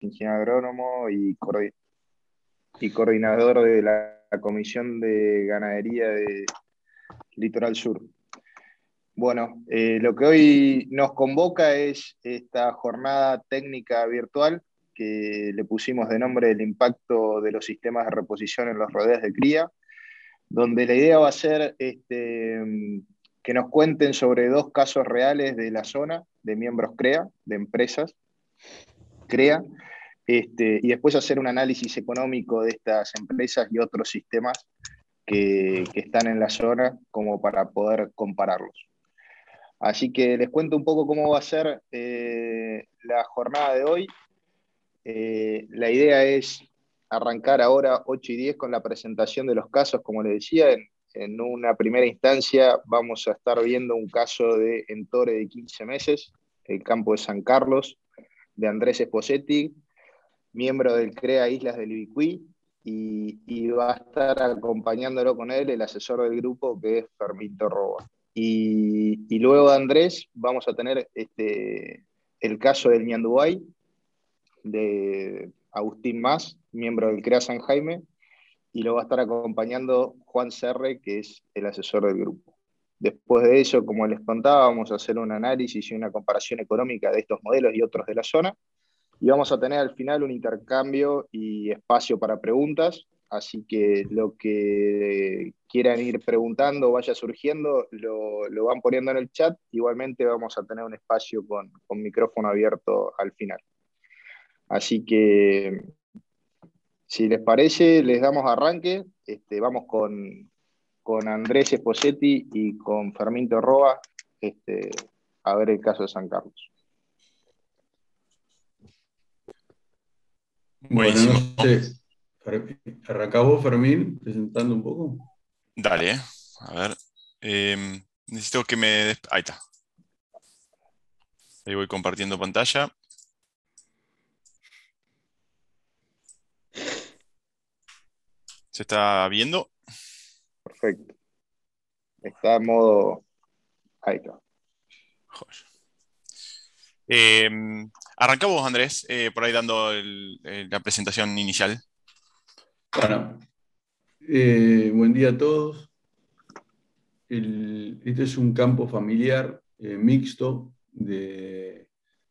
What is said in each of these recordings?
ingeniero agrónomo y, y coordinador de la Comisión de Ganadería de Litoral Sur. Bueno, eh, lo que hoy nos convoca es esta jornada técnica virtual que le pusimos de nombre el impacto de los sistemas de reposición en los rodeos de cría, donde la idea va a ser este, que nos cuenten sobre dos casos reales de la zona, de miembros CREA, de empresas CREA, este, y después hacer un análisis económico de estas empresas y otros sistemas que, están en la zona como para poder compararlos. Así que les cuento un poco cómo va a ser eh, la jornada de hoy. Eh, la idea es arrancar ahora 8 y 10 con la presentación de los casos, como les decía. En, una primera instancia vamos a estar viendo un caso de Entore de 15 meses, el campo de San Carlos, de Andrés Esposetti, miembro del CREA Islas del Ibicuí, y, va a estar acompañándolo con él el asesor del grupo que es Fermito Roba. Y, luego de Andrés vamos a tener este, el caso del Ñandubay, de Agustín Más, miembro del CREA San Jaime, y lo va a estar acompañando Juan Serre, que es el asesor del grupo. Después de eso, como les contaba, vamos a hacer un análisis y una comparación económica de estos modelos y otros de la zona. Y vamos a tener al final un intercambio y espacio para preguntas. Así que lo que quieran ir preguntando, vaya surgiendo, lo, van poniendo en el chat. Igualmente vamos a tener un espacio con, con micrófono abierto al final. Así que, si les parece, les damos arranque. Este, vamos con, con Andrés Esposetti y con Fermín Roa este, a ver el caso de San Carlos. Buenísimo. Bueno, Fermín, presentando un poco. Dale, a ver. Em, necesito que me... Ahí está. Ahí voy compartiendo pantalla. ¿Se está viendo? Perfecto. Está en modo. Ahí está. Em, arrancamos, Andrés, eh, por ahí dando la presentación inicial. Bueno, eh, buen día a todos. este es un campo familiar eh, mixto. De,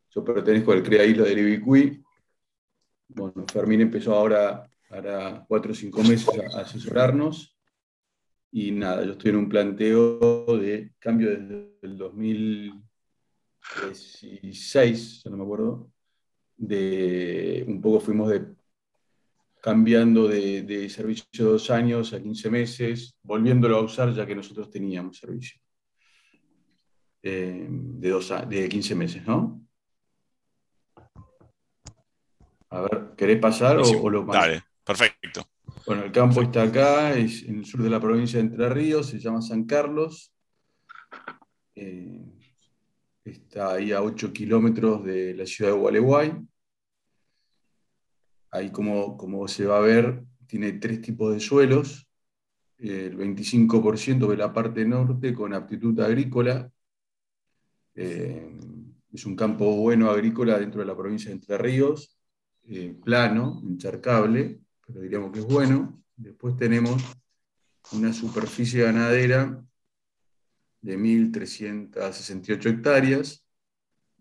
yo pertenezco al CREA Isla del Ibicuí. Bueno, Fermín empezó ahora, ahora cuatro o cinco meses a asesorarnos y nada, yo estoy en un planteo de cambio desde el 2016, ya no me acuerdo, de un poco fuimos de, cambiando de, servicio de dos años a 15 meses, volviéndolo a usar ya que nosotros teníamos servicio. Eh, de, dos, de 15 meses, ¿no? A ver, ¿querés pasar o, lo Dale, perfecto. Bueno, el campo está acá, es en el sur de la provincia de Entre Ríos, se llama San Carlos. Eh, está ahí a 8 kilómetros de la ciudad de Gualeguay. Ahí como, como se va a ver, tiene tres tipos de suelos. El 25% de la parte norte con aptitud agrícola. Eh, es un campo bueno agrícola dentro de la provincia de Entre Ríos, eh, plano, encharcable pero diríamos que es bueno. Después tenemos una superficie ganadera de 1.368 hectáreas,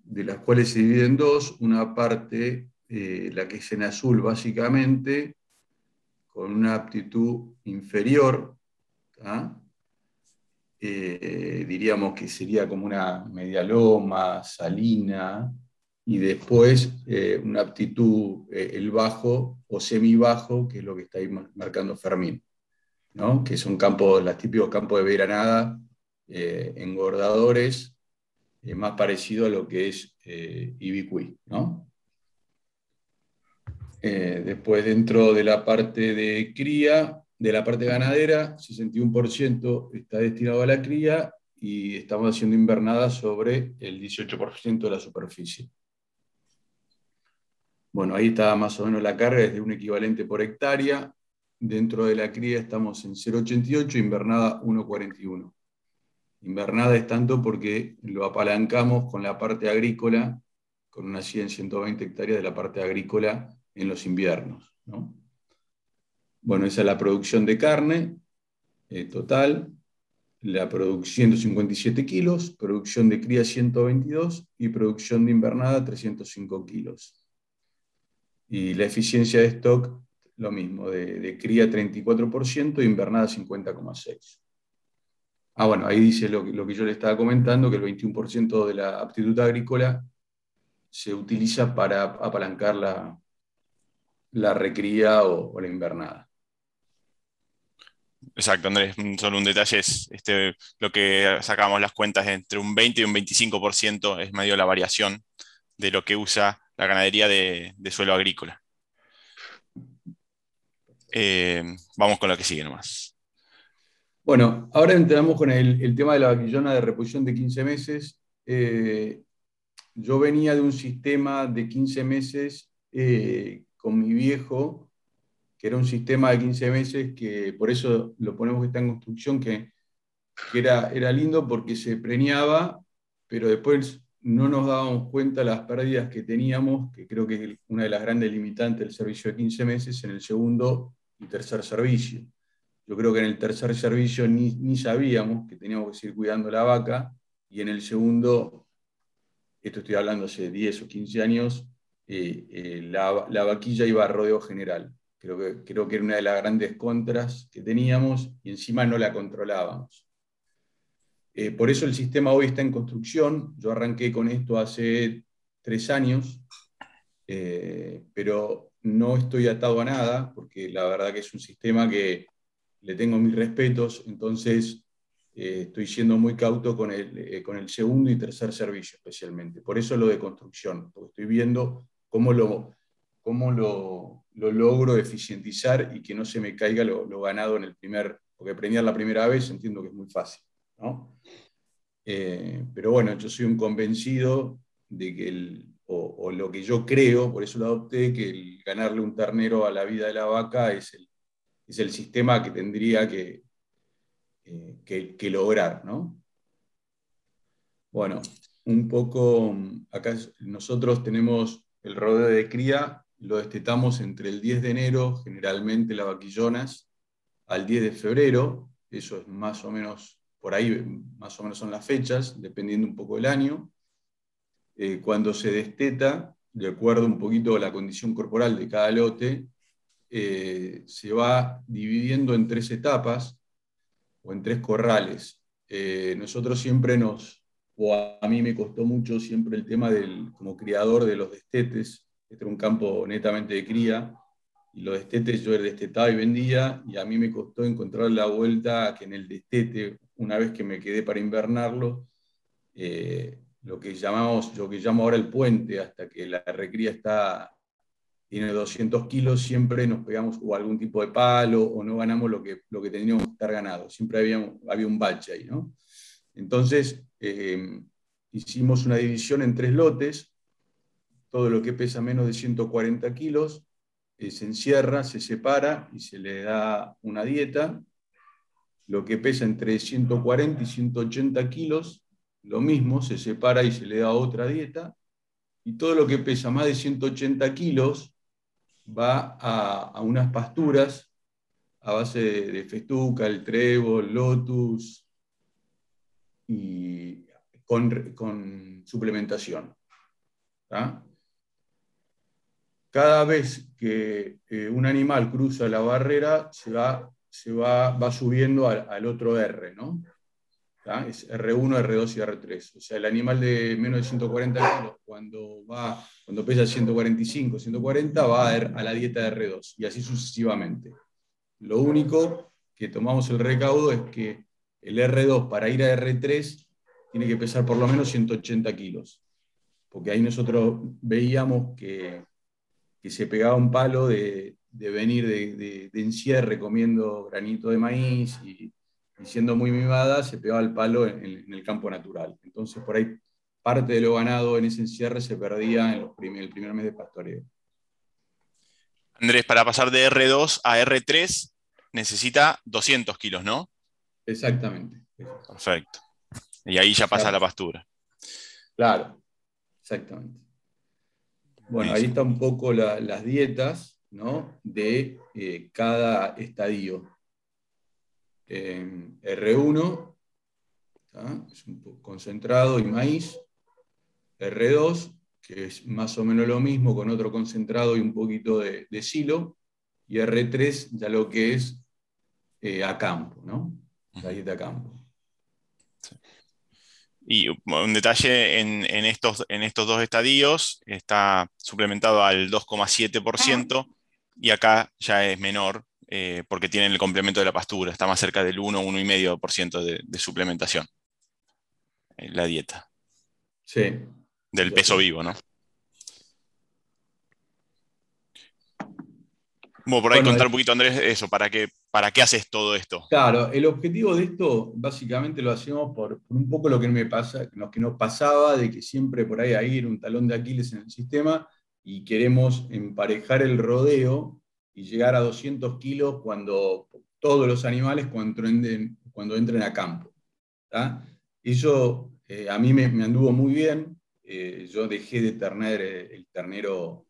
de las cuales se divide en dos, una parte, eh, la que es en azul básicamente, con una aptitud inferior, eh, diríamos que sería como una media loma, salina, y después eh, una aptitud, el bajo o semi-bajo, que es lo que está ahí marcando Fermín, ¿no? que son campos, los típicos campos de veranada, eh, engordadores, más parecido a lo que es Ibicuí. ¿no? después dentro de la parte de cría, de la parte ganadera, 61% está destinado a la cría y estamos haciendo invernada sobre el 18% de la superficie. Bueno, ahí está más o menos la carga, es de un equivalente por hectárea. Dentro de la cría estamos en 0,88, invernada 1,41. Invernada es tanto porque lo apalancamos con la parte agrícola con unas 100, 120 hectáreas de la parte agrícola en los inviernos. Bueno, esa es la producción de carne eh, total, la producción 157 kilos, producción de cría 122 y producción de invernada 305 kilos. Y la eficiencia de stock, lo mismo, de, cría 34% e invernada 50,6%. Ah, bueno, ahí dice lo, que yo le estaba comentando, que el 21% de la aptitud agrícola se utiliza para apalancar la, la recría o, la invernada. Exacto, Andrés, solo un detalle es este, lo que sacamos las cuentas entre un 20 y un 25% es medio la variación de lo que usa la ganadería de, suelo agrícola. Eh, vamos con lo que sigue nomás. Bueno, ahora entramos con el, tema de la vaquillona de reposición de 15 meses. Eh, yo venía de un sistema de 15 meses eh, con mi viejo, que era un sistema de 15 meses, que por eso lo ponemos que está en construcción, que, era, era lindo porque se preñaba, pero después no nos dábamos cuenta las pérdidas que teníamos, que creo que es una de las grandes limitantes del servicio de 15 meses, en el segundo y tercer servicio. Yo creo que en el tercer servicio ni, ni sabíamos que teníamos que seguir cuidando la vaca, y en el segundo, esto estoy hablando hace 10 o 15 años, eh, eh, la, vaquilla iba a rodeo general. Creo que, creo que era una de las grandes contras que teníamos y encima no la controlábamos. Eh, por eso el sistema hoy está en construcción. Yo arranqué con esto hace tres años, pero no estoy atado a nada, porque la verdad que es un sistema que le tengo mis respetos, entonces estoy siendo muy cauto con el, con el segundo y tercer servicio especialmente. Por eso lo de construcción, porque estoy viendo cómo lo, cómo lo, lo, logro eficientizar y que no se me caiga lo, ganado en el primer, porque premiar la primera vez entiendo que es muy fácil. ¿no? Eh, pero bueno, yo soy un convencido de que el, o, lo que yo creo, por eso lo adopté, que el ganarle un ternero a la vida de la vaca es el, es el sistema que tendría que, eh, que, que, lograr. ¿no? Bueno, un poco, acá nosotros tenemos el rodeo de cría lo destetamos entre el 10 de enero, generalmente las vaquillonas, al 10 de febrero, eso es más o menos, por ahí más o menos son las fechas, dependiendo un poco del año. Eh, cuando se desteta, de acuerdo un poquito a la condición corporal de cada lote, eh, se va dividiendo en tres etapas o en tres corrales. Eh, nosotros siempre nos, o a mí me costó mucho siempre el tema del, como criador de los destetes, este era un campo netamente de cría, y los destetes yo destetaba y vendía, y a mí me costó encontrar la vuelta que en el destete, una vez que me quedé para invernarlo, eh, lo que llamamos, lo que llamo ahora el puente, hasta que la recría está, tiene 200 kilos, siempre nos pegamos o algún tipo de palo o no ganamos lo que, lo que teníamos que estar ganado. Siempre había, había un bache ahí, ¿no? Entonces, eh, hicimos una división en tres lotes, todo lo que pesa menos de 140 kilos eh, se encierra, se separa y se le da una dieta. Lo que pesa entre 140 y 180 kilos, lo mismo, se separa y se le da otra dieta. Y todo lo que pesa más de 180 kilos va a, unas pasturas a base de, de festuca, el trébol, lotus, y con, suplementación. Cada vez que eh, un animal cruza la barrera, se va, se va, va subiendo al, otro R, ¿no? Es R1, R2 y R3. O sea, el animal de menos de 140 kilos, cuando, va, cuando pesa 145, 140, va a, la dieta de R2 y así sucesivamente. Lo único que tomamos el recaudo es que el R2 para ir a R3 tiene que pesar por lo menos 180 kilos, porque ahí nosotros veíamos que, se pegaba un palo de, venir de, encierre comiendo granito de maíz y, siendo muy mimada, se pegaba el palo en, el campo natural. Entonces, por ahí parte de lo ganado en ese encierre se perdía en los el primer mes de pastoreo. Andrés, para pasar de R2 a R3 necesita 200 kilos, ¿no? Exactamente. Perfecto. Y ahí ya pasa la pastura. Claro, exactamente. Bueno, ahí está un poco las dietas de eh, cada estadio. R1 es un concentrado y maíz. R2, que es más o menos lo mismo, con otro concentrado y un poquito de, silo. Y R3, ya lo que es eh, a campo, ¿no? La dieta a campo. Y un detalle en, estos, en estos dos estadios está suplementado al 2,7% y acá ya es menor eh, porque tienen el complemento de la pastura, está más cerca del 1, 1,5% de, de suplementación en la dieta. Sí. Del peso vivo, ¿no? Bueno, por ahí contar un poquito, Andrés, eso, ¿para qué, ¿para qué haces todo esto? Claro, el objetivo de esto básicamente lo hacemos por, un poco lo que, me pasa, lo que nos pasaba, de que siempre por ahí hay un talón de Aquiles en el sistema y queremos emparejar el rodeo y llegar a 200 kilos cuando todos los animales cuando entren, cuando entren a campo. Eso eh, a mí me, anduvo muy bien. Eh, yo dejé de tener el ternero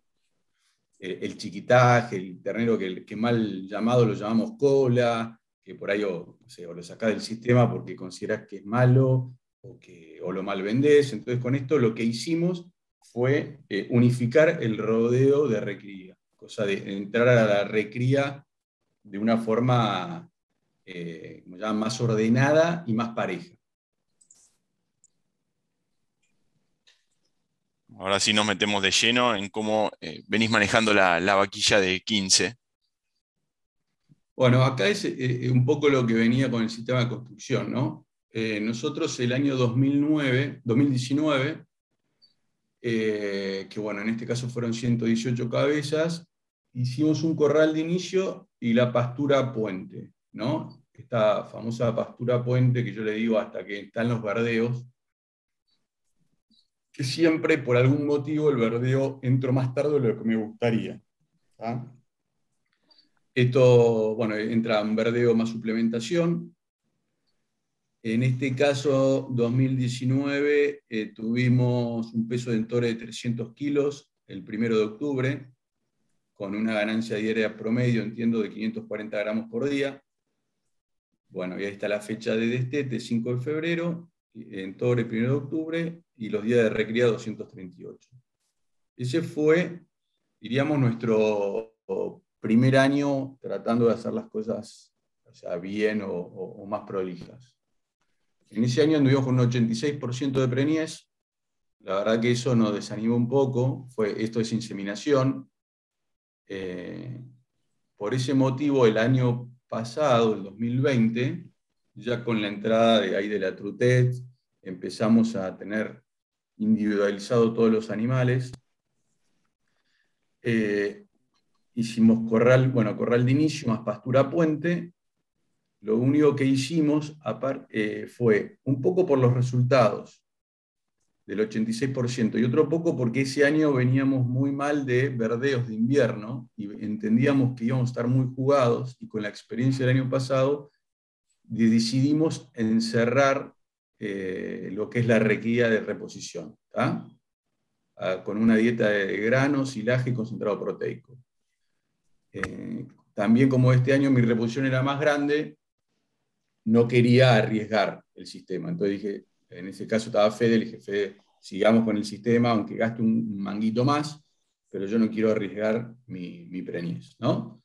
el, chiquitaje, el ternero que, mal llamado lo llamamos cola, que por ahí o, lo sacás del sistema porque considerás que es malo o, que, o lo mal vendés. Entonces con esto lo que hicimos fue eh, unificar el rodeo de recría, cosa de entrar a la recría de una forma eh, más ordenada y más pareja. Ahora sí nos metemos de lleno en cómo eh, venís manejando la, vaquilla de 15. Bueno, acá es eh, un poco lo que venía con el sistema de construcción, ¿no? Eh, nosotros el año 2009, 2019, que bueno, en este caso fueron 118 cabezas, hicimos un corral de inicio y la pastura puente, ¿no? Esta famosa pastura puente que yo le digo hasta que están los verdeos, que siempre por algún motivo el verdeo entró más tarde de lo que me gustaría. Esto, bueno, entra en verdeo más suplementación. En este caso, 2019, eh, tuvimos un peso de entore de 300 kilos el primero de octubre, con una ganancia diaria promedio, entiendo, de 540 gramos por día. Bueno, y ahí está la fecha de destete, 5 de febrero, en todo el 1 de octubre y los días de recría 238. Ese fue, diríamos, nuestro primer año tratando de hacer las cosas bien o, más prolijas. En ese año anduvimos con un 86% de preñez. La verdad que eso nos desanimó un poco. Fue, esto es inseminación. Eh, por ese motivo, el año pasado, el 2020, ya con la entrada de ahí de la Trutet, empezamos a tener individualizado todos los animales. Eh, hicimos corral, bueno, corral de inicio más pastura puente. Lo único que hicimos eh, fue un poco por los resultados del 86% y otro poco porque ese año veníamos muy mal de verdeos de invierno y entendíamos que íbamos a estar muy jugados y con la experiencia del año pasado decidimos encerrar eh, lo que es la requía de reposición, ah, con una dieta de granos, silaje y concentrado proteico. Eh, también como este año mi reposición era más grande, no quería arriesgar el sistema. Entonces dije, en ese caso estaba Fede, le dije, Fede, sigamos con el sistema, aunque gaste un manguito más, pero yo no quiero arriesgar mi, mi preñez, ¿no?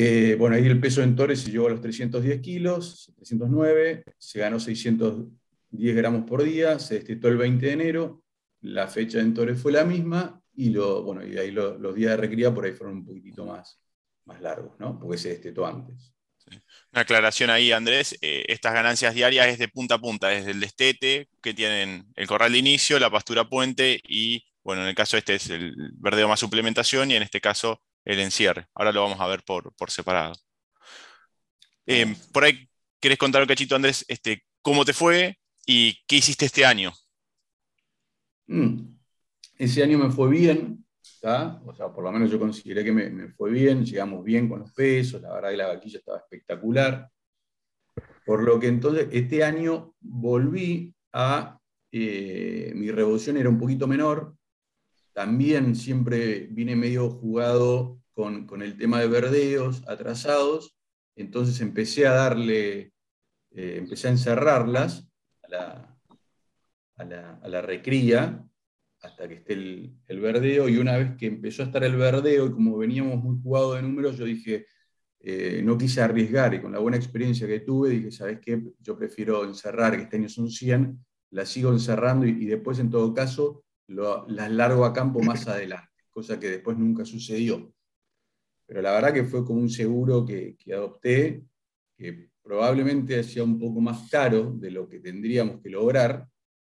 Eh, bueno, ahí el peso en Torres se llegó a los 310 kilos, 309, se ganó 610 gramos por día, se destetó el 20 de enero, la fecha en Torres fue la misma, y, lo, bueno, y ahí los días de recría por ahí fueron un poquitito más, más largos, ¿no? porque se destetó antes. Una aclaración ahí, Andrés. Eh, estas ganancias diarias es de punta a punta, desde el destete, que tienen el corral de inicio, la pastura puente y, bueno, en el caso este es el verdeo más suplementación y en este caso el encierre. Ahora lo vamos a ver por, separado. Eh, por ahí, ¿querés contar un cachito, Andrés? Este, ¿Cómo te fue y qué hiciste este año? Mm. Ese año me fue bien, o sea, por lo menos yo consideré que me, fue bien, llegamos bien con los pesos, la verdad que la vaquilla estaba espectacular. Por lo que entonces este año volví a, eh, mi revolución era un poquito menor, también siempre vine medio jugado con, el tema de verdeos atrasados, entonces empecé a darle, eh, empecé a encerrarlas a la, a la, recría hasta que esté el, el, verdeo, y una vez que empezó a estar el verdeo, y como veníamos muy jugados de números, yo dije, eh, no quise arriesgar, y con la buena experiencia que tuve, dije, ¿sabes qué? Yo prefiero encerrar, que este año son 100, las sigo encerrando y, después, en todo caso, las largo a campo más adelante, cosa que después nunca sucedió. Pero la verdad que fue como un seguro que, adopté, que probablemente hacía un poco más caro de lo que tendríamos que lograr,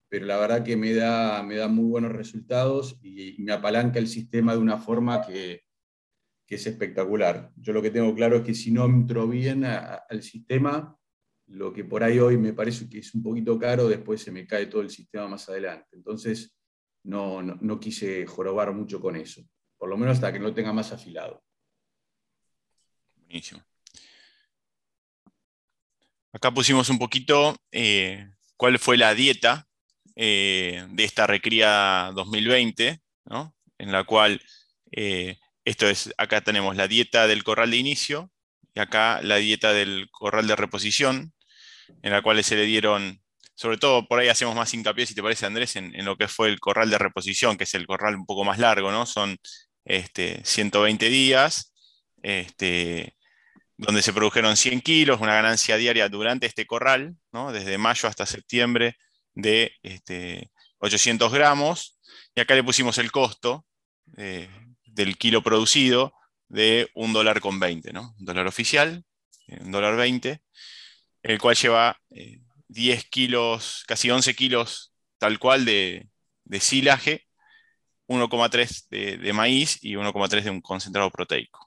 pero la verdad que me da, me da muy buenos resultados y, me apalanca el sistema de una forma que, es espectacular. Yo lo que tengo claro es que si no entro bien al sistema, lo que por ahí hoy me parece que es un poquito caro, después se me cae todo el sistema más adelante. Entonces, no, no, quise jorobar mucho con eso, por lo menos hasta que no tenga más afilado. Acá pusimos un poquito eh, cuál fue la dieta eh, de esta recría 2020, en la cual, eh, esto es, acá tenemos la dieta del corral de inicio y acá la dieta del corral de reposición, en la cual se le dieron, sobre todo por ahí hacemos más hincapié, si te parece Andrés, en, lo que fue el corral de reposición, que es el corral un poco más largo, ¿no? Son este, 120 días, este, donde se produjeron 100 kilos, una ganancia diaria durante este corral, ¿no? desde mayo hasta septiembre, de este, 800 gramos. Y acá le pusimos el costo eh, del kilo producido de un dólar con 20, ¿no? Un dólar oficial, eh, un dólar 20 el cual lleva 10 eh, kilos, casi 11 kilos tal cual de silaje, 1,3 de, maíz y 1,3 de un concentrado proteico.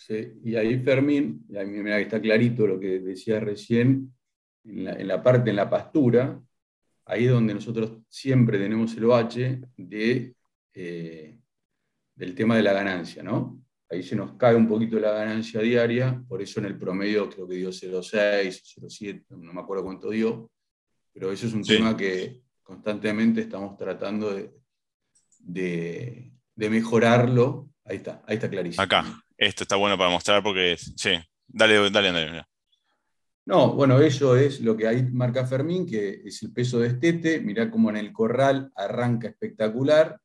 Sí, y ahí Fermín, mira que está clarito lo que decía recién, en la, parte, en la pastura, ahí es donde nosotros siempre tenemos el bache de, eh, del tema de la ganancia, ¿no? ahí se nos cae un poquito la ganancia diaria, por eso en el promedio creo que dio 0,6, 0,7, no me acuerdo cuánto dio, pero eso es un tema que constantemente estamos tratando de, mejorarlo. Ahí está, ahí está clarísimo. Acá, esto está bueno para mostrar porque, sí, dale, dale. No, bueno, eso es lo que ahí marca Fermín, que es el peso de estete. Mirá cómo en el corral arranca espectacular,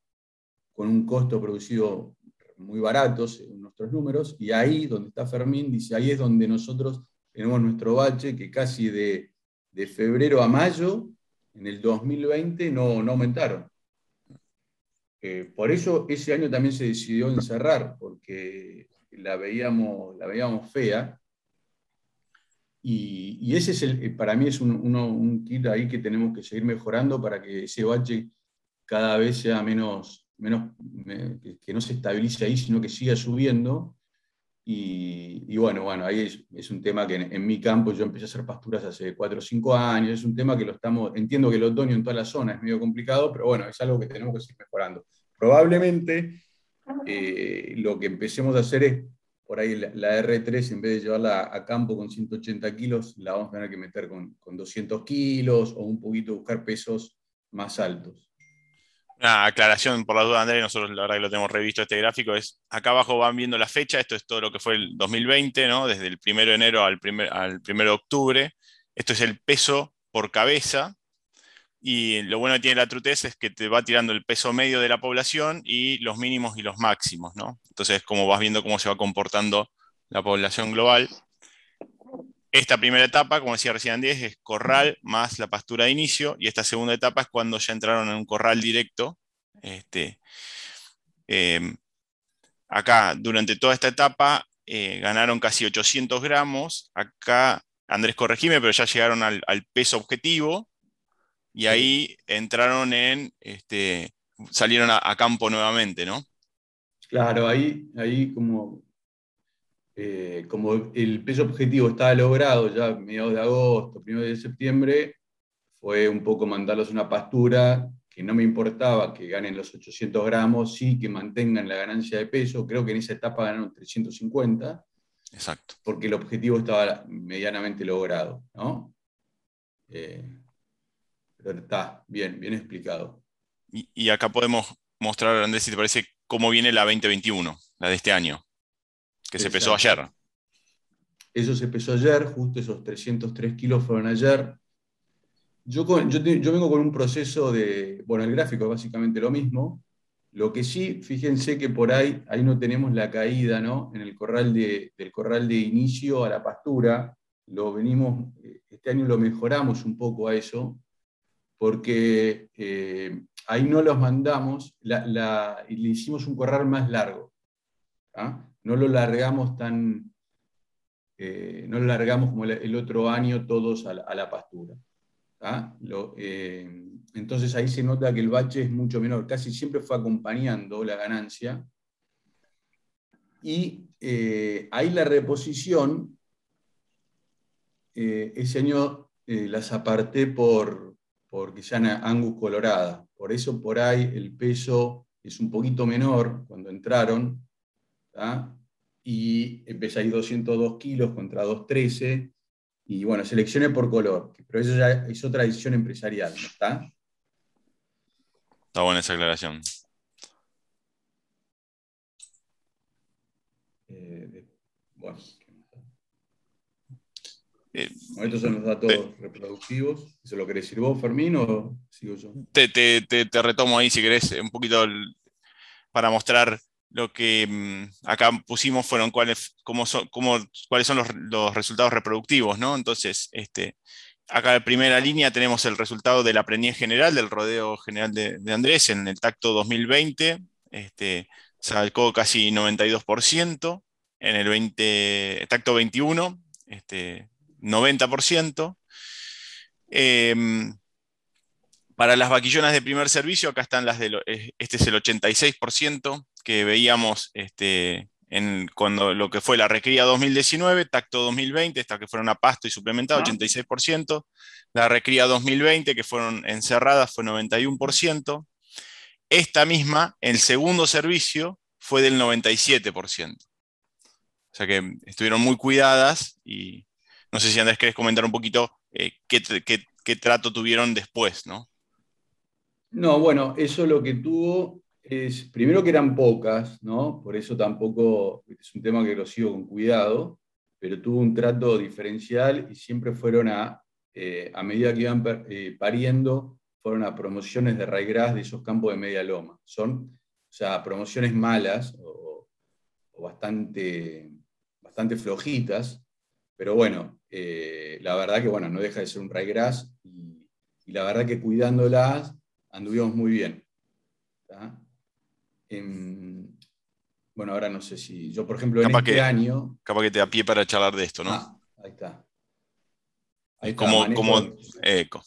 con un costo producido muy baratos según nuestros números, y ahí donde está Fermín, dice, ahí es donde nosotros tenemos nuestro bache, que casi de, febrero a mayo, en el 2020, no, no aumentaron. Eh, por eso ese año también se decidió encerrar, porque la veíamos, la veíamos fea. Y, ese es el, para mí es un, un kit ahí que tenemos que seguir mejorando para que ese bache cada vez sea menos, menos, que no se estabilice ahí, sino que siga subiendo. Y, bueno, bueno, ahí es, un tema que en, mi campo yo empecé a hacer pasturas hace 4 o 5 años, es un tema que lo estamos, entiendo que el otoño en toda la zona es medio complicado, pero bueno, es algo que tenemos que seguir mejorando. Probablemente eh, lo que empecemos a hacer es, por ahí la, R3, en vez de llevarla a campo con 180 kilos, la vamos a tener que meter con, con 200 kilos o un poquito buscar pesos más altos. Una aclaración por la duda, Andrés, nosotros la verdad que lo tenemos revisto este gráfico, es acá abajo van viendo la fecha, esto es todo lo que fue el 2020, ¿no? desde el 1 de enero al 1 al de octubre, esto es el peso por cabeza, y lo bueno que tiene la Trutes es que te va tirando el peso medio de la población y los mínimos y los máximos, ¿no? Entonces, como vas viendo cómo se va comportando la población global. Esta primera etapa, como decía recién Andrés, es corral más la pastura de inicio, y esta segunda etapa es cuando ya entraron en un corral directo. Este, em, acá, durante toda esta etapa, eh, ganaron casi 800 gramos. Acá, Andrés, corregime, pero ya llegaron al, peso objetivo, y ahí entraron en, este, salieron a, a, campo nuevamente, ¿no? Claro, ahí, ahí como eh, como el peso objetivo estaba logrado ya a mediados de agosto, primero de septiembre, fue un poco mandarlos una pastura que no me importaba que ganen los 800 gramos, sí que mantengan la ganancia de peso. Creo que en esa etapa ganaron 350. Exacto. Porque el objetivo estaba medianamente logrado, ¿no? Eh, está bien, bien explicado. y, acá podemos mostrar, Andrés, si te parece, cómo viene la 2021, la de este año, que se empezó ayer. Eso se empezó ayer, justo esos 303 kilos fueron ayer. Yo, vengo con un proceso de, bueno, el gráfico es básicamente lo mismo. Lo que sí, fíjense que por ahí, ahí no tenemos la caída, ¿no? En el corral de, del corral de inicio a la pastura. Lo venimos, este año lo mejoramos un poco a eso, porque eh, ahí no los mandamos y le hicimos un corral más largo. ¿ah? No lo largamos tan, eh, no lo largamos como el, otro año todos a la, pastura. Eh, entonces ahí se nota que el bache es mucho menor, casi siempre fue acompañando la ganancia. Y ahí la reposición, ese año las aparté por, porque sean Angus colorada. Por eso por ahí el peso es un poquito menor cuando entraron, y empecé ahí 202 kilos contra 213, y bueno, seleccioné por color, pero eso ya es otra decisión empresarial, ¿no está? Está buena esa aclaración. Eh, bueno, eh, estos son los datos reproductivos. ¿Eso lo querés decir vos, Fermín, o sigo yo? Te, retomo ahí, si querés, un poquito para mostrar lo que mm, acá pusimos fueron cuáles, cómo son, cuáles son los, resultados reproductivos, ¿no? Entonces, este, acá en primera línea tenemos el resultado de la preñez general, del rodeo general de, Andrés en el tacto 2020, este, sacó casi 92%, en el 20, tacto 21, este, 90%. Em, para las vaquillonas de primer servicio, acá están las de, este es el 86% que veíamos este, en, cuando lo que fue la recría 2019, tacto 2020, esta que fueron a pasto y suplementado, 86%, la recría 2020, que fueron encerradas, fue 91%, esta misma, el segundo servicio, fue del 97%. O sea que estuvieron muy cuidadas y, no sé si Andrés querés comentar un poquito eh, qué, trato tuvieron después, ¿no? No, bueno, eso lo que tuvo es, primero que eran pocas, ¿no? Por eso tampoco es un tema que lo sigo con cuidado, pero tuvo un trato diferencial y siempre fueron a, eh, a medida que iban eh, pariendo, fueron a promociones de raigras de esos campos de media loma. Son, o sea, promociones malas o, bastante, bastante flojitas, pero bueno, eh, la verdad que bueno, no deja de ser un ryegrass y, y la verdad que cuidándolas anduvimos muy bien. Em, bueno, ahora no sé si yo, por ejemplo, en este año... Capaz que te da pie para charlar de esto, ¿no? Ah, ahí está. Ahí como, como eco.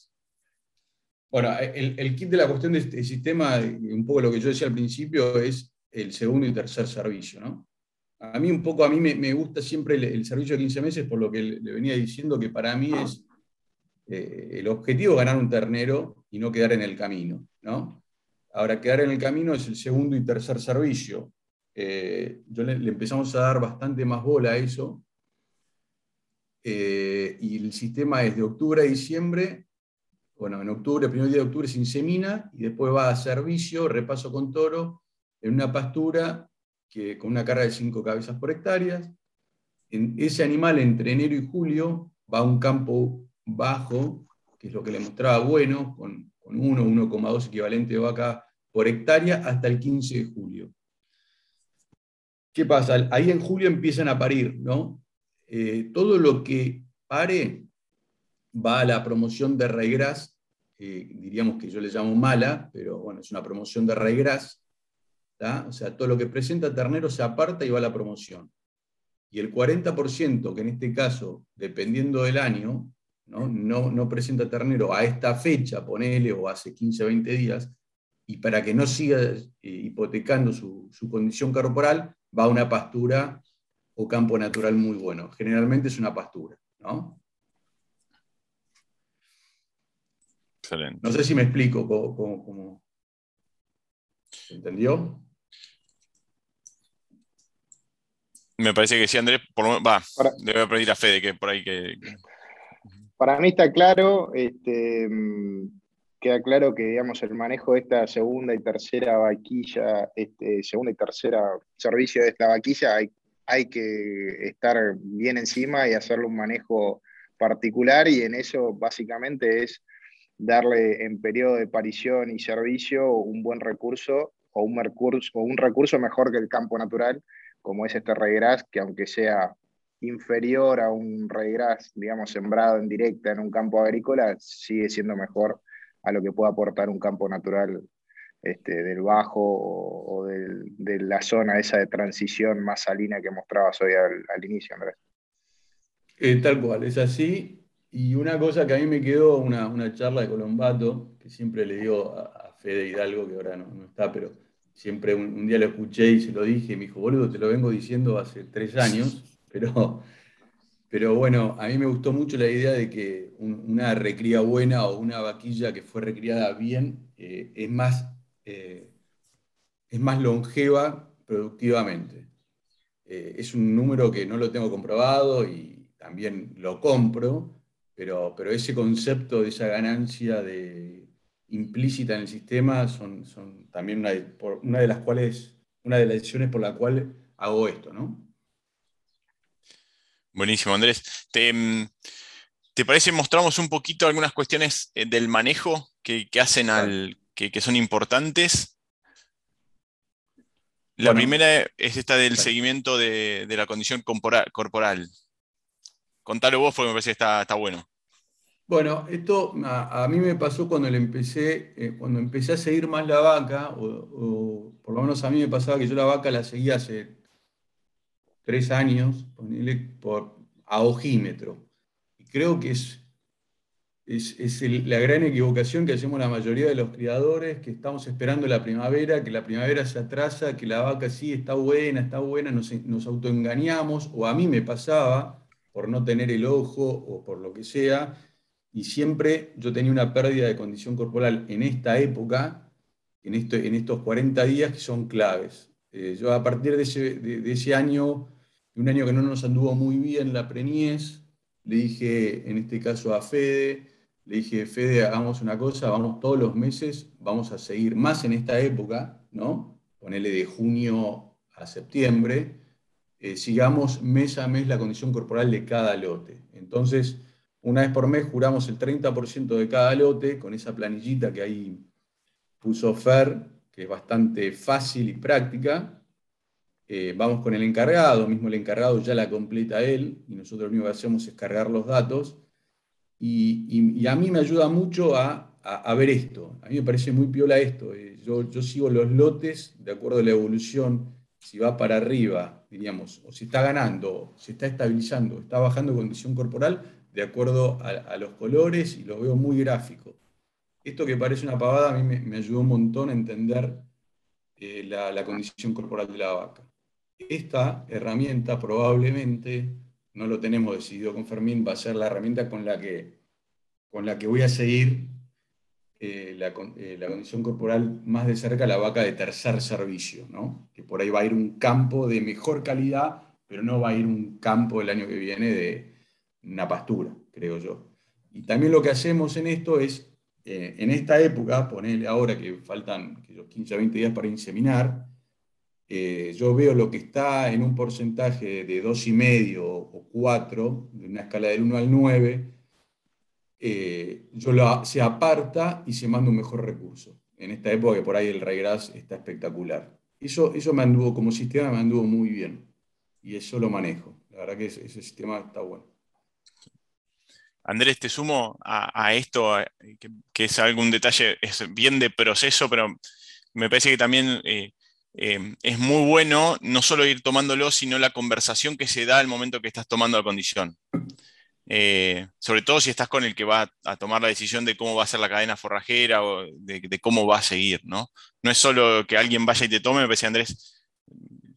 Bueno, el, kit de la cuestión de este sistema, un poco lo que yo decía al principio, es el segundo y tercer servicio, ¿no? A mí un poco, a mí me, gusta siempre el, servicio de 15 meses, por lo que le, venía diciendo que para mí es eh, el objetivo ganar un ternero y no quedar en el camino. ¿no? Ahora, quedar en el camino es el segundo y tercer servicio. Eh, yo le, empezamos a dar bastante más bola a eso. Eh, y el sistema es de octubre a diciembre. Bueno, en octubre, el primer día de octubre se insemina y después va a servicio, repaso con toro, en una pastura que, con una carga de 5 cabezas por hectárea. En ese animal entre enero y julio va a un campo bajo, que es lo que le mostraba bueno, con, con 1, 1,2 equivalente de vaca por hectárea hasta el 15 de julio. ¿Qué pasa? Ahí en julio empiezan a parir, ¿no? Eh, todo lo que pare va a la promoción de Raigras, eh, diríamos que yo le llamo mala, pero bueno, es una promoción de Raigras, o sea, todo lo que presenta ternero se aparta y va a la promoción. Y el 40%, que en este caso, dependiendo del año, no, no, presenta ternero a esta fecha, ponele, o hace 15, 20 días, y para que no siga eh, hipotecando su, condición corporal, va a una pastura o campo natural muy bueno. Generalmente es una pastura, ¿no? Excelente. No sé si me explico cómo, ¿Se entendió? Me parece que sí, Andrés, va, le voy a pedir a Fede que por ahí que... Para mí está claro, este, mm, queda claro que digamos, el manejo de esta segunda y tercera vaquilla, este, segunda y tercera servicio de esta vaquilla, hay, hay que estar bien encima y hacerle un manejo particular y en eso básicamente es darle en periodo de parición y servicio un buen recurso o un recurso, o un recurso mejor que el campo natural, como es este regras, que aunque sea inferior a un regras, digamos, sembrado en directa en un campo agrícola, sigue siendo mejor a lo que puede aportar un campo natural este, del bajo o, de la zona esa de transición más salina que mostrabas hoy al, inicio, Andrés. Eh, tal cual, es así. Y una cosa que a mí me quedó, una, charla de Colombato, que siempre le digo a, Fede Hidalgo, que ahora no, está, pero siempre un, día lo escuché y se lo dije, y me dijo, boludo, te lo vengo diciendo hace tres años, pero, pero bueno, a mí me gustó mucho la idea de que una recría buena o una vaquilla que fue recriada bien eh, es, más, eh, es más longeva productivamente. Eh, es un número que no lo tengo comprobado y también lo compro, pero, pero ese concepto de esa ganancia de, implícita en el sistema son, son también una de, por, una de las cuales, una de las decisiones por la cual hago esto, ¿no? Buenísimo, Andrés. ¿Te, mm, parece mostramos un poquito algunas cuestiones eh, del manejo que, hacen al, que, son importantes? La primera es esta del seguimiento de, la condición corporal. Contalo vos porque me parece que está, está bueno. Bueno, esto a, mí me pasó cuando empecé, eh, cuando empecé a seguir más la vaca, o, por lo menos a mí me pasaba que yo la vaca la seguía hace tres años, por, a ojímetro. Y creo que es, es, la gran equivocación que hacemos la mayoría de los criadores, que estamos esperando la primavera, que la primavera se atrasa, que la vaca sí está buena, está buena, nos, nos autoengañamos, o a mí me pasaba por no tener el ojo o por lo que sea, y siempre yo tenía una pérdida de condición corporal en esta época, en, en estos 40 días que son claves. Eh, yo a partir de ese, de, ese, año, un año que no nos anduvo muy bien la preñez, le dije en este caso a Fede, le dije, Fede, hagamos una cosa, vamos todos los meses, vamos a seguir más en esta época, ¿no? Ponele de junio a septiembre, eh, sigamos mes a mes la condición corporal de cada lote. Entonces, una vez por mes juramos el 30% de cada lote con esa planillita que ahí puso Fer, que es bastante fácil y práctica. Eh, vamos con el encargado, mismo el encargado ya la completa él y nosotros lo único que hacemos es cargar los datos. Y, a mí me ayuda mucho a, ver esto. A mí me parece muy piola esto. Eh, yo, sigo los lotes de acuerdo a la evolución, si va para arriba, diríamos, o si está ganando, si está estabilizando, está bajando condición corporal, de acuerdo a, los colores y lo veo muy gráfico. Esto que parece una pavada a mí me, ayudó un montón a entender eh, la, condición corporal de la vaca. Esta herramienta probablemente, no lo tenemos decidido con Fermín, va a ser la herramienta con la que, con la que voy a seguir eh, la, eh, la, condición corporal más de cerca la vaca de tercer servicio, ¿no? que por ahí va a ir un campo de mejor calidad, pero no va a ir un campo el año que viene de, una pastura, creo yo. Y también lo que hacemos en esto es, eh, en esta época, ponerle ahora que faltan 15 a 20 días para inseminar, eh, yo veo lo que está en un porcentaje de 2,5 o 4, de una escala del 1 al 9, eh, yo lo, se aparta y se manda un mejor recurso. En esta época que por ahí el regras está espectacular. Eso, eso me anduvo, como sistema me anduvo muy bien. Y eso lo manejo. La verdad que ese sistema está bueno. Andrés, te sumo a, esto, que, es algún detalle, es bien de proceso, pero me parece que también eh, eh, es muy bueno no solo ir tomándolo, sino la conversación que se da al momento que estás tomando la condición. Eh, sobre todo si estás con el que va a tomar la decisión de cómo va a ser la cadena forrajera o de, cómo va a seguir, ¿no? No es solo que alguien vaya y te tome, me parece, Andrés,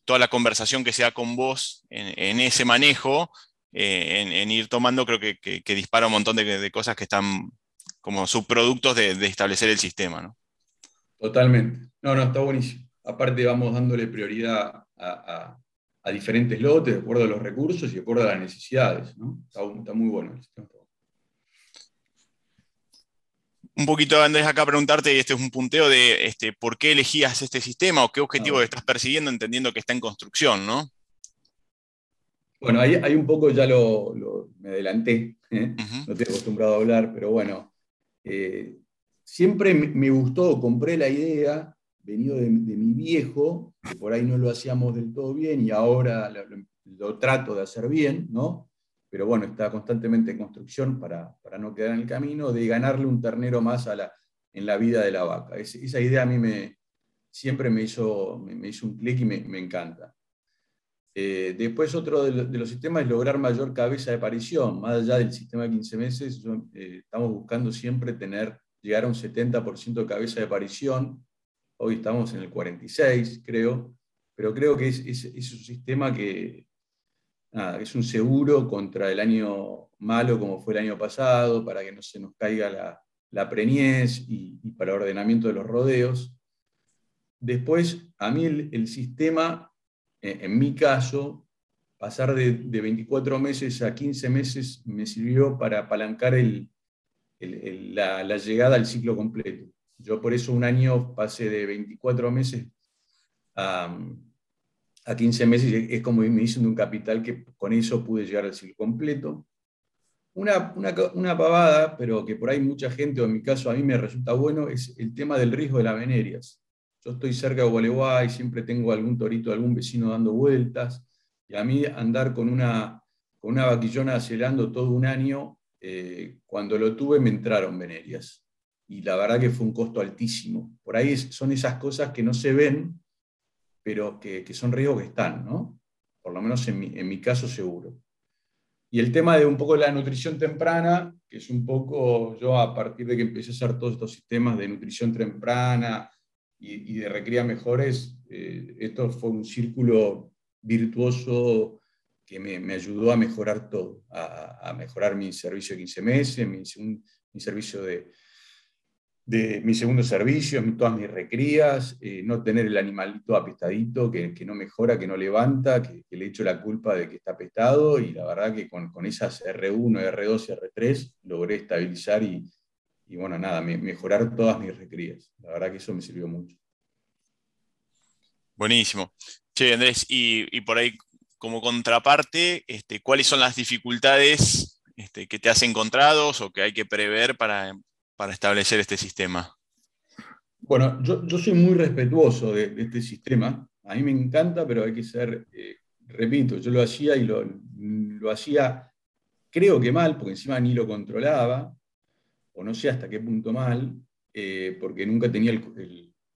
toda la conversación que se da con vos en ese manejo eh, en, ir tomando, creo que, dispara un montón de, cosas que están como subproductos de, establecer el sistema. ¿no? Totalmente. No, no, está buenísimo. Aparte vamos dándole prioridad a, diferentes lotes de acuerdo a los recursos y de acuerdo a las necesidades. ¿no? Está, muy bueno el sistema. un poquito, Andrés, acá preguntarte, este es un punteo de este, por qué elegías este sistema o qué objetivo Ah, estás persiguiendo entendiendo que está en construcción, ¿no? Bueno, ahí, ahí un poco ya lo, lo- me adelanté, ¿eh? No estoy acostumbrado a hablar, pero bueno, eh, siempre me, me gustó, compré la idea, venido de, de mi viejo, que por ahí no lo hacíamos del todo bien y ahora lo, lo- lo trato de hacer bien, ¿no? Pero bueno, está constantemente en construcción para, para no quedar en el camino, de ganarle un ternero más a la, en la vida de la vaca. Es- esa idea a mí me, siempre me hizo, me, me hizo un clic y me, me encanta. Eh, después otro de, lo- de los sistemas es lograr mayor cabeza de aparición. Más allá del sistema de 15 meses, eh, estamos buscando siempre tener, llegar a un 70% de cabeza de aparición. Hoy estamos en el 46, creo, pero creo que es, un sistema que es un seguro contra el año malo como fue el año pasado, para que no se nos caiga la, preñez y, para el ordenamiento de los rodeos. Después, a mí el, sistema en mi caso, pasar de, de 24 meses a 15 meses me sirvió para apalancar la, llegada al ciclo completo. Yo por eso un año pasé de 24 meses a, a 15 meses, es como me hice de un capital que con eso pude llegar al ciclo completo. Una, una, una pavada, pero que por ahí mucha gente, o en mi caso a mí me resulta bueno, es el tema del riesgo de las venerias. Yo estoy cerca de Gualeguay, siempre tengo algún torito, algún vecino dando vueltas, y a mí andar con una, con una vaquillona acelerando todo un año, eh, cuando lo tuve me entraron venerias. Y la verdad que fue un costo altísimo. Por ahí son esas cosas que no se ven, pero que, que son riesgos que están, ¿no? Por lo menos en mi, en mi caso seguro. Y el tema de un poco la nutrición temprana, que es un poco, yo a partir de que empecé a hacer todos estos sistemas de nutrición temprana y, y de recría mejores, eh, esto fue un círculo virtuoso que me, me ayudó a mejorar todo, a, a mejorar mi servicio de 15 meses, mi, segun- mi servicio de, de mi segundo servicio, mi- todas mis recrías, eh, no tener el animalito apestadito que, que no mejora, que no levanta, que, que le echo la culpa de que está apestado, y la verdad que con, con esas R1, R2 y R3 logré estabilizar y, y bueno, nada, me- mejorar todas mis recrías. La verdad que eso me sirvió mucho. Buenísimo. Che, Andrés, y, y por ahí como contraparte, este, ¿cuáles son las dificultades este, que te has encontrado o que hay que prever para, para establecer este sistema? Bueno, yo, yo soy muy respetuoso de, de este sistema. A mí me encanta, pero hay que ser, eh, repito, yo lo hacía y lo, lo hacía, creo que mal, porque encima ni lo controlaba, o no sé hasta qué punto mal, eh, porque nunca tenía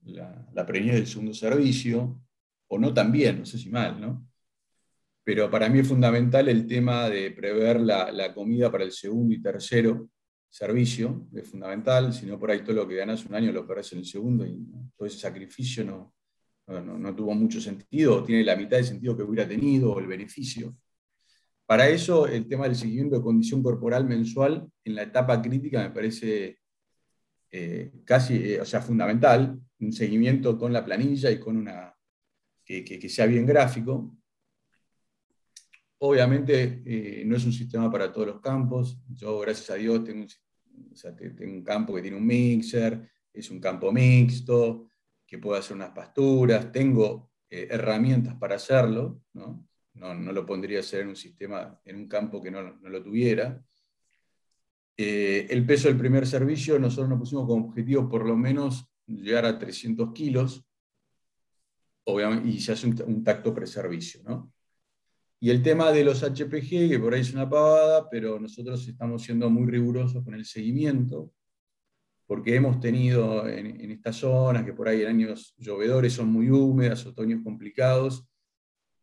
la, la del segundo servicio, o no tan bien, no sé si mal, ¿no? Pero para mí es fundamental el tema de prever la, comida para el segundo y tercero servicio, es fundamental, si no por ahí todo lo que ganas un año lo perdés en el segundo y todo ese sacrificio no, no, no- no tuvo mucho sentido, o tiene la mitad de sentido que hubiera tenido, o el beneficio. Para eso, el tema del seguimiento de condición corporal mensual en la etapa crítica me parece eh, casi, eh, o sea, fundamental, un seguimiento con la planilla y con una, que, sea bien gráfico. Obviamente eh, no es un sistema para todos los campos. Yo, gracias a Dios, tengo un, tengo un campo que tiene un mixer, es un campo mixto, que puedo hacer unas pasturas, tengo herramientas para hacerlo, ¿no? No, no lo pondría a hacer en un sistema, en un campo que no, no lo tuviera. Eh, el peso del primer servicio, nosotros nos pusimos como objetivo por lo menos llegar a 300 kilos, obviamente, y se hace un, un tacto preservicio, ¿no? Y el tema de los HPG, que por ahí es una pavada, pero nosotros estamos siendo muy rigurosos con el seguimiento, porque hemos tenido en, en estas zonas que por ahí en años llovedores son muy húmedas, otoños complicados,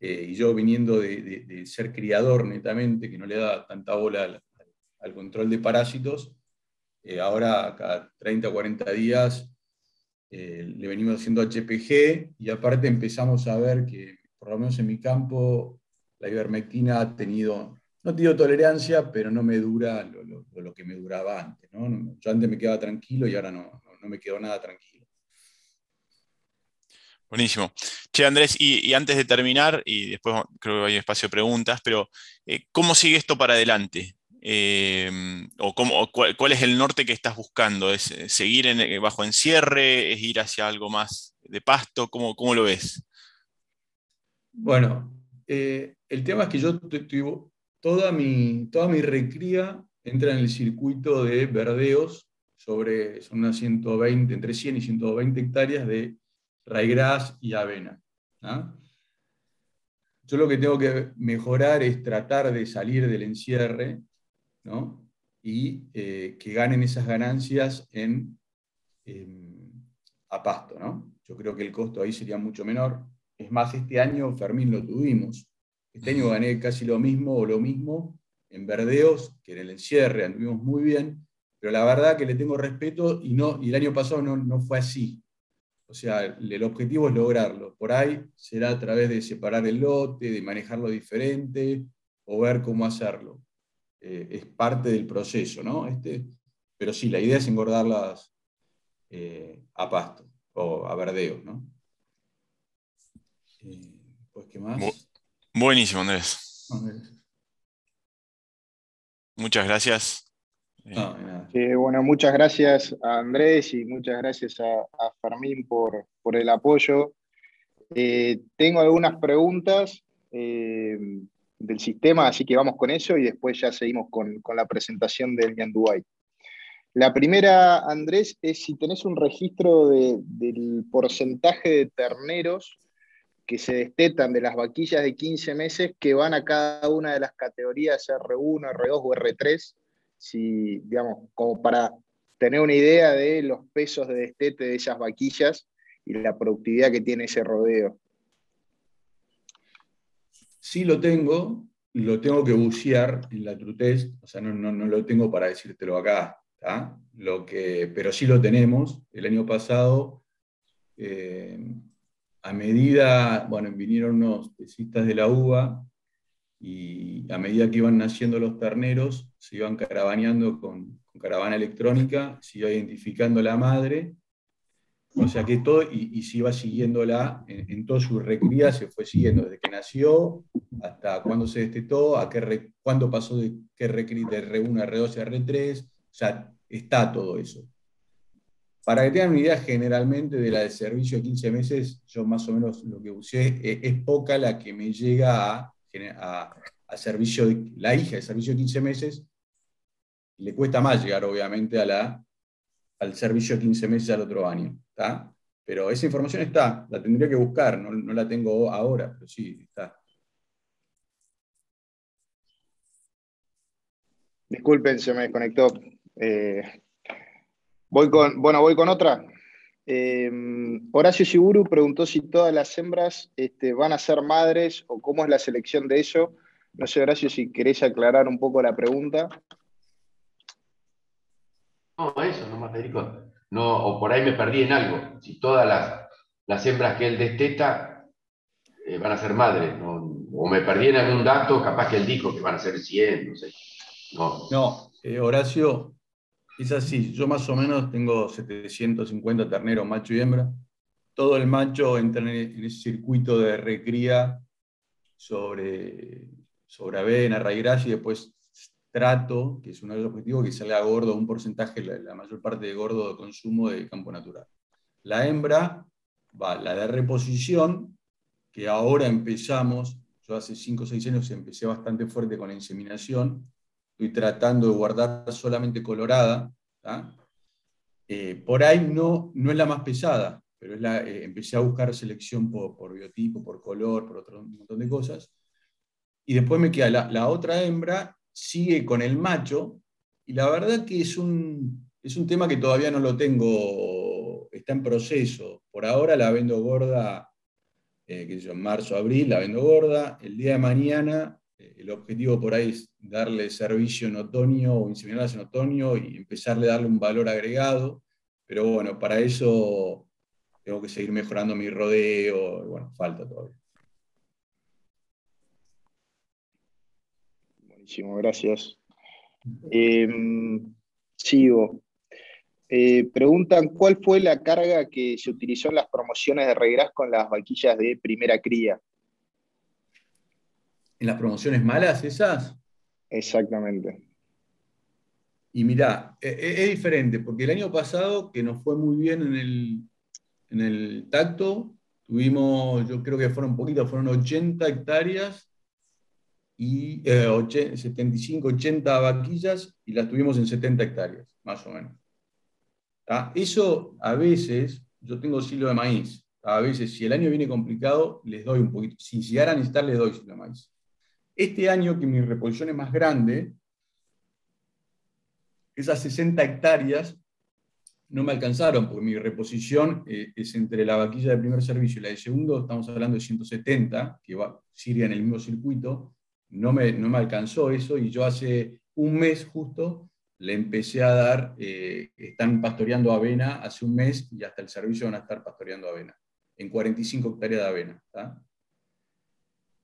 eh, y yo viniendo de, ser criador netamente, que no le da tanta bola al, control de parásitos, eh, ahora cada 30 o 40 días eh, le venimos haciendo HPG y aparte empezamos a ver que, por lo menos en mi campo, la ivermectina ha tenido, no ha tenido tolerancia, pero no me dura lo, lo- lo que me duraba antes. No- Yo antes me quedaba tranquilo y ahora no, no, no me quedo nada tranquilo. Buenísimo. Che, Andrés, y, antes de terminar, y después creo que hay espacio de preguntas, pero eh, ¿cómo sigue esto para adelante? Eh, o, cómo, cuál, es el norte que estás buscando? ¿Es seguir bajo encierre? ¿Es ir hacia algo más de pasto? ¿Cómo, cómo lo ves? Bueno, el tema es que yo toda mi, toda mi recría entra en el circuito de verdeos sobre, son unas 120, entre 100 y 120 hectáreas de raigras y avena. Yo lo que tengo que mejorar es tratar de salir del encierre y eh, que ganen esas ganancias en, a pasto. ¿no? Yo creo que el costo ahí sería mucho menor. Es más, este año Fermín lo tuvimos. Este año gané casi lo mismo o lo mismo en verdeos que en el encierre, anduvimos muy bien, pero la verdad que le tengo respeto y, no, el año pasado no, no fue así. O sea, el objetivo es lograrlo. Por ahí será a través de separar el lote, de manejarlo diferente o ver cómo hacerlo. Eh, es parte del proceso, ¿no? Este, pero sí, la idea es engordarlas eh, a pasto o a verdeo, ¿no? Eh, pues, ¿qué más? buenísimo, Andrés. Muchas gracias. Bueno, muchas gracias a Andrés y muchas gracias a, Fermín por, el apoyo. tengo algunas preguntas del sistema, así que vamos con eso y después ya seguimos con, la presentación del Yanduay. La primera, Andrés, es si tenés un registro del porcentaje de terneros que se destetan de las vaquillas de 15 meses que van a cada una de las categorías R1, R2 o R3, si, digamos, como para tener una idea de los pesos de destete de esas vaquillas y la productividad que tiene ese rodeo. Sí lo tengo, lo tengo que bucear en la True o sea, no, no, lo tengo para decírtelo acá, lo que, pero sí lo tenemos. El año pasado, eh, a medida, bueno, vinieron unos tesistas de la uva y a medida que iban naciendo los terneros, se iban caravaneando con, caravana electrónica, se iba identificando la madre o sea que todo, y, se iba siguiéndola en, en toda su recría, se fue siguiendo desde que nació hasta cuándo se destetó, a qué cuándo pasó de, qué recría, de R1 a R2 a R3, o sea, está todo eso. Para que tengan una idea generalmente de la de servicio de 15 meses, yo más o menos lo que usé, es, es poca la que me llega a, a, a, servicio, de, la hija de servicio de 15 meses, le cuesta más llegar obviamente a la, al servicio de 15 meses al otro año. Pero esa información está, la tendría que buscar, no, la tengo ahora, pero sí, está. Disculpen, se me desconectó. Eh, voy con, bueno, voy con otra. Eh, Horacio Siguru preguntó si todas las hembras este, van a ser madres o cómo es la selección de eso. No sé, Horacio, si querés aclarar un poco la pregunta. No, eso nomás, Federico no, o por ahí me perdí en algo. Si todas las, hembras que él desteta eh, van a ser madres, o me perdí en algún dato, capaz que él dijo que van a ser 100, no sé. No, eh, Horacio, es así. Yo más o menos tengo 750 terneros, macho y hembra. Todo el macho entra en ese circuito de recría sobre, sobre avena, raigras y después trato, que es uno de los objetivos, que salga gordo, un porcentaje, la, mayor parte de gordo de consumo de campo natural. La hembra va, la de reposición, que ahora empezamos, yo hace 5 o 6 años empecé bastante fuerte con la inseminación, estoy tratando de guardar solamente colorada, eh, por ahí no, no es la más pesada, pero es la, eh, empecé a buscar selección por, biotipo, por color, por otro montón de cosas. Y después me queda la, otra hembra sigue con el macho, y la verdad que es un, es un tema que todavía no lo tengo, está en proceso. Por ahora la vendo gorda, eh, que en marzo, abril, la vendo gorda. El día de mañana, el objetivo por ahí es darle servicio en otoño o inseminarlas en otoño y empezarle a darle un valor agregado. Pero bueno, para eso tengo que seguir mejorando mi rodeo, bueno, falta todavía. Buenísimo, gracias. Em, sigo. Eh, preguntan cuál fue la carga que se utilizó en las promociones de regras con las vaquillas de primera cría. ¿En las promociones malas esas? Exactamente. Y mirá, e, e, es, diferente, porque el año pasado, que nos fue muy bien en el, en el tacto, tuvimos, yo creo que fueron poquitas, fueron 80 hectáreas y 75, eh, 80 vaquillas y las tuvimos en 70 hectáreas, más o menos. Eso a veces, yo tengo silo de maíz, a veces si el año viene complicado, les doy un poquito, si llegara a necesitar, les doy silo de maíz. Este año que mi reposición es más grande, esas 60 hectáreas no me alcanzaron, porque mi reposición eh, es entre la vaquilla de primer servicio y la de segundo, estamos hablando de 170, que va, sigue en el mismo circuito, no me, no me alcanzó eso, y yo hace un mes justo le empecé a dar, eh, están pastoreando avena hace un mes y hasta el servicio van a estar pastoreando avena, en 45 hectáreas de avena.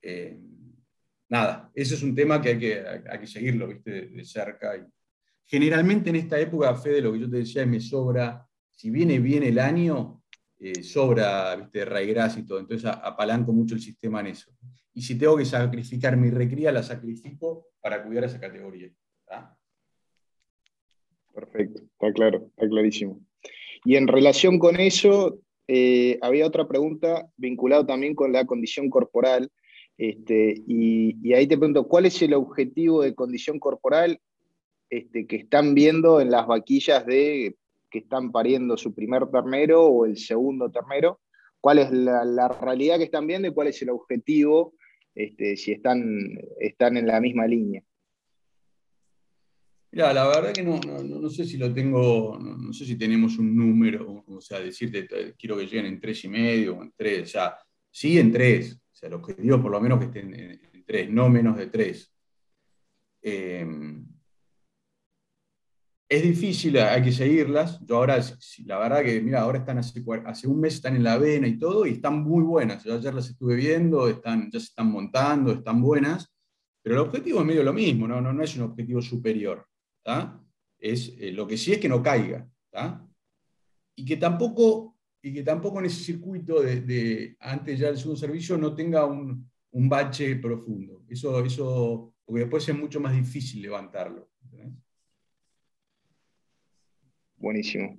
Eh, nada, ese es un tema que hay que, seguirlo ¿viste? de cerca y, Generalmente en esta época, Fede, lo que yo te decía, me sobra, si viene bien el año, eh, sobra ¿viste? raigras y todo, entonces apalanco mucho el sistema en eso. Y si tengo que sacrificar mi recría, la sacrifico para cuidar esa categoría. Perfecto, está claro, está clarísimo. Y en relación con eso, eh, había otra pregunta vinculada también con la condición corporal. Este, y, ahí te pregunto, ¿cuál es el objetivo de condición corporal este, que están viendo en las vaquillas de que están pariendo su primer ternero o el segundo ternero, cuál es la, realidad que están viendo y cuál es el objetivo, este, si están, están en la misma línea. Mira, la verdad que no, no, sé si lo tengo, no, sé si tenemos un número, o sea, decirte, quiero que lleguen en tres y medio o en tres, o sea, sí en tres, sea, el objetivo por lo menos que estén en, tres, no menos de tres. Eh, es difícil, hay que seguirlas. Yo ahora, la verdad que, mira, ahora están hace, un mes, están en la avena y todo, y están muy buenas. Yo ayer las estuve viendo, están, ya se están montando, están buenas, pero el objetivo es medio lo mismo, no, no, no es un objetivo superior. Es, eh, lo que sí es que no caiga. Y, que tampoco, y que tampoco en ese circuito de, antes ya del segundo servicio no tenga un, un bache profundo. Eso, eso, porque después es mucho más difícil levantarlo. Buenísimo.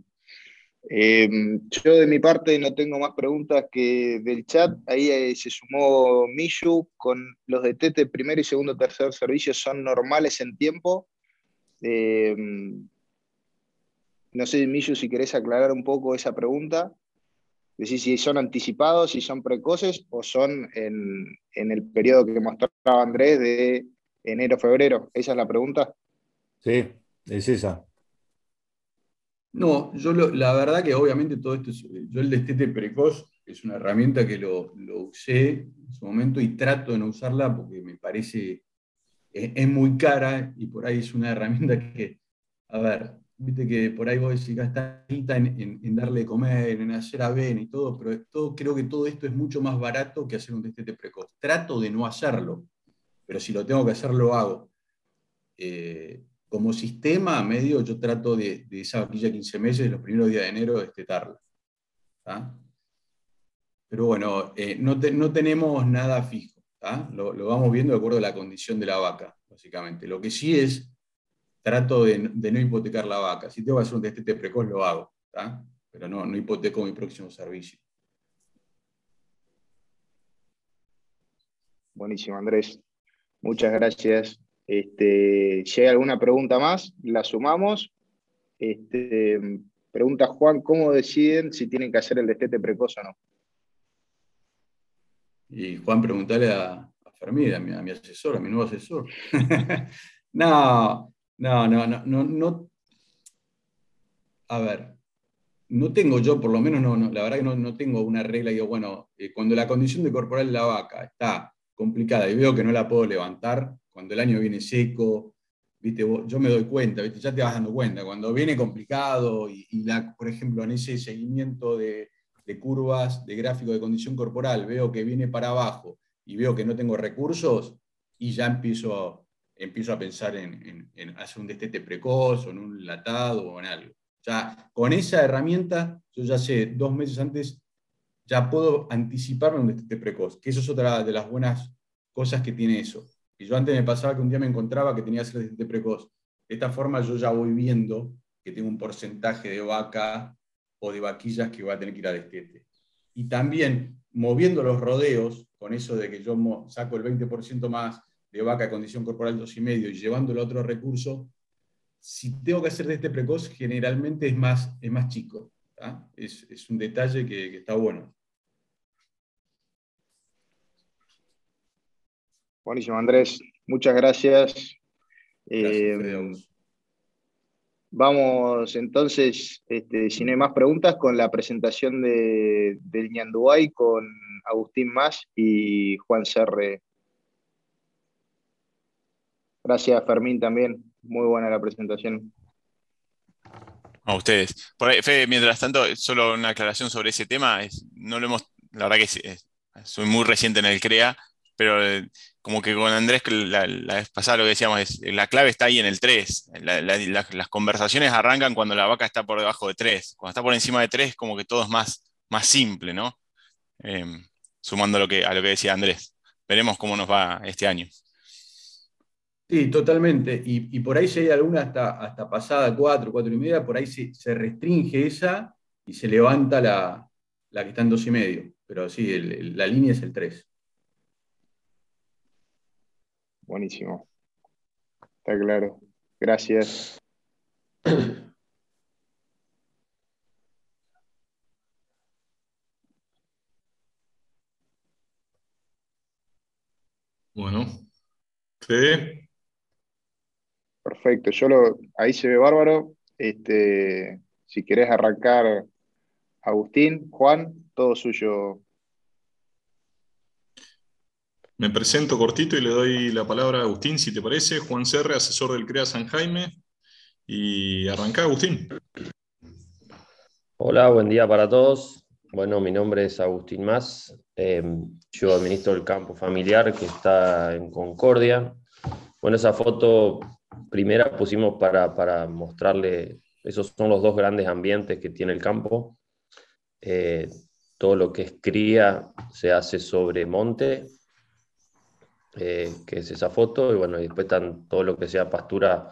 Em, yo de mi parte no tengo más preguntas que del chat. Ahí eh, se sumó Mishu con los de Tete, primero y segundo, tercer servicio son normales en tiempo. Em, no sé, Mishu, si querés aclarar un poco esa pregunta. Decir si son anticipados, si son precoces o son en, en el periodo que mostraba Andrés de enero-febrero. ¿Esa es la pregunta? Sí, es esa. No, yo la verdad que obviamente todo esto, yo el destete precoz es una herramienta que lo, usé en su momento y trato de no usarla porque me parece, es, muy cara y por ahí es una herramienta que, a ver, viste que por ahí vos decís gastar en, en, darle de comer, en hacer avena y todo, pero todo, creo que todo esto es mucho más barato que hacer un destete precoz. Trato de no hacerlo, pero si lo tengo que hacer, lo hago. Eh, como sistema medio yo trato de, esa vaquilla 15 meses, los primeros días de enero, destetarla. Pero bueno, eh, no, tenemos nada fijo. Lo, vamos viendo de acuerdo a la condición de la vaca, básicamente. Lo que sí es, trato de, no hipotecar la vaca. Si tengo que hacer un destete precoz, lo hago. Pero no, no hipoteco mi próximo servicio. Buenísimo, Andrés. Muchas gracias. Este, hay alguna pregunta más, la sumamos. Este, pregunta Juan, ¿cómo deciden si tienen que hacer el destete precoz o no? Y Juan, preguntarle a, a Fermín, a mi, asesor, a mi nuevo asesor. no, no, no, no, no, A ver, no tengo yo, por lo menos, no, la verdad que no, tengo una regla. Digo, bueno, eh, cuando la condición de corporal de la vaca está complicada y veo que no la puedo levantar, cuando el año viene seco, ¿viste? yo me doy cuenta, ¿viste? ya te vas dando cuenta, cuando viene complicado y, la, por ejemplo, en ese seguimiento de, curvas de gráfico de condición corporal, veo que viene para abajo y veo que no tengo recursos y ya empiezo, empiezo a pensar en, hacer un destete precoz o en un latado o en algo. Ya con esa herramienta, yo ya sé dos meses antes, ya puedo anticiparme un destete precoz, que eso es otra de las buenas cosas que tiene eso. Y yo antes me pasaba que un día me encontraba que tenía que hacer destete precoz. De esta forma yo ya voy viendo que tengo un porcentaje de vaca o de vaquillas que va a tener que ir al estete. Y también moviendo los rodeos, con eso de que yo saco el 20% más de vaca de condición corporal 2,5 y llevándolo a otro recurso, si tengo que hacer de este precoz, generalmente es más, es más chico. Es, un detalle que, está bueno. Buenísimo, Andrés. Muchas gracias. Eh, vamos entonces, este, si no hay más preguntas, con la presentación de, del Ñanduay con Agustín Más y Juan Serre. Gracias, Fermín, también. Muy buena la presentación. A ustedes. Por ahí, Fede, mientras tanto, solo una aclaración sobre ese tema. no lo hemos, la verdad que soy muy reciente en el CREA, pero eh, como que con Andrés, la, vez pasada lo que decíamos es, la clave está ahí en el 3. las conversaciones arrancan cuando la vaca está por debajo de 3. Cuando está por encima de 3, como que todo es más, más simple, ¿no? Em, sumando lo que, a lo que decía Andrés. Veremos cómo nos va este año. Sí, totalmente. Y, por ahí si hay alguna hasta, hasta pasada 4, 4 y media, por ahí se, se restringe esa y se levanta la, que está en 2 y medio. Pero sí, la línea es el 3. Buenísimo. Está claro. Gracias. Bueno. ¿Sí? Perfecto, yo lo, ahí se ve bárbaro. Este, si querés arrancar, Agustín, Juan, todo suyo. Me presento cortito y le doy la palabra a Agustín, si te parece. Juan Serre, asesor del CREA San Jaime. Y arranca, Agustín. Hola, buen día para todos. Bueno, mi nombre es Agustín Más. Em, yo administro el campo familiar que está en Concordia. Bueno, esa foto primera pusimos para, mostrarle, esos son los dos grandes ambientes que tiene el campo. Eh, todo lo que es cría se hace sobre monte, eh, que es esa foto, y bueno, y después están todo lo que sea pastura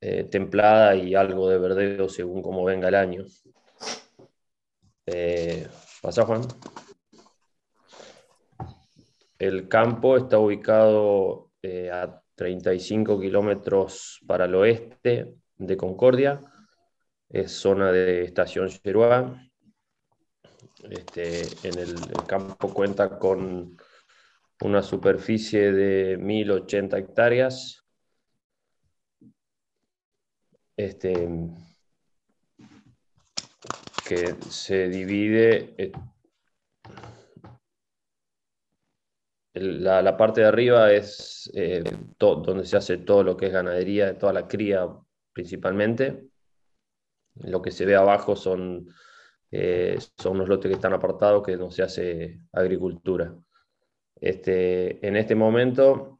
eh, templada y algo de verdeo según cómo venga el año. ¿Pasa, Juan? El campo está ubicado a 35 kilómetros para el oeste de Concordia, es zona de estación Yeruá. Este, en el, campo cuenta con una superficie de 1080 hectáreas. Este, que se divide La, parte de arriba es eh, donde se hace todo lo que es ganadería, toda la cría principalmente. Lo que se ve abajo son, eh, son unos lotes que están apartados que no se hace agricultura. Este, en este momento,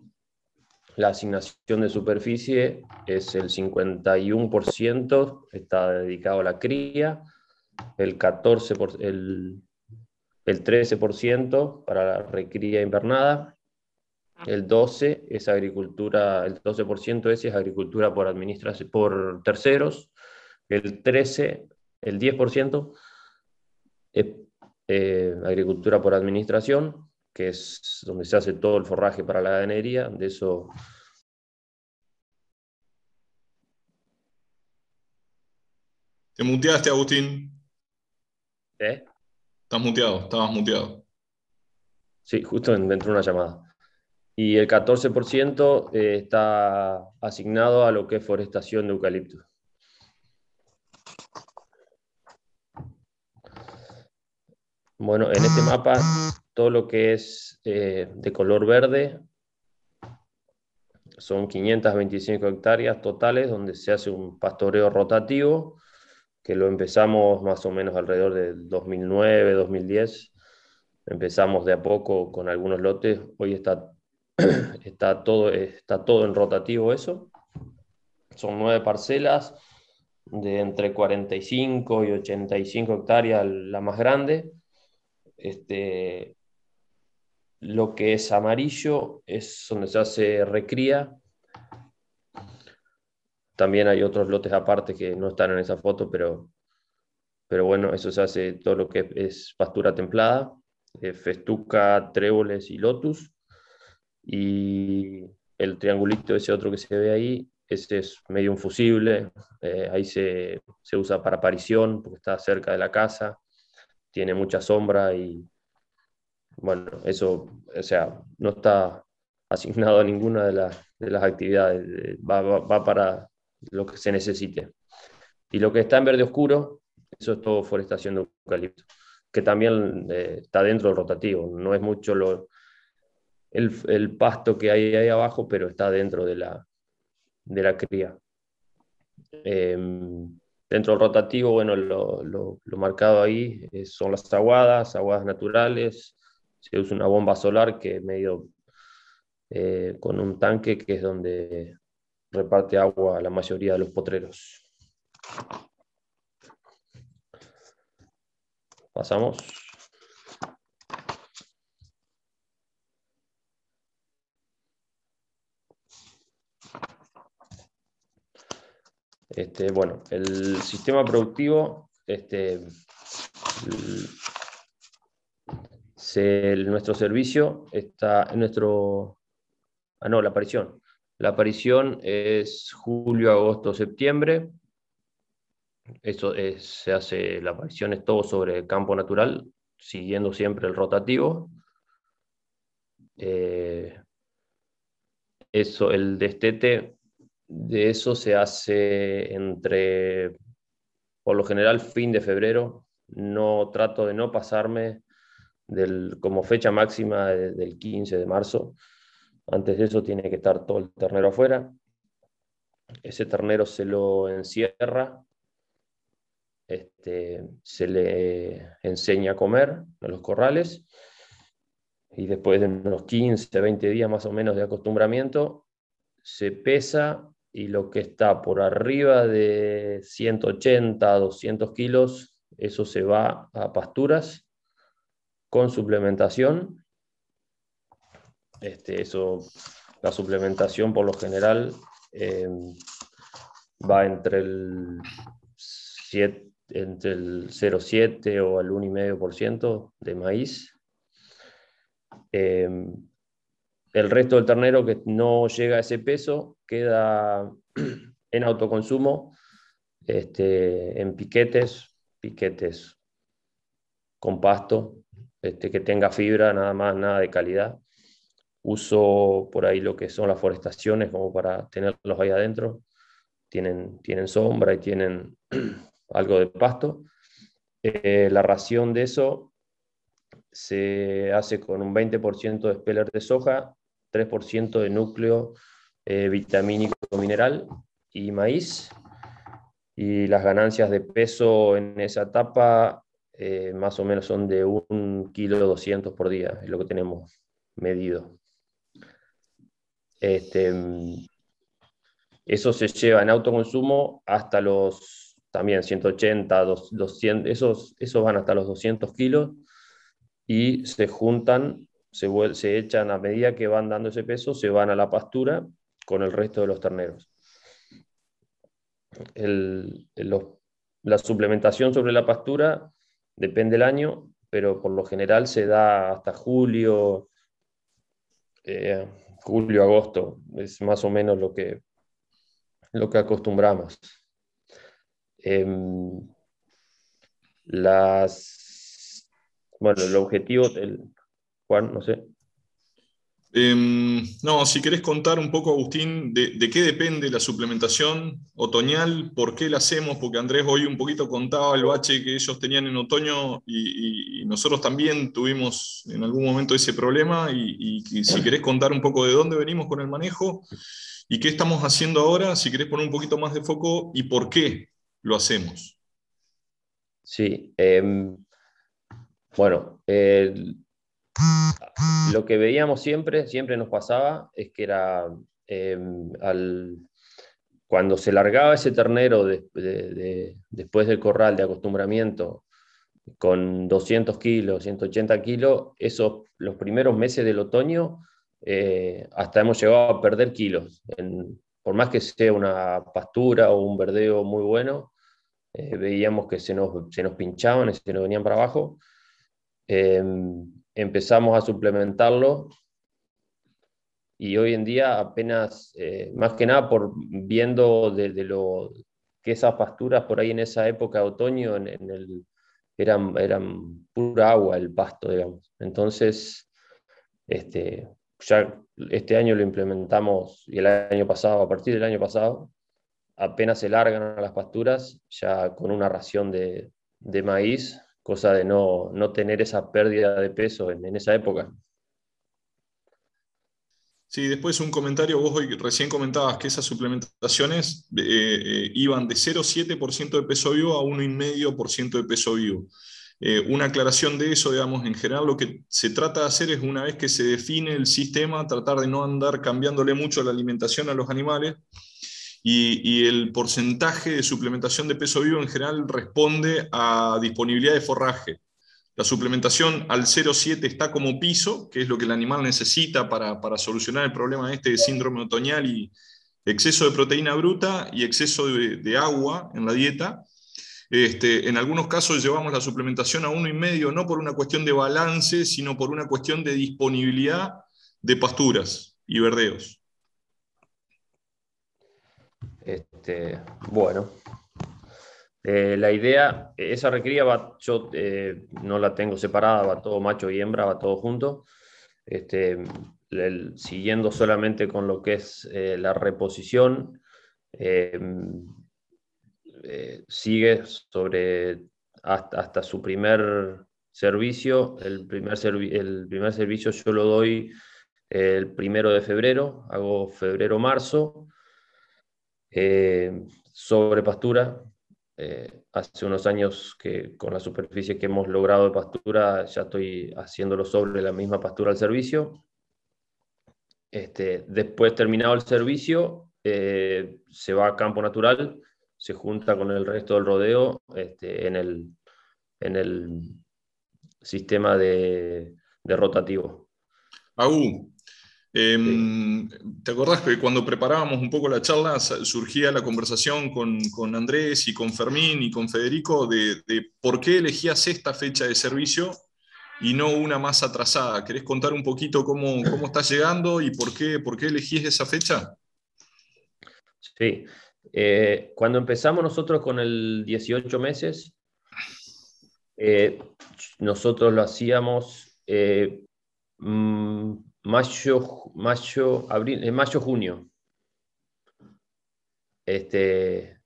la asignación de superficie es el 51%, está dedicado a la cría, el 14%, el el 13% para la recría invernada, el 12% es agricultura, el 12% ese es agricultura por administración, por terceros, el 13%, el 10% es eh, agricultura por administración, que es donde se hace todo el forraje para la ganadería, de eso Te muteaste, Agustín. ¿Eh? Estás muteado, estabas muteado. Sí, justo dentro de una llamada. Y el 14% eh, está asignado a lo que es forestación de eucalipto. Bueno, en este mapa, todo lo que es eh, de color verde son 525 hectáreas totales donde se hace un pastoreo rotativo que lo empezamos más o menos alrededor del 2009, 2010. Empezamos de a poco con algunos lotes. Hoy está, está, todo, está todo en rotativo eso. Son nueve parcelas de entre 45 y 85 hectáreas, la más grande. Este, lo que es amarillo es donde se hace recría también hay otros lotes aparte que no están en esa foto, pero, pero bueno, eso se hace todo lo que es pastura templada, eh, festuca, tréboles y lotus. Y el triangulito ese otro que se ve ahí, ese es medio un fusible, eh, ahí se, se, usa para aparición porque está cerca de la casa, tiene mucha sombra y bueno, eso, o sea, no está asignado a ninguna de, de las actividades, va, va, para lo que se necesite. Y lo que está en verde oscuro, eso es todo forestación de eucalipto, que también eh, está dentro del rotativo, no es mucho lo, el, el, pasto que hay ahí abajo, pero está dentro de la, de la cría. Em, dentro del rotativo, bueno, lo, lo, marcado ahí eh, son las aguadas, aguadas naturales, se usa una bomba solar que medio eh, con un tanque que es donde reparte agua a la mayoría de los potreros. Pasamos. Este, bueno, el sistema productivo, este, nuestro servicio está en nuestro Ah, no, la aparición. La aparición es julio, agosto, septiembre. Eso se hace, la aparición es todo sobre campo natural, siguiendo siempre el rotativo. Eh, eso, el destete de eso se hace entre, por lo general, fin de febrero. No trato de no pasarme del, como fecha máxima del 15 de marzo antes de eso tiene que estar todo el ternero afuera. Ese ternero se lo encierra, este, se le enseña a comer en los corrales y después de unos 15, 20 días más o menos de acostumbramiento, se pesa y lo que está por arriba de 180, 200 kilos, eso se va a pasturas con suplementación este, eso, la suplementación por lo general eh, va entre el, 7, entre el 0,7 o el 1,5% de maíz. Eh, el resto del ternero que no llega a ese peso queda en autoconsumo, este, en piquetes, piquetes con pasto, este, que tenga fibra, nada más, nada de calidad uso por ahí lo que son las forestaciones como para tenerlos ahí adentro. Tienen, tienen sombra y tienen algo de pasto. Eh, la ración de eso se hace con un 20% de speller de soja, 3% de núcleo eh, vitamínico mineral y maíz. Y las ganancias de peso en esa etapa eh, más o menos son de un kilo 200 por día, es lo que tenemos medido. Este, eso se lleva en autoconsumo hasta los también 180, 200, esos, esos van hasta los 200 kilos y se juntan, se, se echan a medida que van dando ese peso, se van a la pastura con el resto de los terneros. la suplementación sobre la pastura depende del año, pero por lo general se da hasta julio, eh, julio, agosto, es más o menos lo que, lo que acostumbramos. Em, las, bueno, el objetivo, del, Juan, no sé. Em, no, si querés contar un poco, Agustín, de, qué depende la suplementación otoñal, por qué la hacemos, porque Andrés hoy un poquito contaba el bache que ellos tenían en otoño y, nosotros también tuvimos en algún momento ese problema y, si querés contar un poco de dónde venimos con el manejo y qué estamos haciendo ahora, si querés poner un poquito más de foco y por qué lo hacemos. Sí, em, bueno, lo que veíamos siempre, siempre nos pasaba, es que era em, cuando se largaba ese ternero después del corral de acostumbramiento con 200 kilos, 180 kilos, esos, los primeros meses del otoño, eh, hasta hemos llegado a perder kilos por más que sea una pastura o un verdeo muy bueno, eh, veíamos que se nos, se nos pinchaban se nos venían para abajo. Em, empezamos a suplementarlo y hoy en día apenas, eh, más que nada por viendo de, lo que esas pasturas por ahí en esa época de otoño en, el, eran, eran pura agua el pasto, digamos. Entonces, este, ya este año lo implementamos y el año pasado, a partir del año pasado, apenas se largan las pasturas, ya con una ración de, de maíz, cosa de no, no, tener esa pérdida de peso en, esa época. Sí, después un comentario, vos hoy recién comentabas que esas suplementaciones eh, eh, iban de 0,7% de peso vivo a 1,5% de peso vivo. Eh, una aclaración de eso, digamos, en general lo que se trata de hacer es una vez que se define el sistema, tratar de no andar cambiándole mucho la alimentación a los animales y, y el porcentaje de suplementación de peso vivo en general responde a disponibilidad de forraje. La suplementación al 0,7 está como piso, que es lo que el animal necesita para, solucionar el problema este de síndrome otoñal y exceso de proteína bruta y exceso de, agua en la dieta. Este, en algunos casos llevamos la suplementación a 1,5, no por una cuestión de balance, sino por una cuestión de disponibilidad de pasturas y verdeos. Este, bueno, eh, la idea, esa recría yo eh, no la tengo separada, va todo macho y hembra, va todo junto. Este, siguiendo solamente con lo que es eh, la reposición, sigue sobre hasta, su primer servicio. El primer, el primer servicio yo lo doy el primero de febrero, hago febrero-marzo, sobre pastura, eh, hace unos años que con la superficie que hemos logrado de pastura ya estoy haciéndolo sobre la misma pastura al servicio. Este, después terminado el servicio, eh, se va a campo natural, se junta con el resto del rodeo este, en, el, en el sistema de, de rotativo. Em, ¿Te acordás que cuando preparábamos un poco la charla surgía la conversación con, Andrés y con Fermín y con Federico de, por qué elegías esta fecha de servicio y no una más atrasada? ¿Querés contar un poquito cómo, cómo estás llegando y por qué, por qué elegís esa fecha? Sí, eh, cuando empezamos nosotros con el 18 meses, eh, nosotros lo hacíamos eh, mm, mayo, mayo, abril, en mayo, junio. Este,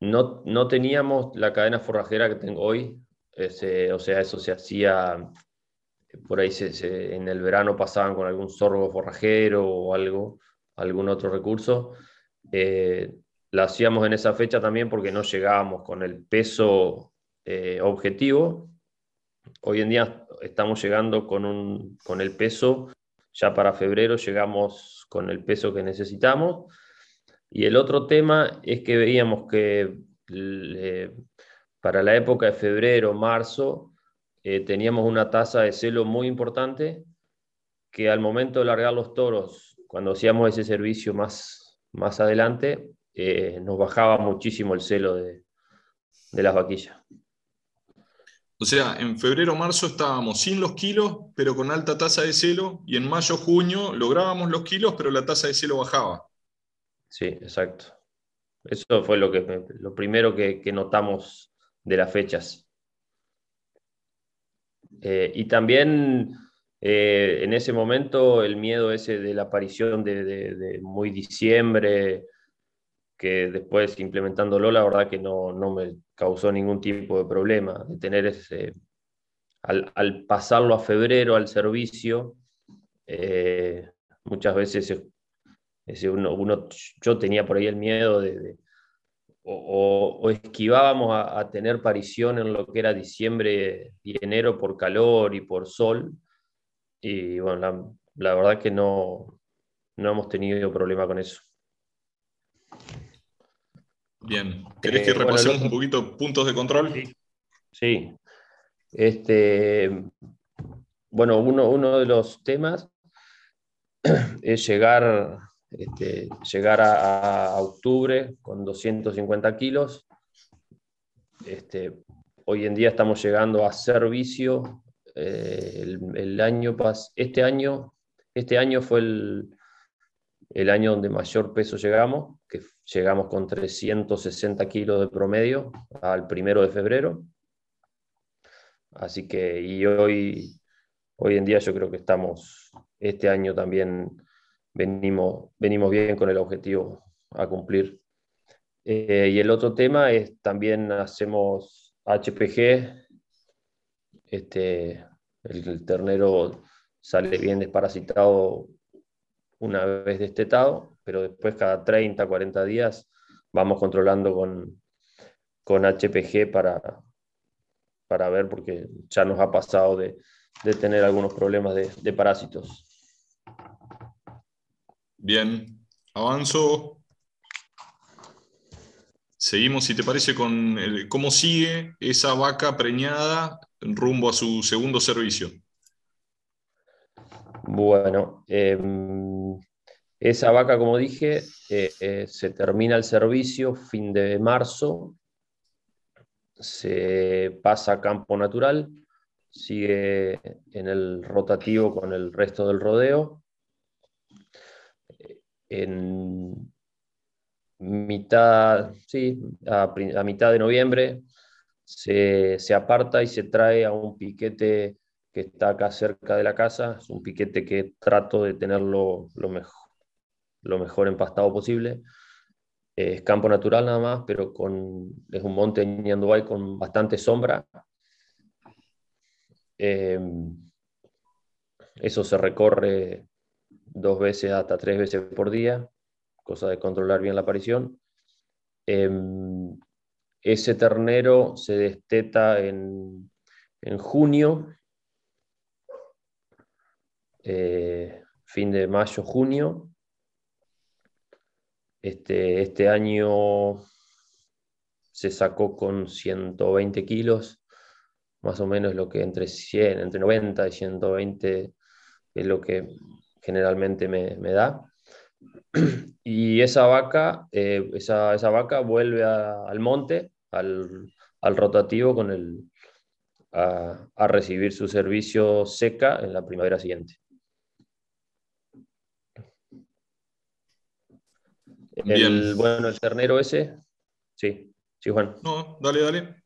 no, no teníamos la cadena forrajera que tengo hoy. o sea, eso se hacía, por ahí en el verano pasaban con algún sorgo forrajero o algo, algún otro recurso. Eh, la hacíamos en esa fecha también porque no llegábamos con el peso eh, objetivo. Hoy en día estamos llegando con, un, con el peso, ya para febrero llegamos con el peso que necesitamos. Y el otro tema es que veíamos que para la época de febrero, marzo, eh, teníamos una tasa de celo muy importante que al momento de largar los toros, cuando hacíamos ese servicio más, más adelante, eh, nos bajaba muchísimo el celo de, de las vaquillas. O sea, en febrero marzo estábamos sin los kilos, pero con alta tasa de celo, y en mayo junio lográbamos los kilos, pero la tasa de celo bajaba. Sí, exacto. Eso fue lo, que, lo primero que, notamos de las fechas. Eh, y también eh, en ese momento el miedo ese de la aparición de, de muy diciembre, que después implementándolo, la verdad que no, me causó ningún tipo de problema. De tener ese, al, pasarlo a febrero al servicio, eh, muchas veces uno, yo tenía por ahí el miedo de, o, esquivábamos a, tener parición en lo que era diciembre y enero por calor y por sol. Y bueno, la, la verdad que no, no hemos tenido problema con eso. Bien, ¿querés que eh, repasemos un poquito puntos de control? Sí. Este, bueno, uno, uno de los temas es llegar este, llegar a, octubre con 250 kilos. Este, hoy en día estamos llegando a servicio. Eh, el, año este año, este año fue el, el año donde mayor peso llegamos, que llegamos con 360 kilos de promedio al primero de febrero. Así que, y hoy, hoy en día yo creo que estamos, este año también venimos, venimos bien con el objetivo a cumplir. Eh, y el otro tema es también hacemos HPG, este, el ternero sale bien desparasitado una vez destetado, pero después cada 30, 40 días vamos controlando con, con HPG para, para ver, porque ya nos ha pasado de, tener algunos problemas de, parásitos. Bien, avanzo. Seguimos, si te parece, con cómo sigue esa vaca preñada rumbo a su segundo servicio. Bueno, em, esa vaca, como dije, eh, eh, se termina el servicio fin de marzo, se pasa a campo natural, sigue en el rotativo con el resto del rodeo. En mitad, sí, a, mitad de noviembre se, se aparta y se trae a un piquete que está acá cerca de la casa. Es un piquete que trato de tenerlo lo mejor, lo mejor empastado posible. es campo natural nada más, pero con, es un monte en Ñandubay con bastante sombra. Em, eso se recorre dos veces hasta tres veces por día, cosa de controlar bien la aparición. Em, ese ternero se desteta en, en junio eh, fin de mayo, junio. Este, este año se sacó con 120 kilos, más o menos lo que entre 100, entre 90 y 120 es lo que generalmente me, da. Y esa vaca, eh, esa, vaca vuelve al monte, al, rotativo, con el, a recibir su servicio seca en la primavera siguiente. El, bueno, el ternero ese. Sí, sí, Juan. No, dale, dale.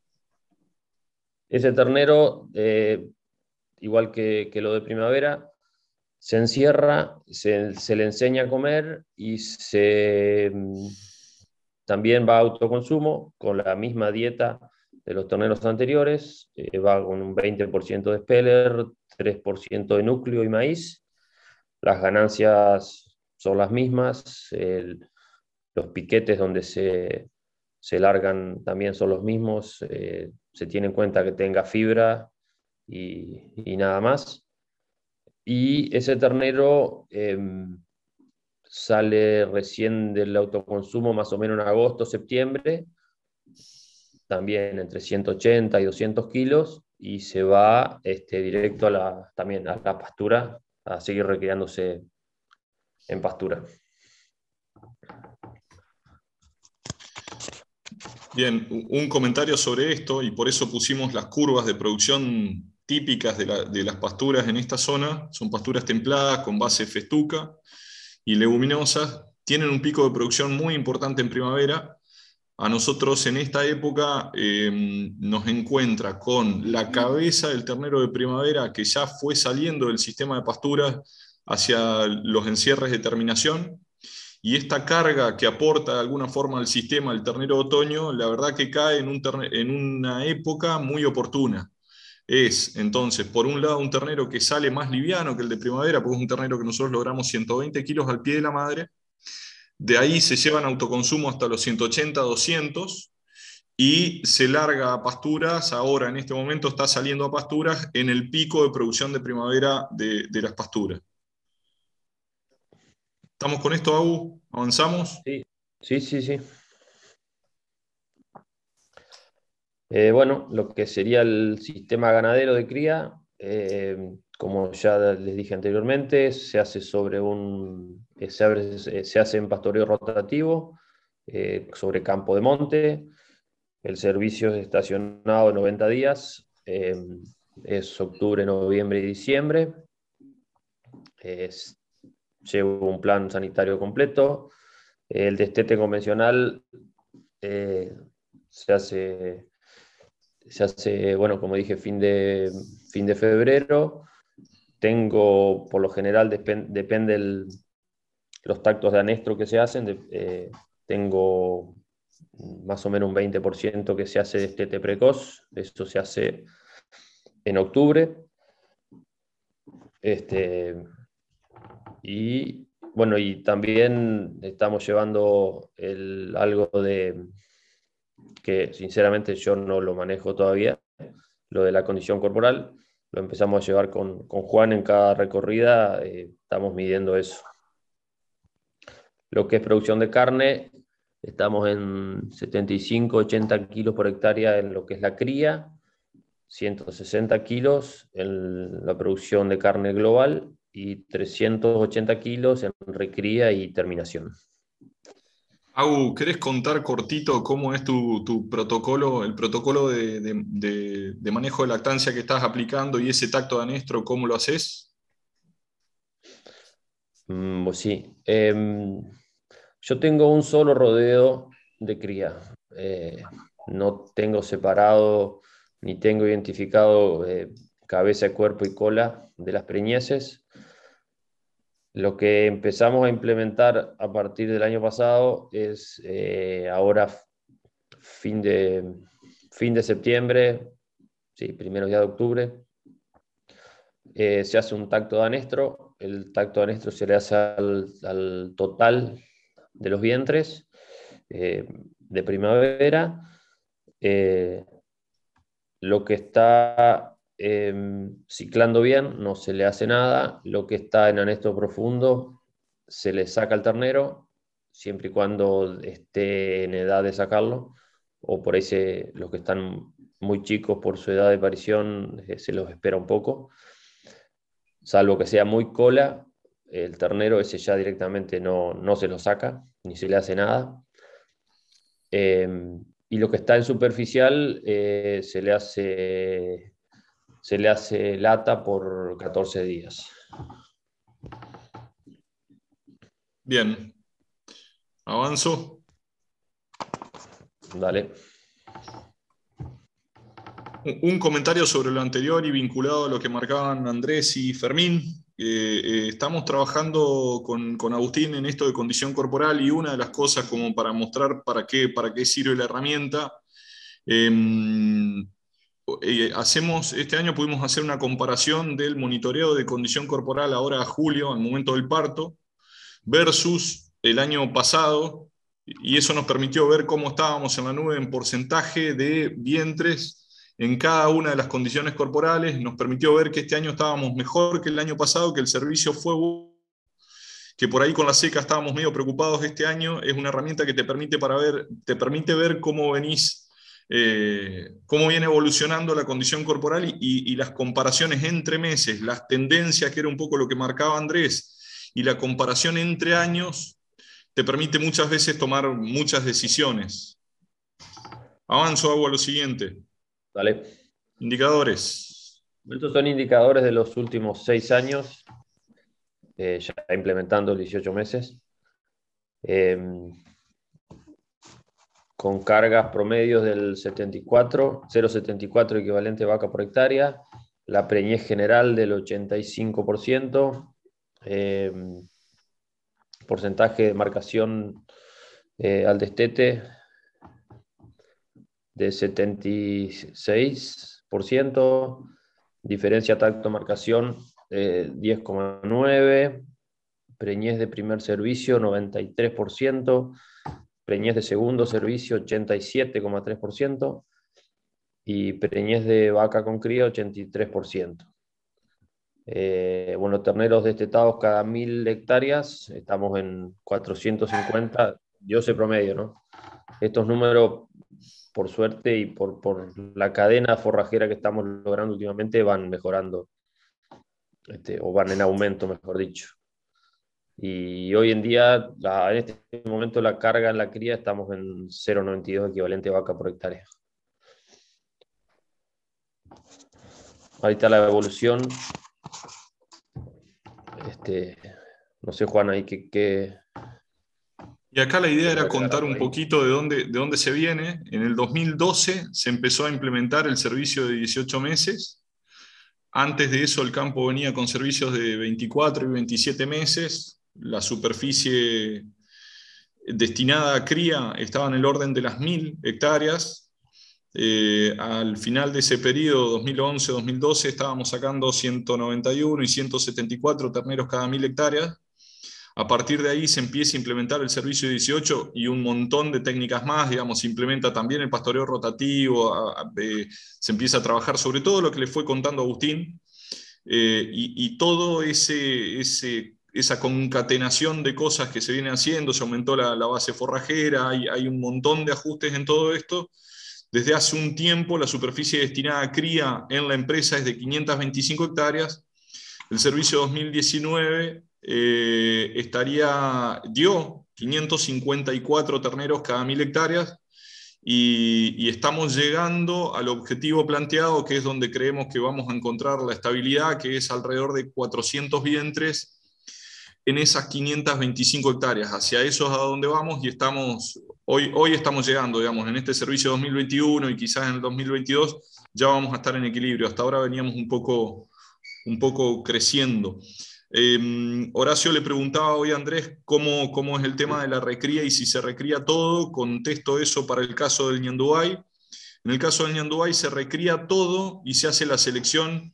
Ese ternero, eh, igual que, lo de primavera, se encierra, se, le enseña a comer y se, mm, también va a autoconsumo con la misma dieta de los terneros anteriores. Eh, va con un 20% de speller, 3% de núcleo y maíz. Las ganancias son las mismas. El, los piquetes donde se, largan también son los mismos, eh, se tiene en cuenta que tenga fibra y, nada más. Y ese ternero em, sale recién del autoconsumo más o menos en agosto, septiembre, también entre 180 y 200 kilos, y se va este, directo a la, también a la pastura, a seguir recriándose en pastura. Bien, un comentario sobre esto, y por eso pusimos las curvas de producción típicas de, las pasturas en esta zona. Son pasturas templadas con base festuca y leguminosas. Tienen un pico de producción muy importante en primavera. A nosotros en esta época em, nos encuentra con la cabeza del ternero de primavera que ya fue saliendo del sistema de pasturas hacia los encierres de terminación y esta carga que aporta de alguna forma al sistema el ternero otoño, la verdad que cae en, un en una época muy oportuna. Es entonces, por un lado, un ternero que sale más liviano que el de primavera, porque es un ternero que nosotros logramos 120 kilos al pie de la madre. De ahí se llevan autoconsumo hasta los 180, 200 y se larga a pasturas. Ahora, en este momento, está saliendo a pasturas en el pico de producción de primavera de las pasturas. ¿Estamos con esto, Agu? ¿Avanzamos? Sí, sí, sí. sí. Eh, bueno, lo que sería el sistema ganadero de cría, eh, como ya les dije anteriormente, se hace sobre un, eh, se, hace en pastoreo rotativo, sobre campo de monte. El servicio es estacionado 90 días, es octubre, noviembre y diciembre. Llevo un plan sanitario completo. El destete convencional se hace se hace, bueno, como dije, fin de, fin de febrero. Tengo, por lo general, depende los tactos de anestro que se hacen, eh, tengo más o menos un 20% que se hace de estete precoz, esto se hace en octubre. Este, y bueno, y también estamos llevando el, algo de que sinceramente yo no lo manejo todavía, lo de la condición corporal. Lo empezamos a llevar con, Juan en cada recorrida, eh, estamos midiendo eso. Lo que es producción de carne, estamos en 75, 80 kilos por hectárea en lo que es la cría, 160 kilos en la producción de carne global y 380 kilos en recría y terminación. Agu, ¿querés contar cortito cómo es tu, protocolo, el protocolo de, manejo de lactancia que estás aplicando y ese tacto de anestro, cómo lo haces? Mm, pues sí. Em, yo tengo un solo rodeo de cría. Eh, no tengo separado ni tengo identificado eh, cabeza, cuerpo y cola de las preñeces. Lo que empezamos a implementar a partir del año pasado es eh, ahora fin de, fin de septiembre, sí, primeros días de octubre, eh, se hace un tacto de anestro. El tacto de anestro se le hace al, total de los vientres eh, de primavera. lo que está Em, ciclando bien, no se le hace nada. Lo que está en anesto profundo se le saca al ternero, siempre y cuando esté en edad de sacarlo, o por ahí los que están muy chicos por su edad de aparición eh, se los espera un poco. Salvo que sea muy cola, el ternero ese ya directamente no, no se lo saca, ni se le hace nada. Em, y lo que está en superficial eh, se le hace se le hace lata por 14 días. Bien. Avanzo. Dale. Un comentario sobre lo anterior y vinculado a lo que marcaban Andrés y Fermín. Eh, estamos trabajando con, Agustín en esto de condición corporal y una de las cosas como para mostrar para qué, para qué sirve la herramienta, em, eh, hacemos, este año pudimos hacer una comparación del monitoreo de condición corporal ahora a julio, al momento del parto, versus el año pasado, y eso nos permitió ver cómo estábamos en la nube en porcentaje de vientres en cada una de las condiciones corporales, nos permitió ver que este año estábamos mejor que el año pasado, que el servicio fue que por ahí con la seca estábamos medio preocupados este año, es una herramienta que te permite, para ver, te permite ver cómo venís eh, cómo viene evolucionando la condición corporal y, las comparaciones entre meses, las tendencias, que era un poco lo que marcaba Andrés, y la comparación entre años, te permite muchas veces tomar muchas decisiones. Avanzo, hago a lo siguiente. Dale. Indicadores. Estos son indicadores de los últimos seis años, eh, ya implementando 18 meses. Eh, con cargas promedios del 74, 0,74 equivalente vaca por hectárea, la preñez general del 85%, em, porcentaje de marcación eh, al destete de 76%, diferencia tacto-marcación 10,9%, preñez de primer servicio 93%, preñez de segundo servicio 87,3% y preñez de vaca con cría 83%. Eh, bueno, terneros destetados cada mil hectáreas, estamos en 450, yo sé promedio, ¿no? Estos números, por suerte y por, la cadena forrajera que estamos logrando últimamente, van mejorando este, o van en aumento, mejor dicho. Y hoy en día, en este momento, la carga en la cría estamos en 0,92 equivalente vaca por hectárea. Ahí está la evolución. Este, no sé, Juan, ahí qué, y acá la idea era contar un poquito de dónde, de dónde se viene. En el 2012 se empezó a implementar el servicio de 18 meses. Antes de eso el campo venía con servicios de 24 y 27 meses. La superficie destinada a cría estaba en el orden de las 1.000 hectáreas. Eh, al final de ese periodo, 2011-2012, estábamos sacando 191 y 174 terneros cada 1.000 hectáreas a partir de ahí se empieza a implementar el servicio 18 y un montón de técnicas más, digamos, se implementa también el pastoreo rotativo, se empieza a trabajar sobre todo lo que le fue contando Agustín, eh, y, todo ese, esa concatenación de cosas que se viene haciendo, se aumentó la, base forrajera, hay, hay, un montón de ajustes en todo esto. Desde hace un tiempo la superficie destinada a cría en la empresa es de 525 hectáreas. El servicio 2019 eh, estaría, dio 554 terneros cada mil hectáreas y, estamos llegando al objetivo planteado, que es donde creemos que vamos a encontrar la estabilidad, que es alrededor de 400 vientres en esas 525 hectáreas. Hacia eso es a donde vamos y estamos, hoy, hoy estamos llegando, digamos, en este servicio 2021 y quizás en el 2022 ya vamos a estar en equilibrio. Hasta ahora veníamos un poco, un poco creciendo. Em, Horacio le preguntaba hoy a Andrés cómo, cómo, es el tema de la recría y si se recría todo. Contesto eso para el caso del Ñandubay. En el caso del Ñandubay se recría todo y se hace la selección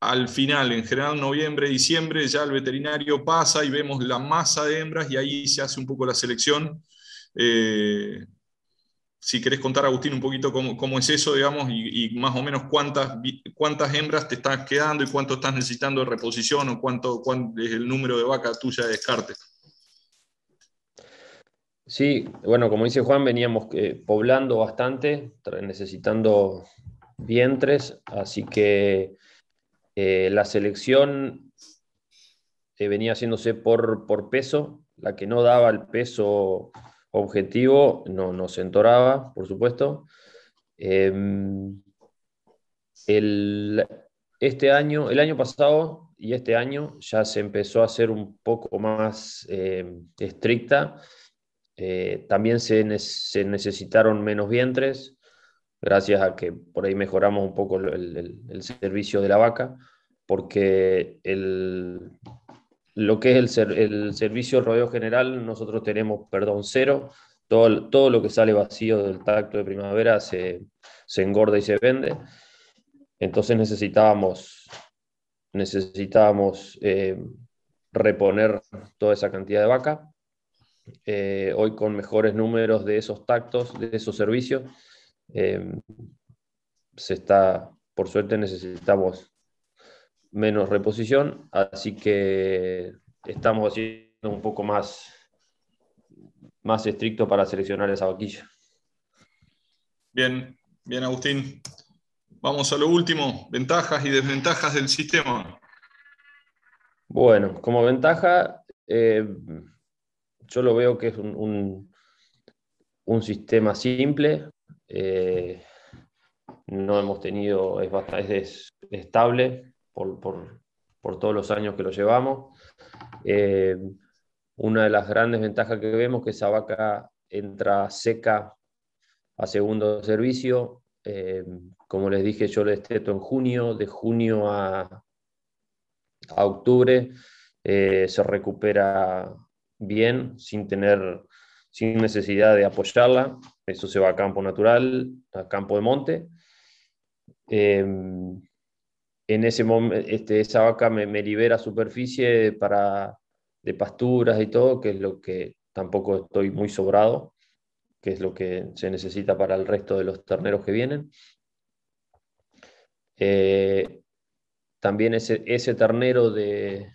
al final, en general noviembre, diciembre, ya el veterinario pasa y vemos la masa de hembras y ahí se hace un poco la selección. Eh, si querés contar, Agustín, un poquito cómo, es eso, digamos, y, más o menos cuántas, cuántas hembras te están quedando y cuánto estás necesitando de reposición o cuánto, es el número de vaca tuya de descarte. Sí, bueno, como dice Juan, veníamos eh, poblando bastante, necesitando vientres, así que eh, la selección eh, venía haciéndose por, por peso, la que no daba el peso objetivo no nos entoraba, por supuesto. Em, el, este año, el año pasado y este año ya se empezó a ser un poco más em, estricta. Eh, también se, se, necesitaron menos vientres, gracias a que por ahí mejoramos un poco el, el servicio de la vaca, porque el, lo que es el, el servicio rodeo general, nosotros tenemos, perdón, cero. Todo, todo lo que sale vacío del tacto de primavera se, se engorda y se vende. Entonces necesitábamos, necesitábamos eh, reponer toda esa cantidad de vaca. Eh, hoy con mejores números de esos tactos, de esos servicios, eh, se está, por suerte necesitamos menos reposición, así que estamos haciendo un poco más, más estricto para seleccionar esa vaquilla. Bien, bien Agustín. Vamos a lo último, ventajas y desventajas del sistema. Bueno, como ventaja, eh, yo lo veo que es un, un, sistema simple. Eh, no hemos tenido, es bastante es estable, por, todos los años que lo llevamos. Eh, una de las grandes ventajas que vemos es que esa vaca entra seca a segundo servicio. Eh, como les dije, yo le desteto en junio, de junio a, octubre se recupera bien, sin tener, sin necesidad de apoyarla. Eso se va a campo natural, a campo de monte en ese momento, este, esa vaca me, libera superficie para, de pasturas y todo, que es lo que tampoco estoy muy sobrado, que es lo que se necesita para el resto de los terneros que vienen. Eh, también ese, ese ternero de,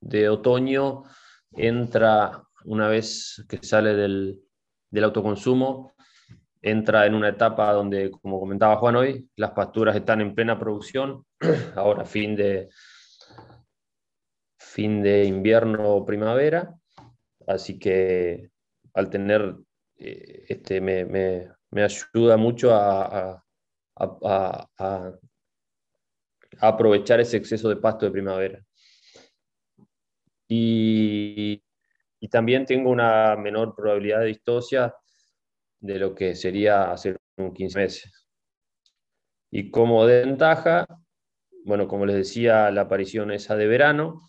de, otoño entra una vez que sale del, del autoconsumo, entra en una etapa donde, como comentaba Juan hoy, las pasturas están en plena producción, ahora fin de, fin de invierno o primavera, así que al tener, eh, este, me, me, me, ayuda mucho a, a, aprovechar ese exceso de pasto de primavera. Y, y también tengo una menor probabilidad de distosia de lo que sería hacer un 15 meses. Y como ventaja, bueno, como les decía, la aparición esa de verano,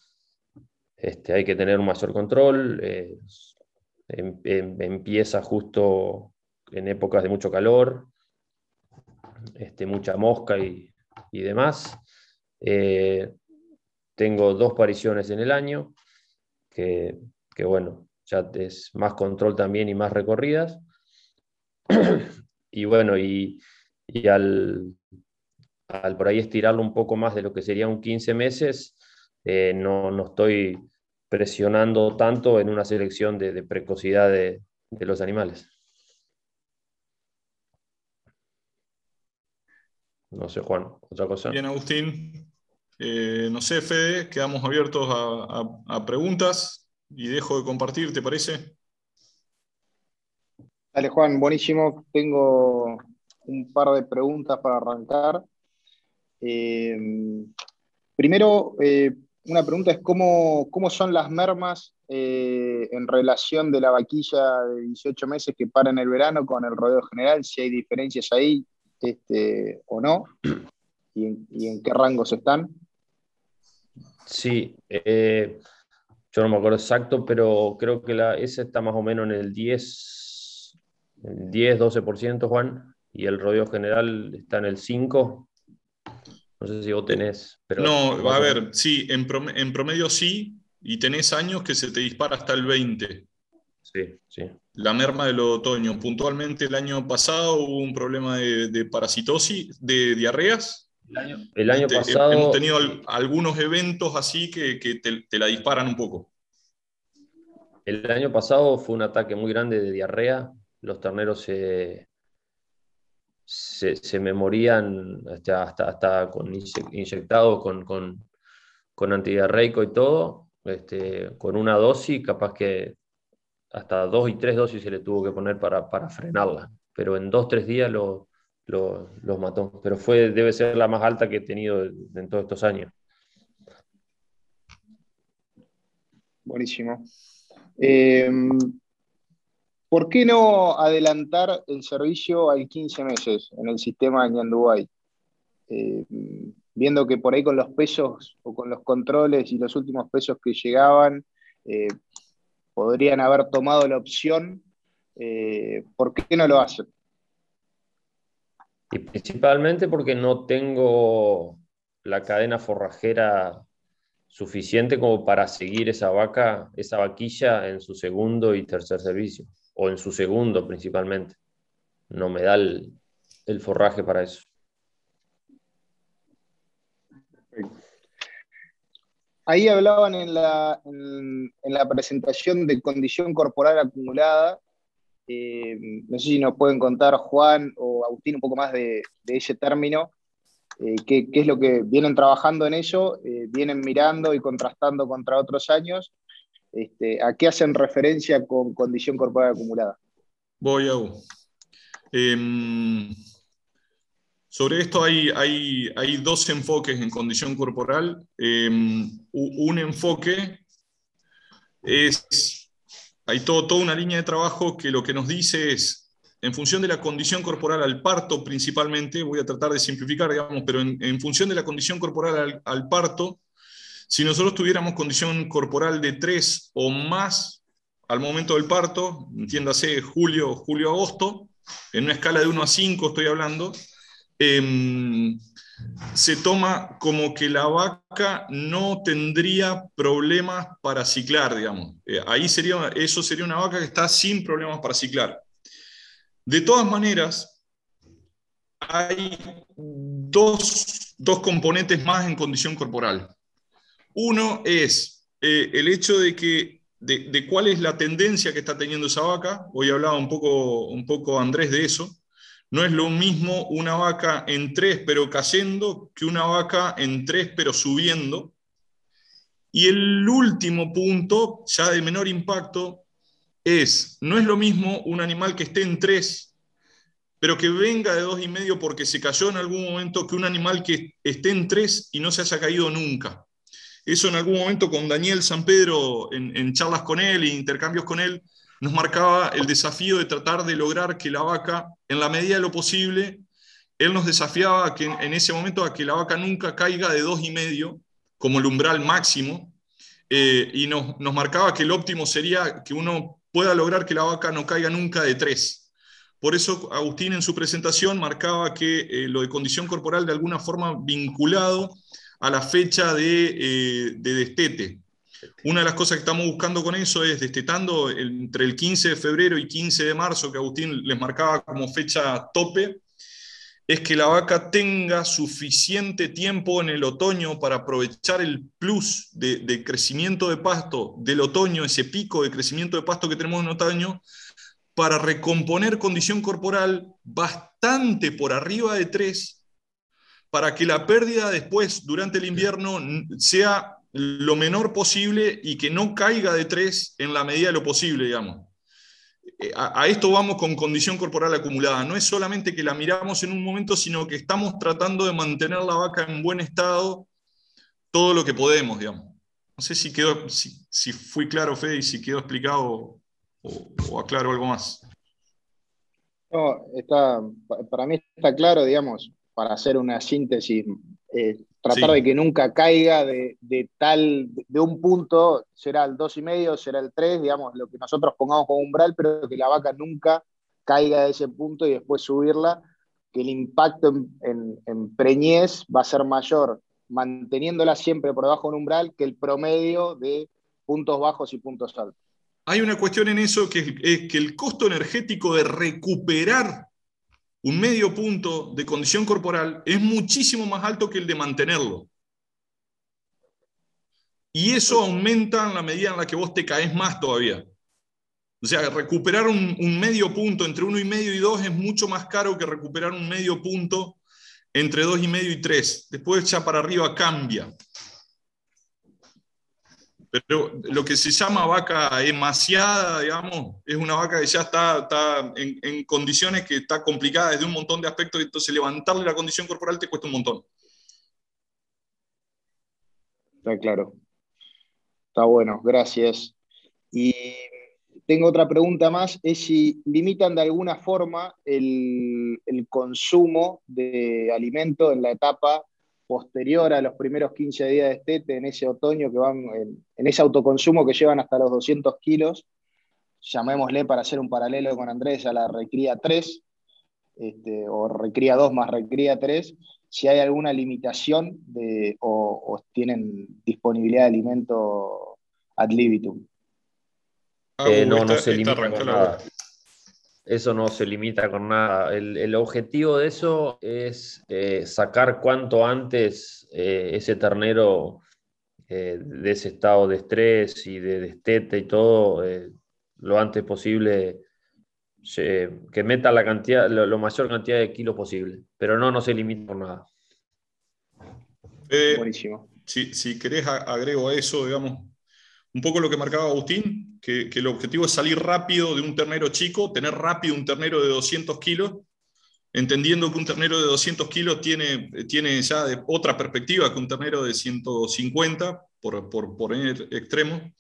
este, hay que tener un mayor control, eh, em, em, empieza justo en épocas de mucho calor, este, mucha mosca y, y demás. Eh, tengo dos apariciones en el año, que, que, bueno, ya es más control también y más recorridas. y bueno, y, y al, al, por ahí estirarlo un poco más de lo que sería un 15 meses, eh, no, no, estoy presionando tanto en una selección de, precocidad de, de, los animales. No sé, Juan, otra cosa. Bien, Agustín. Eh, no sé, Fede, quedamos abiertos a preguntas y dejo de compartir, ¿te parece? Dale, Juan, buenísimo. Tengo un par de preguntas para arrancar. Eh, primero, eh, una pregunta es cómo, cómo, son las mermas eh, en relación de la vaquilla de 18 meses que para en el verano con el rodeo general, si hay diferencias ahí este, o no, y en, y en, qué rangos están. Sí, eh, yo no me acuerdo exacto, pero creo que la, esa está más o menos en el 10, el 10 12%, Juan, y el rodeo general está en el 5%. No sé si vos tenés. Pero no, a ver, sí, en promedio, en promedio, sí, y tenés años que se te dispara hasta el 20. Sí, sí. La merma del otoño. Puntualmente el año pasado hubo un problema de, de parasitosis, de diarreas. El año, el año este, pasado. Hemos tenido algunos eventos así que, que te, te, la disparan un poco. El año pasado fue un ataque muy grande de diarrea. Los terneros se, se, se me morían hasta, hasta, hasta con inyectado con, con, con antidiarreico y todo, este, con una dosis, capaz que hasta dos y tres dosis se le tuvo que poner para, para frenarla, pero en dos, tres días lo, lo, los mató. Pero fue, debe ser la más alta que he tenido en todos estos años. Buenísimo. Eh, ¿Por qué no adelantar el servicio al 15 meses en el sistema de Ñandubay? Eh, viendo que por ahí con los pesos o con los controles y los últimos pesos que llegaban, eh, podrían haber tomado la opción. Eh, ¿Por qué no lo hacen? Y principalmente porque no tengo la cadena forrajera suficiente como para seguir esa vaca, esa vaquilla en su segundo y tercer servicio o en su segundo principalmente. No me da el, forraje para eso. Ahí hablaban en la, en, en la, presentación de condición corporal acumulada. Eh, no sé si nos pueden contar Juan o Agustín un poco más de, ese término. Eh, ¿qué, ¿qué, es lo que vienen trabajando en ello? Eh, ¿Vienen mirando y contrastando contra otros años? Este, ¿A qué hacen referencia con condición corporal acumulada? Voy a. Eh, sobre esto hay, hay, hay, dos enfoques en condición corporal. Eh, un enfoque es. Hay todo, toda una línea de trabajo que lo que nos dice es, en función de la condición corporal al parto principalmente, voy a tratar de simplificar, digamos, pero en, en función de la condición corporal al, parto, si nosotros tuviéramos condición corporal de 3 o más al momento del parto, entiéndase julio, julio, agosto, en una escala de 1 a 5 estoy hablando, eh, se toma como que la vaca no tendría problemas para ciclar, digamos. Eh, ahí sería, eso sería una vaca que está sin problemas para ciclar. De todas maneras, hay dos, dos componentes más en condición corporal. Uno es eh, el hecho de que de, de, cuál es la tendencia que está teniendo esa vaca. Hoy hablaba un poco, un poco Andrés de eso. No es lo mismo una vaca en tres pero cayendo que una vaca en tres pero subiendo. Y el último punto, ya de menor impacto, es, no es lo mismo un animal que esté en 3, pero que venga de dos y medio porque se cayó en algún momento, que un animal que esté en 3 y no se haya caído nunca. Eso en algún momento con Daniel San Pedro, en, en charlas con él intercambios con él, nos marcaba el desafío de tratar de lograr que la vaca, en la medida de lo posible, él nos desafiaba que en ese momento a que la vaca nunca caiga de dos y medio como el umbral máximo eh, y nos, nos, marcaba que el óptimo sería que uno pueda lograr que la vaca no caiga nunca de tres. Por eso Agustín en su presentación marcaba que eh, lo de condición corporal de alguna forma vinculado a la fecha de, eh, de destete. Una de las cosas que estamos buscando con eso es destetando entre el 15 de febrero y 15 de marzo, que Agustín les marcaba como fecha tope, es que la vaca tenga suficiente tiempo en el otoño para aprovechar el plus de, crecimiento de pasto del otoño, ese pico de crecimiento de pasto que tenemos en otoño, para recomponer condición corporal bastante por arriba de 3, para que la pérdida después, durante el invierno, sea lo menor posible y que no caiga de 3 en la medida de lo posible, digamos. Eh, a, esto vamos con condición corporal acumulada. No es solamente que la miramos en un momento, sino que estamos tratando de mantener la vaca en buen estado todo lo que podemos, digamos. No sé si, quedó, si, fui claro, Fede, y si quedó explicado o, aclaro algo más. Está, para mí está claro, digamos, para hacer una síntesis. Eh, tratar de que nunca caiga de, tal, de un punto, será el y medio, será el 3, digamos, lo que nosotros pongamos como umbral, pero que la vaca nunca caiga de ese punto y después subirla, que el impacto en, preñez va a ser mayor manteniéndola siempre por debajo de un umbral que el promedio de puntos bajos y puntos altos. Hay una cuestión en eso que es que el costo energético de recuperar un medio punto de condición corporal es muchísimo más alto que el de mantenerlo. Y eso aumenta en la medida en la que vos te caes más todavía. O sea, recuperar un, medio punto entre uno y medio y dos es mucho más caro que recuperar un medio punto entre dos y medio y tres. Después ya para arriba cambia. Pero lo que se llama vaca emaciada, digamos, es una vaca que ya está, está en, condiciones que está complicada desde un montón de aspectos, entonces levantarle la condición corporal te cuesta un montón. Está claro. Está bueno, gracias. Y tengo otra pregunta más, es si limitan de alguna forma el, el consumo de alimento en la etapa posterior a los primeros 15 días de estete, en ese otoño que van, en, ese autoconsumo que llevan hasta los 200 kilos, llamémosle para hacer un paralelo con Andrés a la recría 3, este, o recría 2 más recría 3, si hay alguna limitación de, o, tienen disponibilidad de alimento ad libitum. Eh, no, no se limita nada. Eso no se limita con nada. El, objetivo de eso es eh, sacar cuanto antes eh, ese ternero eh, de ese estado de estrés y de destete y todo, lo antes posible, que meta la cantidad, lo, mayor cantidad de kilos posible. Pero no, no se limita con nada. Buenísimo. Si, si querés agrego a eso, digamos, un poco lo que marcaba Agustín, que, el objetivo es salir rápido de un ternero chico, tener rápido un ternero de 200 kilos, entendiendo que un ternero de 200 kilos tiene, tiene ya otra perspectiva que un ternero de 150, por, por, por extremo.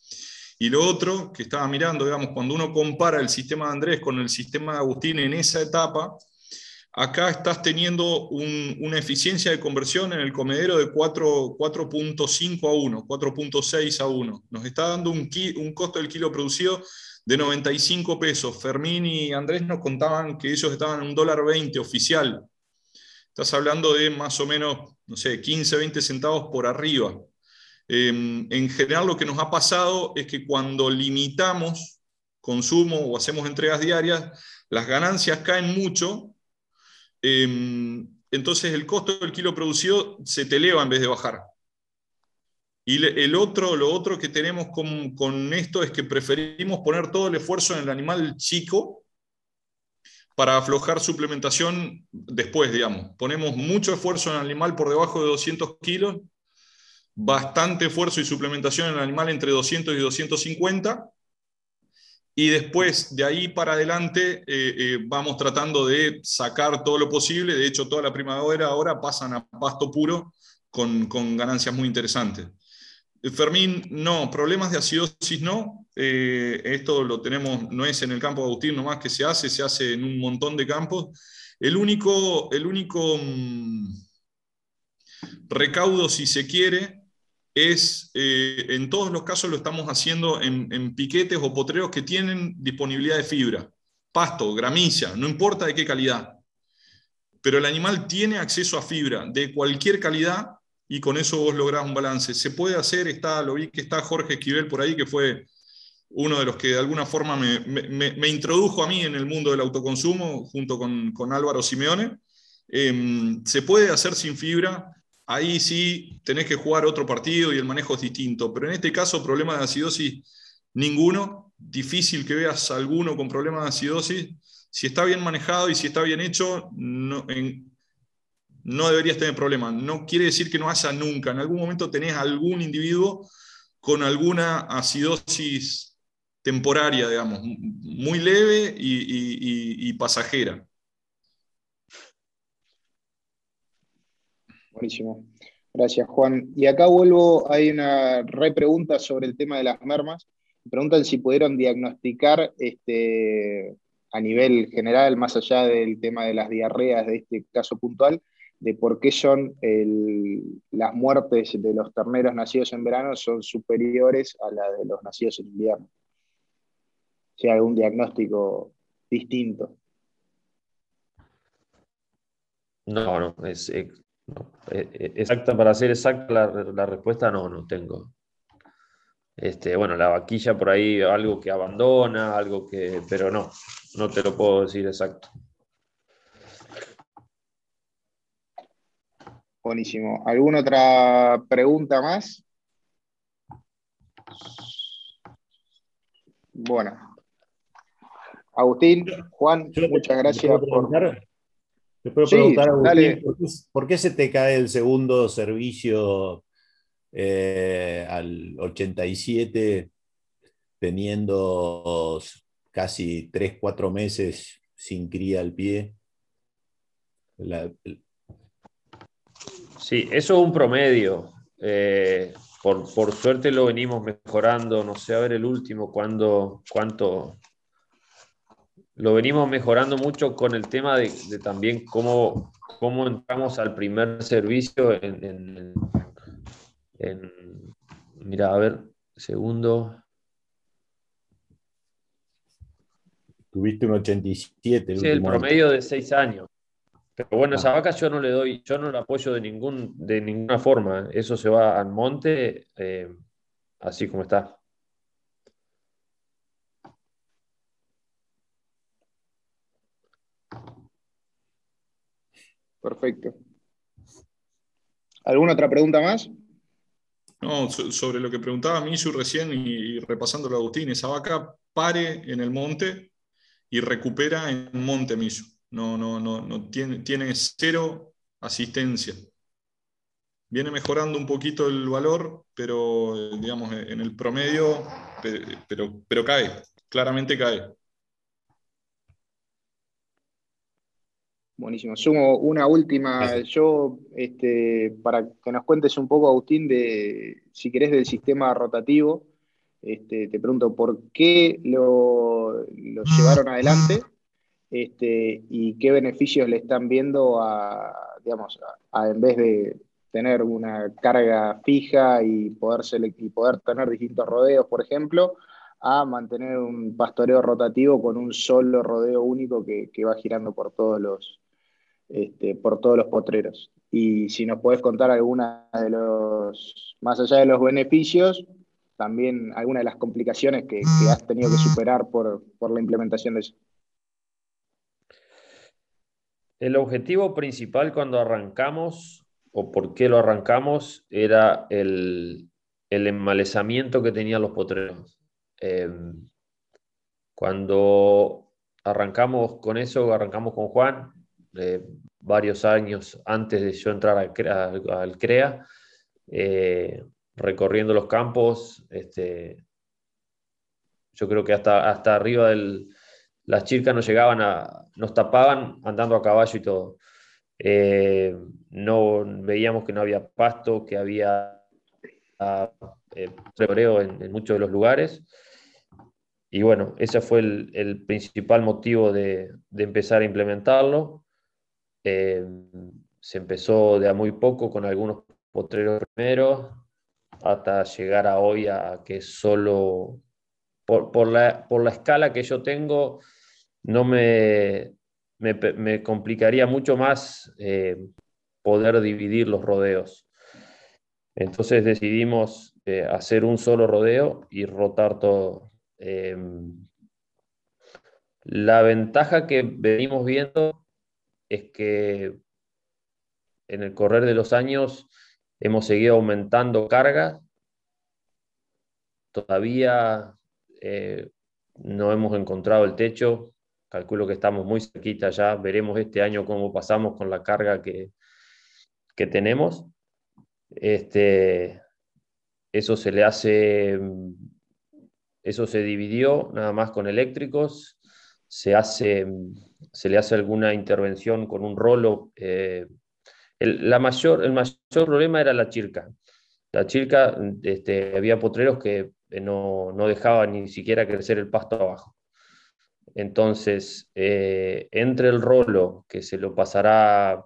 Y lo otro que estaba mirando, digamos, cuando uno compara el sistema de Andrés con el sistema de Agustín en esa etapa, acá estás teniendo una eficiencia de conversión en el comedero de 4.5 a 1, 4.6 a 1. Nos está dando un, costo del kilo producido de 95 pesos. Fermín y Andrés nos contaban que ellos estaban en un dólar 20 oficial. Estás hablando de más o menos, no sé, 15, 20 centavos por arriba. Em, en general lo que nos ha pasado es que cuando limitamos consumo o hacemos entregas diarias, las ganancias caen mucho Em, entonces el costo del kilo producido se te eleva en vez de bajar. Y el otro, lo otro que tenemos con, esto es que preferimos poner todo el esfuerzo en el animal chico para aflojar suplementación después, digamos. Ponemos mucho esfuerzo en el animal por debajo de 200 kilos, bastante esfuerzo y suplementación en el animal entre 200 y 250. Y después, de ahí para adelante, eh, eh, vamos tratando de sacar todo lo posible. De hecho, toda la primavera ahora pasan a pasto puro con, con ganancias muy interesantes. Eh, Fermín, no, problemas de acidosis no. esto lo tenemos, no es en el campo de Agustín nomás que se hace, se hace en un montón de campos. El único, el único mm, recaudo, si se quiere, es, eh, en todos los casos lo estamos haciendo en, piquetes o potreros que tienen disponibilidad de fibra, pasto, gramicia, no importa de qué calidad. Pero el animal tiene acceso a fibra de cualquier calidad y con eso vos lográs un balance. Se puede hacer, está, lo vi que está Jorge Esquivel por ahí, que fue uno de los que de alguna forma me, introdujo a mí en el mundo del autoconsumo junto con, Álvaro Simeone. Em, se puede hacer sin fibra, ahí sí tenés que jugar otro partido y el manejo es distinto. Pero en este caso, problema de acidosis, ninguno. Difícil que veas alguno con problemas de acidosis. Si está bien manejado y si está bien hecho, no, no deberías tener problema. No quiere decir que no haya nunca. En algún momento tenés algún individuo con alguna acidosis temporaria, digamos, muy leve y pasajera. Buenísimo. Gracias, Juan. Y acá vuelvo, hay una repregunta sobre el tema de las mermas. Preguntan si pudieron diagnosticar este, a nivel general, más allá del tema de las diarreas de este caso puntual, de por qué son las muertes de los terneros nacidos en verano son superiores a las de los nacidos en invierno. Si hay algún diagnóstico distinto. No, no, es, eh, eh, exacta, para ser exacta la, respuesta, no, no tengo. Este, bueno, la vaquilla por ahí, algo que abandona, algo que, pero no, no te lo puedo decir exacto. Buenísimo. ¿Alguna otra pregunta más? Bueno. Agustín, Juan, muchas gracias por... Te puedo preguntar, ¿por qué, se te cae el segundo servicio eh, al 87 teniendo casi 3, 4 meses sin cría al pie? Sí, eso es un promedio. Eh, por, por, suerte lo venimos mejorando. No sé, a ver el último, cuándo, cuánto, lo venimos mejorando mucho con el tema de, también cómo, cómo, entramos al primer servicio en, mira, a ver, segundo. Tuviste un 87. El sí, el promedio de seis años. Pero bueno, esa ah. vaca yo no le doy, yo no la apoyo de, ningún, de ninguna forma. Eso se va al monte eh, así como está. Perfecto. ¿Alguna otra pregunta más? No, sobre lo que preguntaba Misu recién y, repasando a Agustín, esa vaca pare en el monte y recupera en monte Misu. No, no, no, no tiene, tiene cero asistencia. Viene mejorando un poquito el valor, pero digamos en el promedio, pero, pero cae, claramente cae. Buenísimo. Sumo una última, yo, este, para que nos cuentes un poco, Agustín, de, si querés, del sistema rotativo. Este, te pregunto, ¿por qué lo, llevaron adelante? Este, y qué beneficios le están viendo a, digamos, en vez de tener una carga fija y poder, y poder tener distintos rodeos, por ejemplo, a mantener un pastoreo rotativo con un solo rodeo único que va girando por todos los, este, por todos los potreros. Y si nos puedes contar alguna de los, más allá de los beneficios, también alguna de las complicaciones que, has tenido que superar por, la implementación de eso. El objetivo principal cuando arrancamos, o por qué lo arrancamos, era el, el enmalezamiento que tenían los potreros. Em, cuando arrancamos con eso, arrancamos con Juan, varios años antes de yo entrar al, CREA, eh, recorriendo los campos. Este, yo creo que hasta, hasta arriba del, las chicas nos llegaban a, nos tapaban andando a caballo y todo. Eh, no veíamos que no había pasto, que había eh, en, en, muchos de los lugares. Y bueno, ese fue el, el principal motivo de, de, empezar a implementarlo. Eh, se empezó de a muy poco con algunos potreros primero, hasta llegar a hoy a que solo, por, la, por la escala que yo tengo, no me, me, complicaría mucho más eh, poder dividir los rodeos. Entonces decidimos eh, hacer un solo rodeo y rotar todo. Eh, la ventaja que venimos viendo es que en el correr de los años hemos seguido aumentando cargas. Todavía eh, no hemos encontrado el techo. Calculo que estamos muy cerquita ya. Veremos este año cómo pasamos con la carga que, que tenemos. Este, eso se le hace, eso se dividió nada más con eléctricos. Se, hace, se le hace alguna intervención con un rolo. Eh, el, la mayor, el mayor problema era la chirca. La chirca, este, había potreros que no, no dejaban ni siquiera crecer el pasto abajo. Entonces, eh, entre el rolo, que se lo pasará,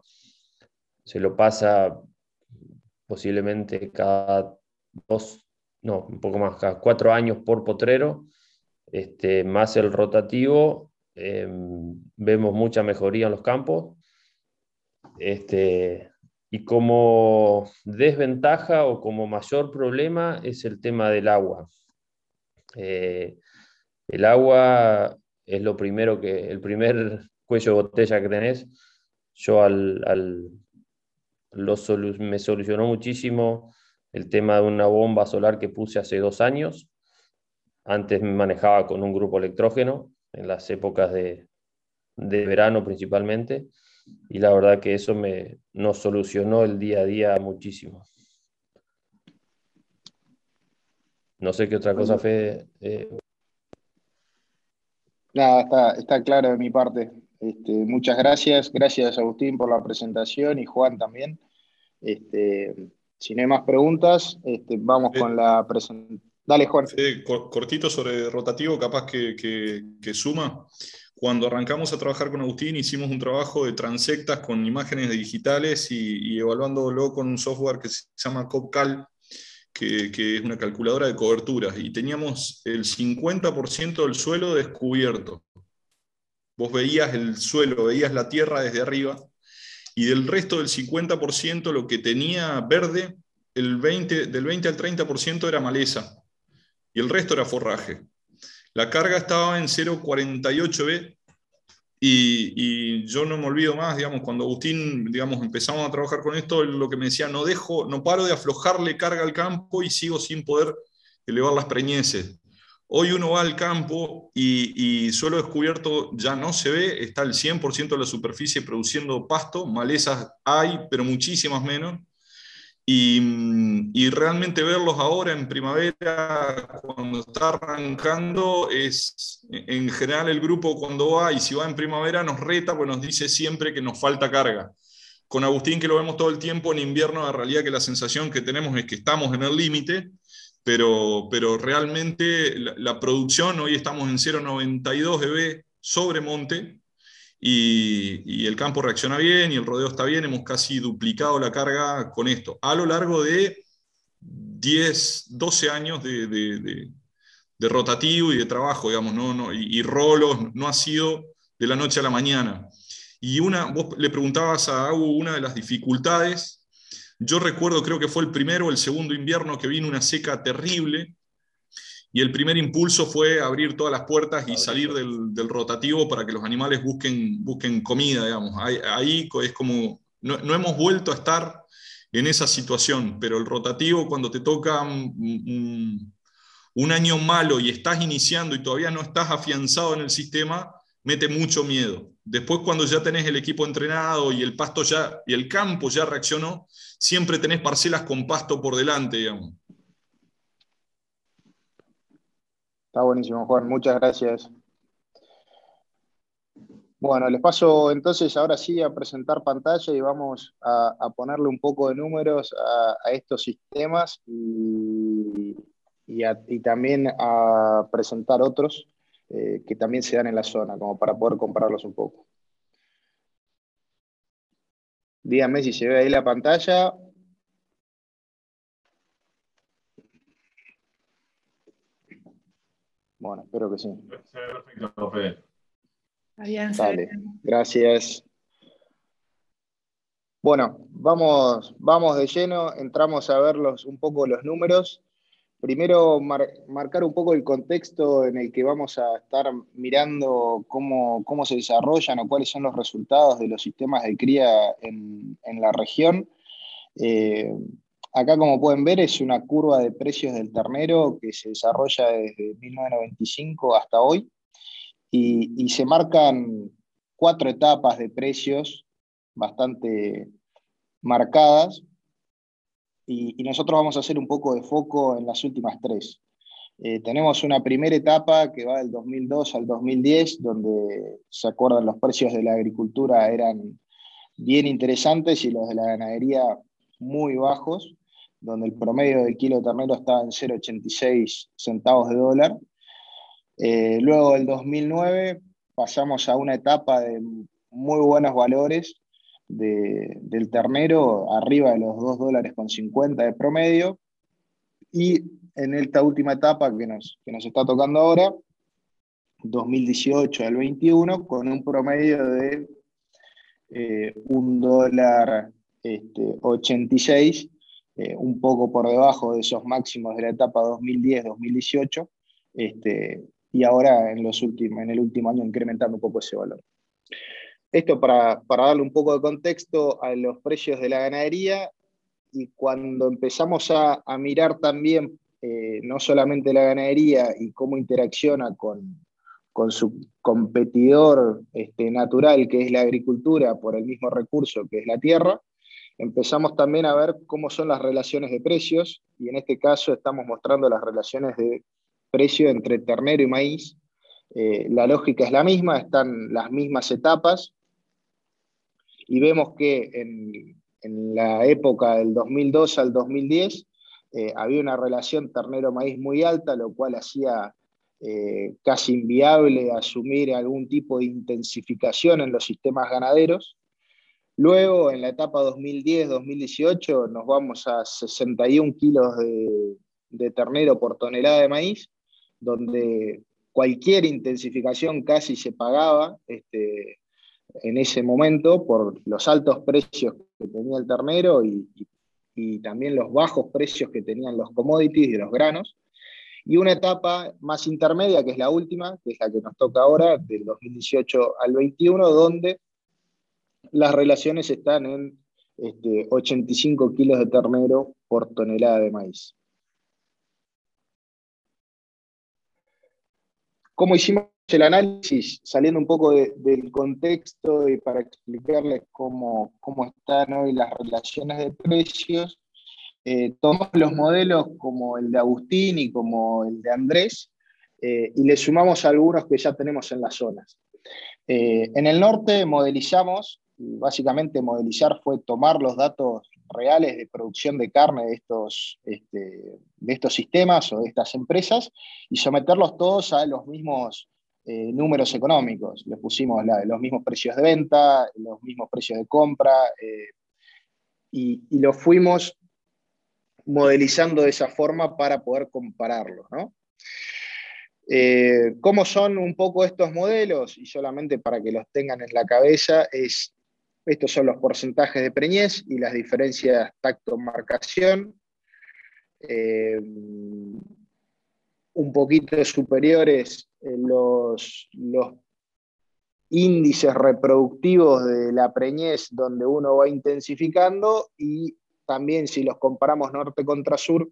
se lo pasa posiblemente cada dos, no, un poco más, cada cuatro años por potrero, este, más el rotativo, em, vemos mucha mejoría en los campos. Este, y como desventaja o como mayor problema es el tema del agua. Eh, el agua es lo primero que, el primer cuello de botella que tenés. Yo al, al me solucionó muchísimo el tema de una bomba solar que puse hace dos años. Antes me manejaba con un grupo electrógeno en las épocas de, de verano principalmente y la verdad que eso me nos solucionó el día a día muchísimo. No sé qué otra cosa, fue Eh... Nada, está, está claro de mi parte. Este, muchas gracias. Gracias, Agustín, por la presentación y Juan también. Este, si no hay más preguntas, este, vamos con la presentación. Dale, Juan. cortito sobre rotativo, capaz que, que suma. Cuando arrancamos a trabajar con Agustín, hicimos un trabajo de transectas con imágenes digitales y, evaluándolo con un software que se llama CopCal, que, que, es una calculadora de coberturas, y teníamos el 50% del suelo descubierto. Vos veías el suelo, veías la tierra desde arriba, y del resto del 50% lo que tenía verde, el 20, del 20 al 30% era maleza, y el resto era forraje. La carga estaba en 0,48B y, y, yo no me olvido más, digamos, cuando Agustín, digamos, empezamos a trabajar con esto, lo que me decía, no dejo, no paro de aflojarle carga al campo y sigo sin poder elevar las preñeces. Hoy uno va al campo y, y suelo descubierto ya no se ve, está el 100% de la superficie produciendo pasto, malezas hay, pero muchísimas menos. Mm, y, realmente verlos ahora en primavera, cuando está arrancando, es en general el grupo cuando va y si va en primavera nos reta, pues nos dice siempre que nos falta carga. Con Agustín, que lo vemos todo el tiempo, en invierno, la realidad que la sensación que tenemos es que estamos en el límite, pero, pero realmente la, la, producción, hoy estamos en 0,92 EB sobre monte, y, el campo reacciona bien y el rodeo está bien, hemos casi duplicado la carga con esto, a lo largo de 10, 12 años de, rotativo y de trabajo, digamos, ¿no? no y, rolos, no ha sido de la noche a la mañana. Y una, vos le preguntabas a Agu una de las dificultades, yo recuerdo, creo que fue el primero o el segundo invierno que vino una seca terrible, y el primer impulso fue abrir todas las puertas y salir del, del rotativo para que los animales busquen, busquen comida, digamos. Ahí, ahí es como, no, no, hemos vuelto a estar en esa situación, pero el rotativo cuando te toca un, un, año malo y estás iniciando y todavía no estás afianzado en el sistema, mete mucho miedo. Después cuando ya tenés el equipo entrenado y el pasto ya y el campo ya reaccionó, siempre tenés parcelas con pasto por delante, digamos. Está buenísimo, Juan. Muchas gracias. Bueno, les paso entonces ahora sí a presentar pantalla y vamos a, ponerle un poco de números a, estos sistemas y, también a presentar otros eh, que también se dan en la zona, como para poder compararlos un poco. Díganme si se ve ahí la pantalla. Bueno, espero que sí. Se ve perfecto, Fede. Vale, gracias. Bueno, vamos, vamos de lleno, entramos a ver un poco los números. Primero, marcar un poco el contexto en el que vamos a estar mirando cómo, se desarrollan o cuáles son los resultados de los sistemas de cría en, la región. Eh, acá, como pueden ver, es una curva de precios del ternero que se desarrolla desde 1995 hasta hoy. Y, se marcan cuatro etapas de precios bastante marcadas. Y, nosotros vamos a hacer un poco de foco en las últimas tres. Eh, tenemos una primera etapa que va del 2002 al 2010, donde se acuerdan los precios de la agricultura eran bien interesantes y los de la ganadería muy bajos, donde el promedio del kilo de ternero estaba en 0,86 centavos de dólar eh, luego del 2009 pasamos a una etapa de muy buenos valores del ternero, arriba de los 2 dólares con 50 de promedio. Y en esta última etapa que nos, que nos está tocando ahora, 2018 al 21, con un promedio de eh, un dólar este, 86, eh, un poco por debajo de esos máximos de la etapa 2010-2018, este, y ahora en, los últimos, en el último año incrementando un poco ese valor. Esto para, darle un poco de contexto a los precios de la ganadería y cuando empezamos a, mirar también eh, no solamente la ganadería y cómo interacciona con, su competidor este, natural, que es la agricultura, por el mismo recurso que es la tierra, empezamos también a ver cómo son las relaciones de precios y en este caso estamos mostrando las relaciones de precio entre ternero y maíz. Eh, la lógica es la misma, están las mismas etapas y vemos que en, la época del 2002 al 2010 eh, había una relación ternero-maíz muy alta, lo cual hacía eh, casi inviable asumir algún tipo de intensificación en los sistemas ganaderos. Luego, en la etapa 2010-2018, nos vamos a 61 kilos de, de ternero por tonelada de maíz donde cualquier intensificación casi se pagaba este, en ese momento por los altos precios que tenía el ternero y, también los bajos precios que tenían los commodities y los granos. Y una etapa más intermedia, que es la última, que es la que nos toca ahora, del 2018 al 21, donde las relaciones están en 85 este, kilos de ternero por tonelada de maíz. cómo hicimos el análisis, saliendo un poco del contexto y para explicarles cómo, están hoy las relaciones de precios, eh, tomamos los modelos como el de Agustín y como el de Andrés eh, y le sumamos algunos que ya tenemos en las zonas. Eh, en el norte modelizamos, básicamente modelizar fue tomar los datos reales de producción de carne de estos, este, de estos sistemas o de estas empresas y someterlos todos a los mismos eh, números económicos. Les pusimos los mismos precios de venta, los mismos precios de compra eh, y, y lo fuimos modelizando de esa forma para poder compararlos. Eh, ¿Cómo son un poco estos modelos? Y solamente para que los tengan en la cabeza, es estos son los porcentajes de preñez y las diferencias tacto-marcación. Eh, un poquito superiores los, los índices reproductivos de la preñez donde uno va intensificando y también si los comparamos norte contra sur,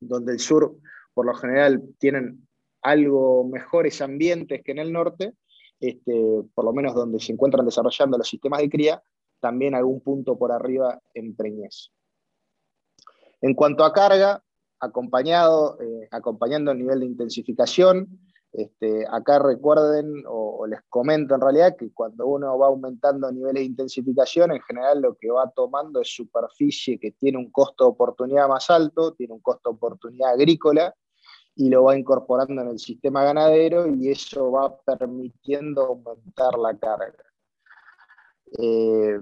donde el sur por lo general tienen algo mejores ambientes que en el norte, este, por lo menos donde se encuentran desarrollando los sistemas de cría, también algún punto por arriba en preñez. En cuanto a carga, acompañado, eh, acompañando el nivel de intensificación, este, acá recuerden o, les comento en realidad que cuando uno va aumentando niveles de intensificación, en general lo que va tomando es superficie que tiene un costo de oportunidad más alto, tiene un costo de oportunidad agrícola y lo va incorporando en el sistema ganadero y eso va permitiendo aumentar la carga. Eh,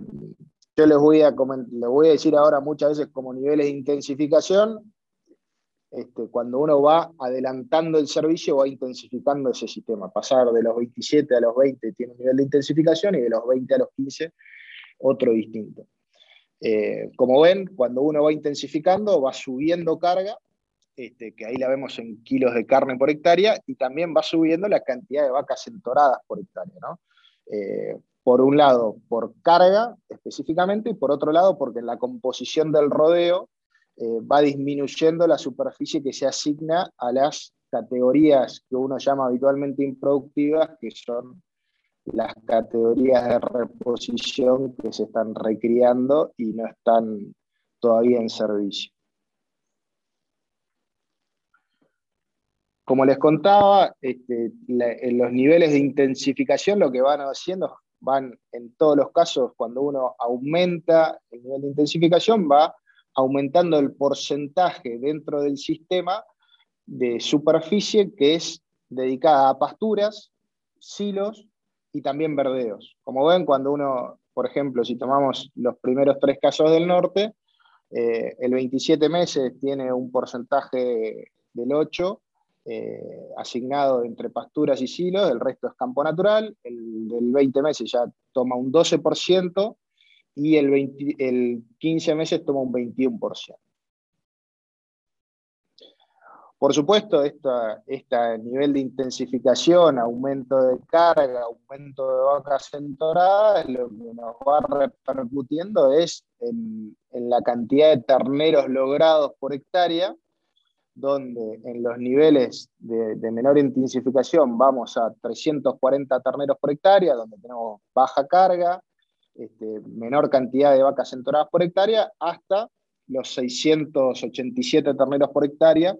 yo les voy, a les voy a decir ahora muchas veces como niveles de intensificación, este, cuando uno va adelantando el servicio, va intensificando ese sistema. Pasar de los 27 a los 20 tiene un nivel de intensificación y de los 20 a los 15 otro distinto. Eh, como ven, cuando uno va intensificando, va subiendo carga, este, que ahí la vemos en kilos de carne por hectárea, y también va subiendo la cantidad de vacas entoradas por hectárea. ¿no? Eh, por un lado, por carga específicamente, y por otro lado, porque en la composición del rodeo eh, va disminuyendo la superficie que se asigna a las categorías que uno llama habitualmente improductivas, que son las categorías de reposición que se están recriando y no están todavía en servicio. Como les contaba, este, en los niveles de intensificación lo que van haciendo van en todos los casos, cuando uno aumenta el nivel de intensificación, va aumentando el porcentaje dentro del sistema de superficie que es dedicada a pasturas, silos y también verdeos. Como ven, cuando uno, por ejemplo, si tomamos los primeros tres casos del norte, eh, el 27 meses tiene un porcentaje del 8 eh, asignado entre pasturas y silos, el resto es campo natural, el del 20 meses ya toma un 12% y el, el 15 meses toma un 21%. Por supuesto, este nivel de intensificación, aumento de carga, aumento de vacas centoradas, lo que nos va repercutiendo es en la cantidad de terneros logrados por hectárea, donde en los niveles de, menor intensificación vamos a 340 terneros por hectárea, donde tenemos baja carga, este, menor cantidad de vacas centoradas por hectárea, hasta los 687 terneros por hectárea,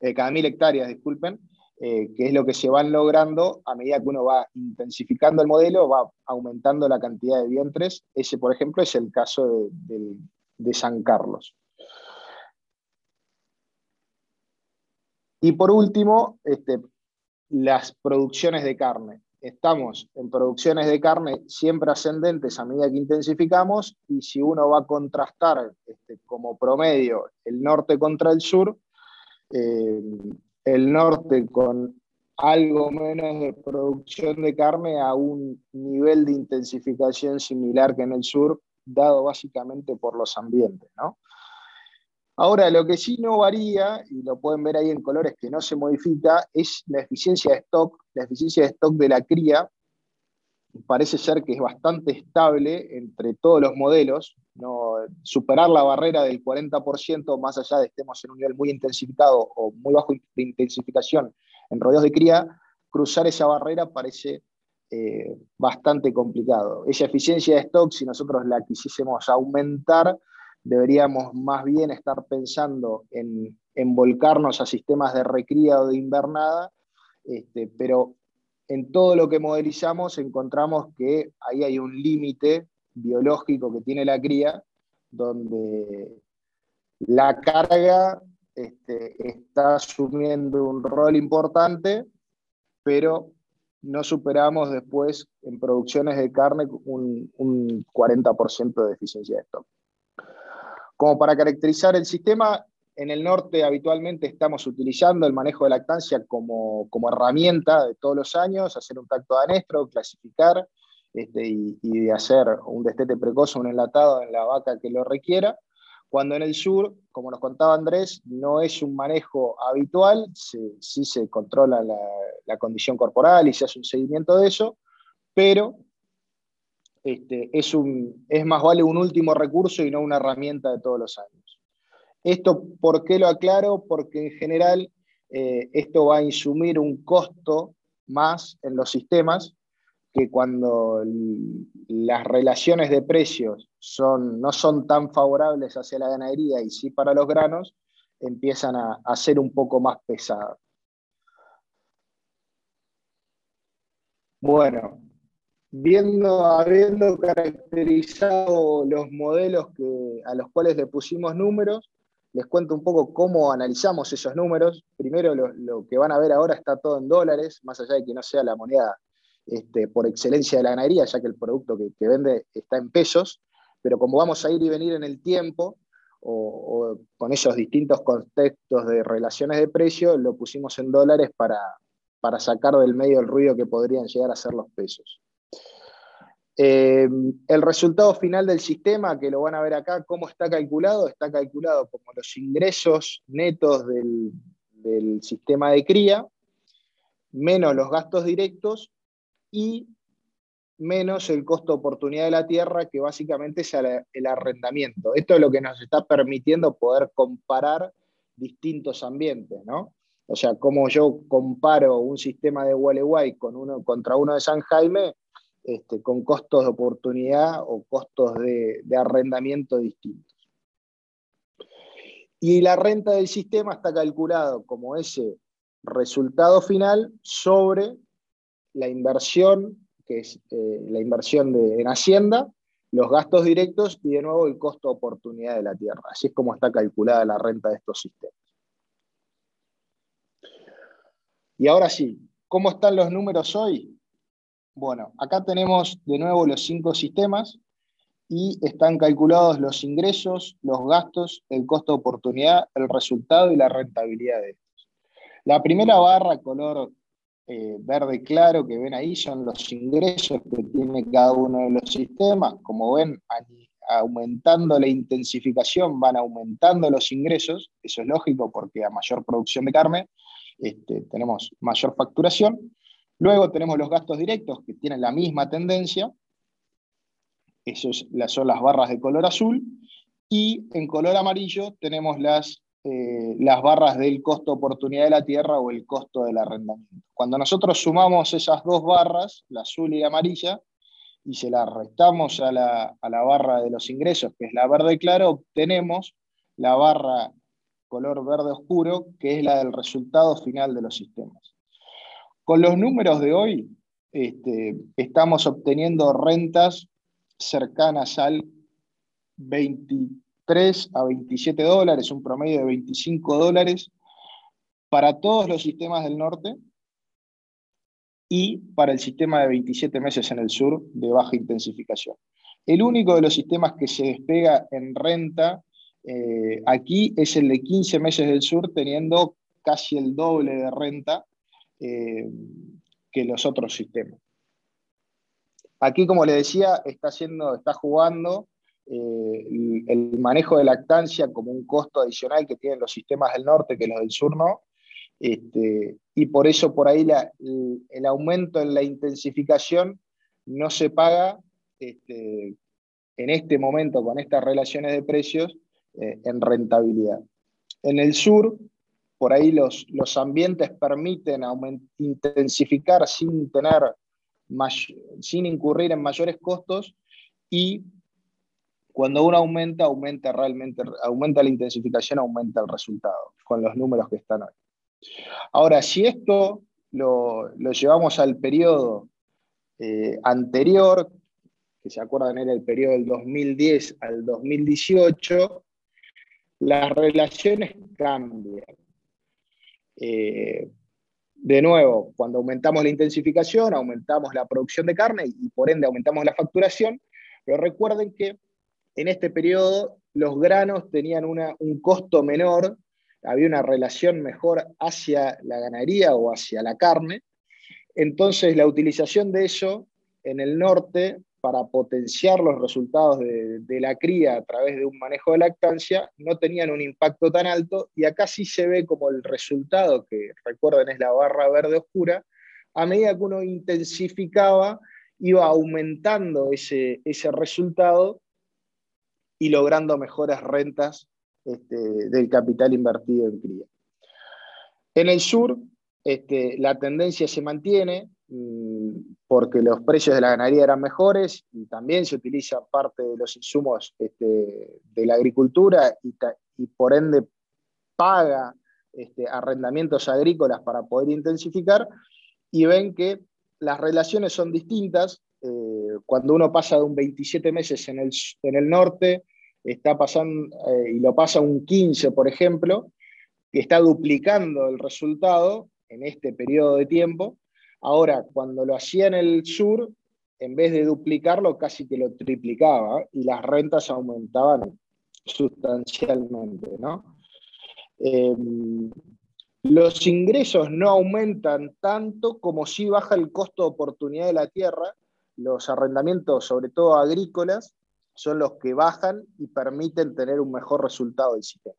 eh, cada mil hectáreas, disculpen, eh, que es lo que se van logrando a medida que uno va intensificando el modelo, va aumentando la cantidad de vientres. Ese, por ejemplo, es el caso de San Carlos. Y por último, este, las producciones de carne. Estamos en producciones de carne siempre ascendentes a medida que intensificamos y si uno va a contrastar este, como promedio el norte contra el sur, eh, el norte con algo menos de producción de carne a un nivel de intensificación similar que en el sur, dado básicamente por los ambientes. ¿no? Ahora, lo que sí no varía, y lo pueden ver ahí en colores que no se modifica, es la eficiencia de stock. La eficiencia de stock de la cría parece ser que es bastante estable entre todos los modelos. No, superar la barrera del 40%, más allá de estemos en un nivel muy intensificado o muy bajo de intensificación en rodeos de cría, cruzar esa barrera parece eh, bastante complicado. Esa eficiencia de stock, si nosotros la quisiésemos aumentar, deberíamos más bien estar pensando en, volcarnos a sistemas de recría o de invernada, este, pero en todo lo que modelizamos encontramos que ahí hay un límite biológico que tiene la cría, donde la carga este, está asumiendo un rol importante, pero no superamos después en producciones de carne un, un 40% de eficiencia de stock. Como para caracterizar el sistema, en el norte habitualmente estamos utilizando el manejo de lactancia como, herramienta de todos los años, hacer un tacto de anestro, clasificar este, y, hacer un destete precoz, un enlatado en la vaca que lo requiera. Cuando en el sur, como nos contaba Andrés, no es un manejo habitual, sí se controla la, la condición corporal y se hace un seguimiento de eso, pero este, es, un, es más vale un último recurso y no una herramienta de todos los años. Esto, ¿por qué lo aclaro? Porque en general eh, esto va a insumir un costo más en los sistemas, que cuando las relaciones de precios son, no son tan favorables hacia la ganadería y sí para los granos, empiezan a, a ser un poco más pesadas. Bueno, viendo, habiendo caracterizado los modelos que, a los cuales le pusimos números, les cuento un poco cómo analizamos esos números. Primero, lo, que van a ver ahora está todo en dólares, más allá de que no sea la moneda este, por excelencia de la ganadería, ya que el producto que, vende está en pesos, pero como vamos a ir y venir en el tiempo, o, con esos distintos contextos de relaciones de precio, lo pusimos en dólares para, para sacar del medio el ruido que podrían llegar a ser los pesos. Eh, el resultado final del sistema, que lo van a ver acá, cómo está calculado, está calculado como los ingresos netos del, sistema de cría, menos los gastos directos y menos el costo de oportunidad de la tierra, que básicamente es el arrendamiento. Esto es lo que nos está permitiendo poder comparar distintos ambientes, ¿no? O sea, como yo comparo un sistema de Gualeguay con uno, contra uno de San Jaime, este, con costos de oportunidad o costos de, arrendamiento distintos. Y la renta del sistema está calculado como ese resultado final sobre la inversión, que es eh, la inversión de, en Hacienda, los gastos directos y de nuevo el costo de oportunidad de la tierra. Así es como está calculada la renta de estos sistemas. Y ahora sí, ¿cómo están los números hoy? Bueno, acá tenemos de nuevo los cinco sistemas y están calculados los ingresos, los gastos, el costo de oportunidad, el resultado y la rentabilidad de estos. La primera barra color eh, verde claro que ven ahí son los ingresos que tiene cada uno de los sistemas. Como ven, aumentando la intensificación van aumentando los ingresos. Eso es lógico porque a mayor producción de carne este, tenemos mayor facturación. Luego tenemos los gastos directos que tienen la misma tendencia. Esas son las barras de color azul. Y en color amarillo tenemos las, eh, las barras del costo oportunidad de la tierra o el costo del arrendamiento. Cuando nosotros sumamos esas dos barras, la azul y la amarilla, y se las restamos a la, a la barra de los ingresos, que es la verde claro, obtenemos la barra color verde oscuro, que es la del resultado final de los sistemas. Con los números de hoy, este, estamos obteniendo rentas cercanas al 23 a 27 dólares, un promedio de 25 dólares para todos los sistemas del norte y para el sistema de 27 meses en el sur de baja intensificación. El único de los sistemas que se despega en renta eh, aquí es el de 15 meses del sur, teniendo casi el doble de renta eh, que los otros sistemas. Aquí, como le decía, está, haciendo, está jugando eh, el, manejo de lactancia como un costo adicional que tienen los sistemas del norte que los del sur no. Este, y por eso por ahí el, aumento en la intensificación no se paga este, en este momento con estas relaciones de precios eh, en rentabilidad. En el sur por ahí los, los ambientes permiten intensificar sin, tener sin incurrir en mayores costos y cuando uno aumenta, aumenta realmente, aumenta la intensificación, aumenta el resultado con los números que están hoy. Ahora, si esto lo, llevamos al periodo eh, anterior, que se acuerdan era el periodo del 2010 al 2018, las relaciones cambian. Eh, de nuevo, cuando aumentamos la intensificación, aumentamos la producción de carne y por ende aumentamos la facturación, pero recuerden que en este periodo los granos tenían un costo menor, había una relación mejor hacia la ganadería o hacia la carne, entonces la utilización de eso en el norte para potenciar los resultados de, la cría a través de un manejo de lactancia no tenían un impacto tan alto y acá sí se ve como el resultado, que recuerden es la barra verde oscura, a medida que uno intensificaba, iba aumentando ese, ese resultado y logrando mejores rentas este, del capital invertido en cría. En el sur, este, la tendencia se mantiene, porque los precios de la ganadería eran mejores y también se utiliza parte de los insumos este, de la agricultura y, por ende paga este, arrendamientos agrícolas para poder intensificar y ven que las relaciones son distintas. Eh, cuando uno pasa de un 27 meses en el, en el norte, está pasando, eh, y lo pasa un 15, por ejemplo, que está duplicando el resultado en este periodo de tiempo. Ahora, cuando lo hacía en el sur, en vez de duplicarlo, casi que lo triplicaba y las rentas aumentaban sustancialmente. Em, los ingresos no aumentan tanto como si baja el costo de oportunidad de la tierra. Los arrendamientos, sobre todo agrícolas, son los que bajan y permiten tener un mejor resultado del sistema.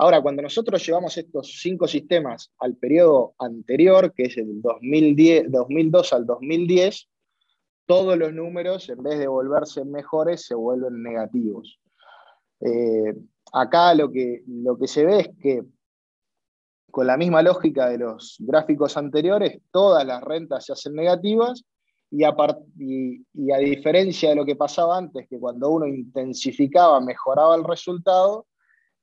Ahora, cuando nosotros llevamos estos cinco sistemas al periodo anterior, que es el 2010, 2002 al 2010, todos los números, en vez de volverse mejores, se vuelven negativos. Eh, acá lo que, lo que se ve es que con la misma lógica de los gráficos anteriores, todas las rentas se hacen negativas y a, y a, diferencia de lo que pasaba antes, que cuando uno intensificaba mejoraba el resultado,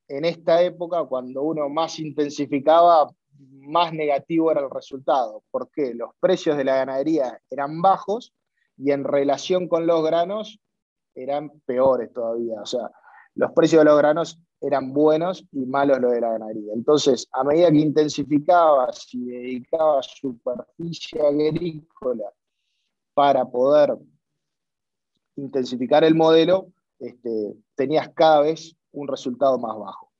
en esta época, cuando uno más intensificaba, más negativo era el resultado. porque Los precios de la ganadería eran bajos y en relación con los granos eran peores todavía. O sea, los precios de los granos eran buenos y malos los de la ganadería. Entonces, a medida que intensificabas y dedicabas superficie agrícola para poder intensificar el modelo, este, tenías cada vez un resultado más bajo.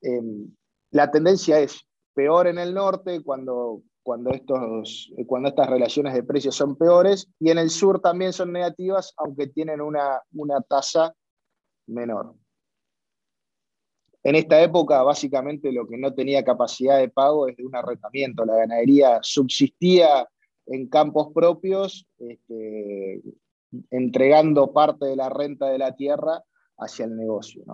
Em, la tendencia es peor en el norte cuando, cuando, estos, cuando estas relaciones de precios son peores y en el sur también son negativas, aunque tienen una, una tasa menor. En esta época, básicamente, lo que no tenía capacidad de pago es de un arrendamiento. La ganadería subsistía en campos propios, este, entregando parte de la renta de la tierra hacia el negocio.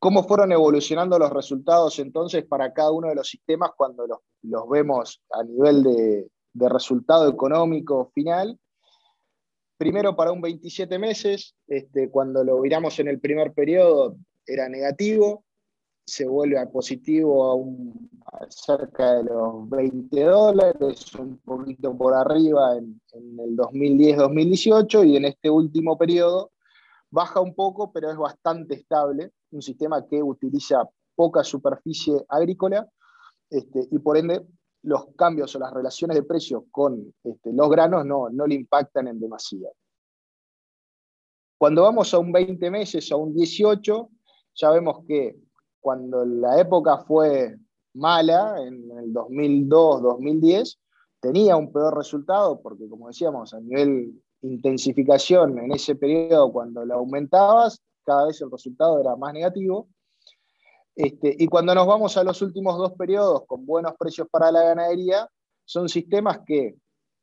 ¿Cómo fueron evolucionando los resultados entonces para cada uno de los sistemas cuando los, vemos a nivel de, resultado económico final? Primero para un 27 meses, este, cuando lo miramos en el primer periodo era negativo, se vuelve a positivo a, cerca de los 20 dólares, un poquito por arriba en, el 2010-2018 y en este último periodo baja un poco, pero es bastante estable, un sistema que utiliza poca superficie agrícola este, y por ende los cambios o las relaciones de precios con este, los granos no, no le impactan en demasía. Cuando vamos a un 20 meses, a un 18, ya vemos que cuando la época fue mala, en el 2002-2010, tenía un peor resultado, porque como decíamos, a nivel intensificación en ese periodo, cuando lo aumentabas, cada vez el resultado era más negativo. Este, y cuando nos vamos a los últimos dos periodos con buenos precios para la ganadería, son sistemas que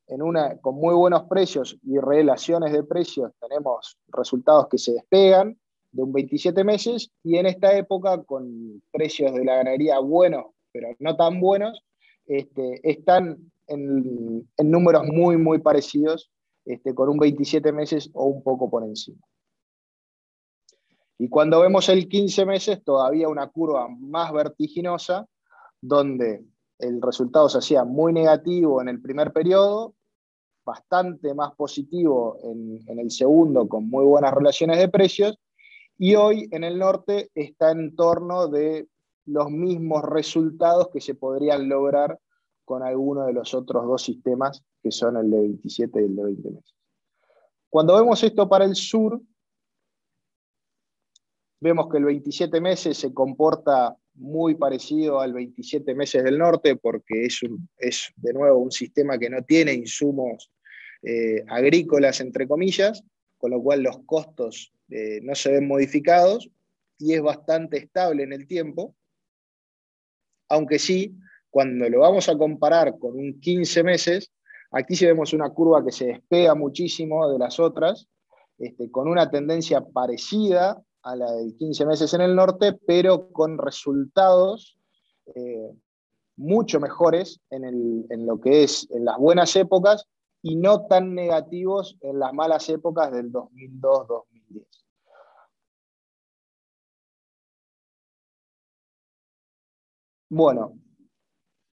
en una, con muy buenos precios y relaciones de precios tenemos resultados que se despegan, de un 27 meses y en esta época con precios de la ganadería buenos, pero no tan buenos, este, están en, números muy, muy parecidos, este, con un 27 meses o un poco por encima. Y cuando vemos el 15 meses, todavía una curva más vertiginosa, donde el resultado se hacía muy negativo en el primer periodo, bastante más positivo en, en el segundo, con muy buenas relaciones de precios, y hoy en el norte está en torno de los mismos resultados que se podrían lograr con alguno de los otros dos sistemas, que son el de 27 y el de 20 meses. Cuando vemos esto para el sur, vemos que el 27 meses se comporta muy parecido al 27 meses del norte, porque es, es de nuevo un sistema que no tiene insumos eh, agrícolas, entre comillas, con lo cual los costos eh, no se ven modificados y es bastante estable en el tiempo, aunque sí, cuando lo vamos a comparar con un 15 meses, aquí sí vemos una curva que se despega muchísimo de las otras, este, con una tendencia parecida a la de 15 meses en el norte, pero con resultados eh, mucho mejores en lo que es en las buenas épocas y no tan negativos en las malas épocas del 2002-2010. Bueno,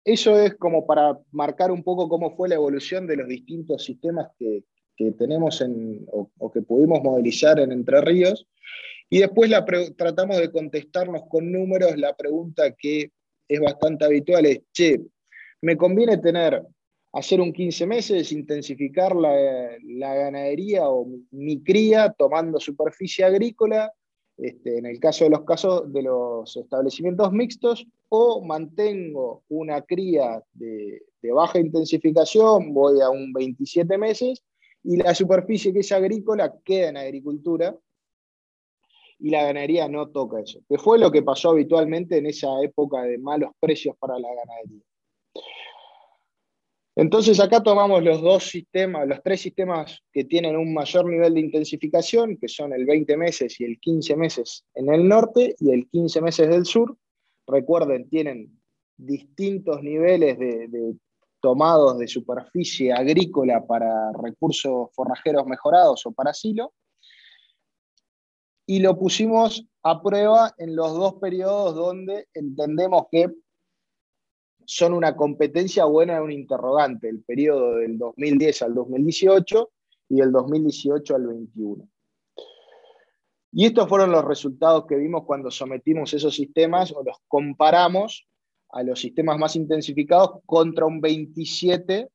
eso es como para marcar un poco cómo fue la evolución de los distintos sistemas que, tenemos en, o, que pudimos modelizar en Entre Ríos. Y después tratamos de contestarnos con números la pregunta que es bastante habitual, es, che, ¿me conviene tener, hacer un 15 meses, intensificar la, ganadería o mi cría tomando superficie agrícola este, en el caso de los casos de los establecimientos mixtos, o mantengo una cría de, baja intensificación, voy a un 27 meses, y la superficie que es agrícola queda en agricultura, y la ganadería no toca eso, que fue lo que pasó habitualmente en esa época de malos precios para la ganadería. Entonces acá tomamos los dos sistemas, los tres sistemas que tienen un mayor nivel de intensificación, que son el 20 meses y el 15 meses en el norte y el 15 meses del sur. Recuerden, tienen distintos niveles de, tomados de superficie agrícola para recursos forrajeros mejorados o para silo. Y lo pusimos a prueba en los dos periodos donde entendemos que son una competencia buena de un interrogante, el periodo del 2010 al 2018 y del 2018 al 21. Y estos fueron los resultados que vimos cuando sometimos esos sistemas o los comparamos a los sistemas más intensificados contra un 27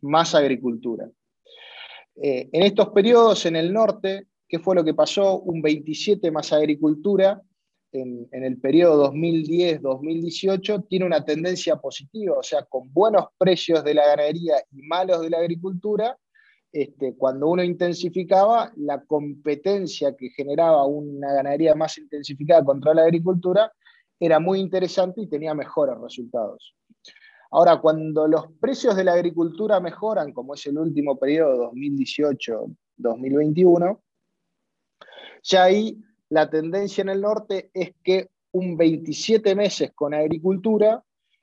más agricultura. Eh, en estos periodos en el norte, ¿qué fue lo que pasó? Un 27 más agricultura en, el periodo 2010-2018 tiene una tendencia positiva, o sea, con buenos precios de la ganadería y malos de la agricultura, este, cuando uno intensificaba, la competencia que generaba una ganadería más intensificada contra la agricultura era muy interesante y tenía mejores resultados. Ahora, cuando los precios de la agricultura mejoran, como es el último periodo 2018-2021, ya ahí la tendencia en el norte es que un 27 meses con agricultura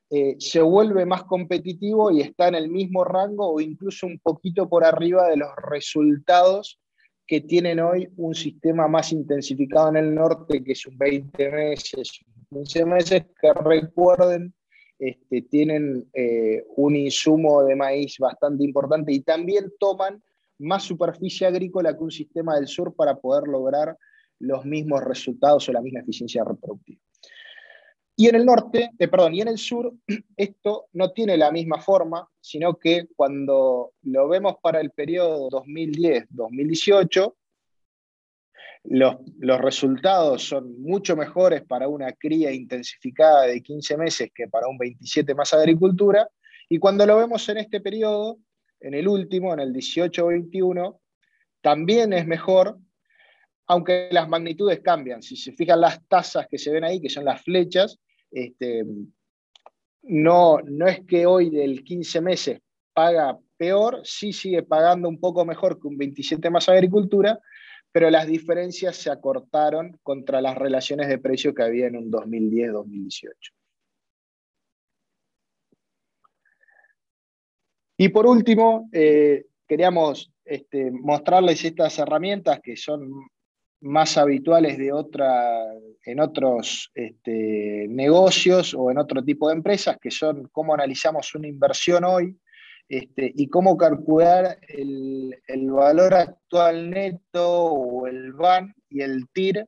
eh, se vuelve más competitivo y está en el mismo rango o incluso un poquito por arriba de los resultados que tienen hoy un sistema más intensificado en el norte, que es un 20 meses, 15 meses, que recuerden, este, tienen eh, un insumo de maíz bastante importante y también toman más superficie agrícola que un sistema del sur para poder lograr los mismos resultados o la misma eficiencia reproductiva. Y en el norte, eh, perdón, y en el sur, esto no tiene la misma forma, sino que cuando lo vemos para el periodo 2010-2018, los, los, resultados son mucho mejores para una cría intensificada de 15 meses que para un 27 más agricultura. Y cuando lo vemos en este periodo, en el último, en el 18-21, también es mejor, aunque las magnitudes cambian. Si se fijan las tasas que se ven ahí, que son las flechas, este, no, no es que hoy del 15 meses paga peor, sí sigue pagando un poco mejor que un 27 más agricultura, pero las diferencias se acortaron contra las relaciones de precio que había en un 2010-2018. Y por último, eh, queríamos este, mostrarles estas herramientas que son más habituales de otra, en otros este, negocios o en otro tipo de empresas, que son cómo analizamos una inversión hoy este, y cómo calcular el, valor actual neto o el VAN y el TIR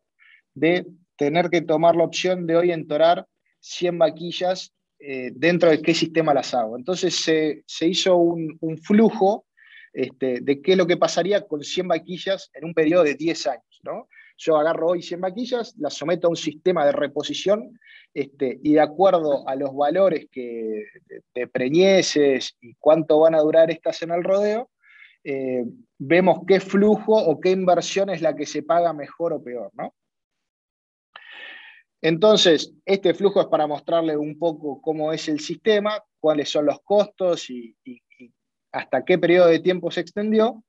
de tener que tomar la opción de hoy entorar 100 vaquillas eh, dentro de qué sistema las hago. Entonces se, hizo un, un flujo este, de qué es lo que pasaría con 100 vaquillas en un periodo de 10 años. Yo agarro hoy 100 vaquillas, las someto a un sistema de reposición este, y de acuerdo a los valores que, de, preñeces y cuánto van a durar estas en el rodeo, eh, vemos qué flujo o qué inversión es la que se paga mejor o peor. Entonces, este flujo es para mostrarle un poco cómo es el sistema, cuáles son los costos y hasta qué periodo de tiempo se extendió.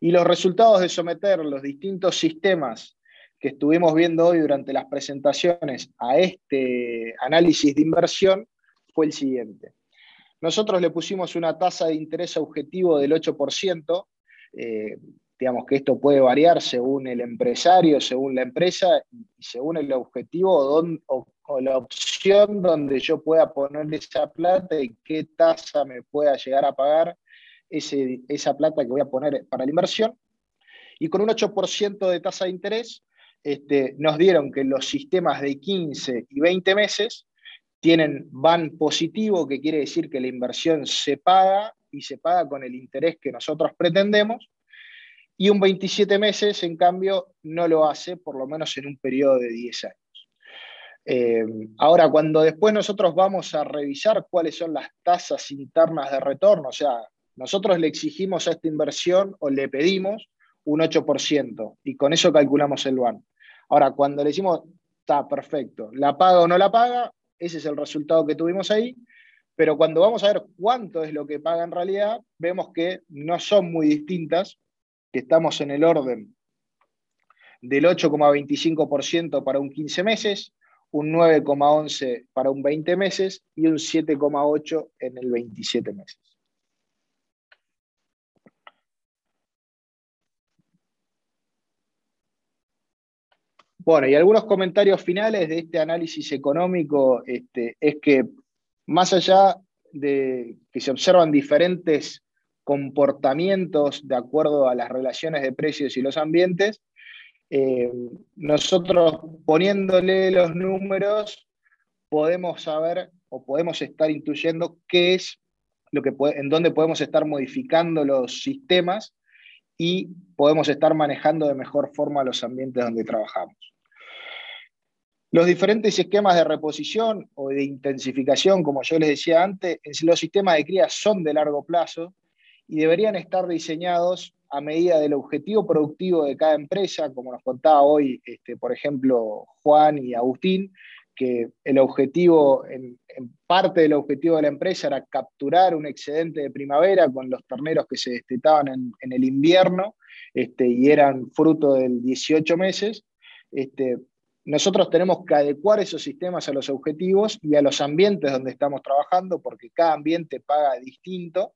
Y los resultados de someter los distintos sistemas que estuvimos viendo hoy durante las presentaciones a este análisis de inversión fue el siguiente. Nosotros le pusimos una tasa de interés objetivo del 8%, eh, digamos que esto puede variar según el empresario, según la empresa y según el objetivo o, la opción donde yo pueda poner esa plata y qué tasa me pueda llegar a pagar esa plata que voy a poner para la inversión. Y con un 8% de tasa de interés, este, nos dieron que los sistemas de 15 y 20 meses tienen van positivo, que quiere decir que la inversión se paga y se paga con el interés que nosotros pretendemos, y un 27 meses, en cambio, no lo hace, por lo menos en un periodo de 10 años. Eh, ahora, cuando después nosotros vamos a revisar cuáles son las tasas internas de retorno, o sea, nosotros le exigimos a esta inversión o le pedimos un 8% y con eso calculamos el BAN. Ahora, cuando le decimos, está perfecto, la paga o no la paga, ese es el resultado que tuvimos ahí, pero cuando vamos a ver cuánto es lo que paga en realidad, vemos que no son muy distintas, que estamos en el orden del 8,25% para un 15 meses, un 9,11 para un 20 meses y un 7,8 en el 27 meses. Bueno, y algunos comentarios finales de este análisis económico este, es que más allá de que se observan diferentes comportamientos de acuerdo a las relaciones de precios y los ambientes, eh, nosotros poniéndole los números podemos saber o podemos estar intuyendo qué es lo que en dónde podemos estar modificando los sistemas y podemos estar manejando de mejor forma los ambientes donde trabajamos. Los diferentes esquemas de reposición o de intensificación, como yo les decía antes, los sistemas de cría son de largo plazo y deberían estar diseñados a medida del objetivo productivo de cada empresa, como nos contaba hoy, este, por ejemplo, Juan y Agustín, que el objetivo, en, parte del objetivo de la empresa era capturar un excedente de primavera con los terneros que se destetaban en, el invierno este, y eran fruto del 18 meses. Este, nosotros tenemos que adecuar esos sistemas a los objetivos y a los ambientes donde estamos trabajando, porque cada ambiente paga distinto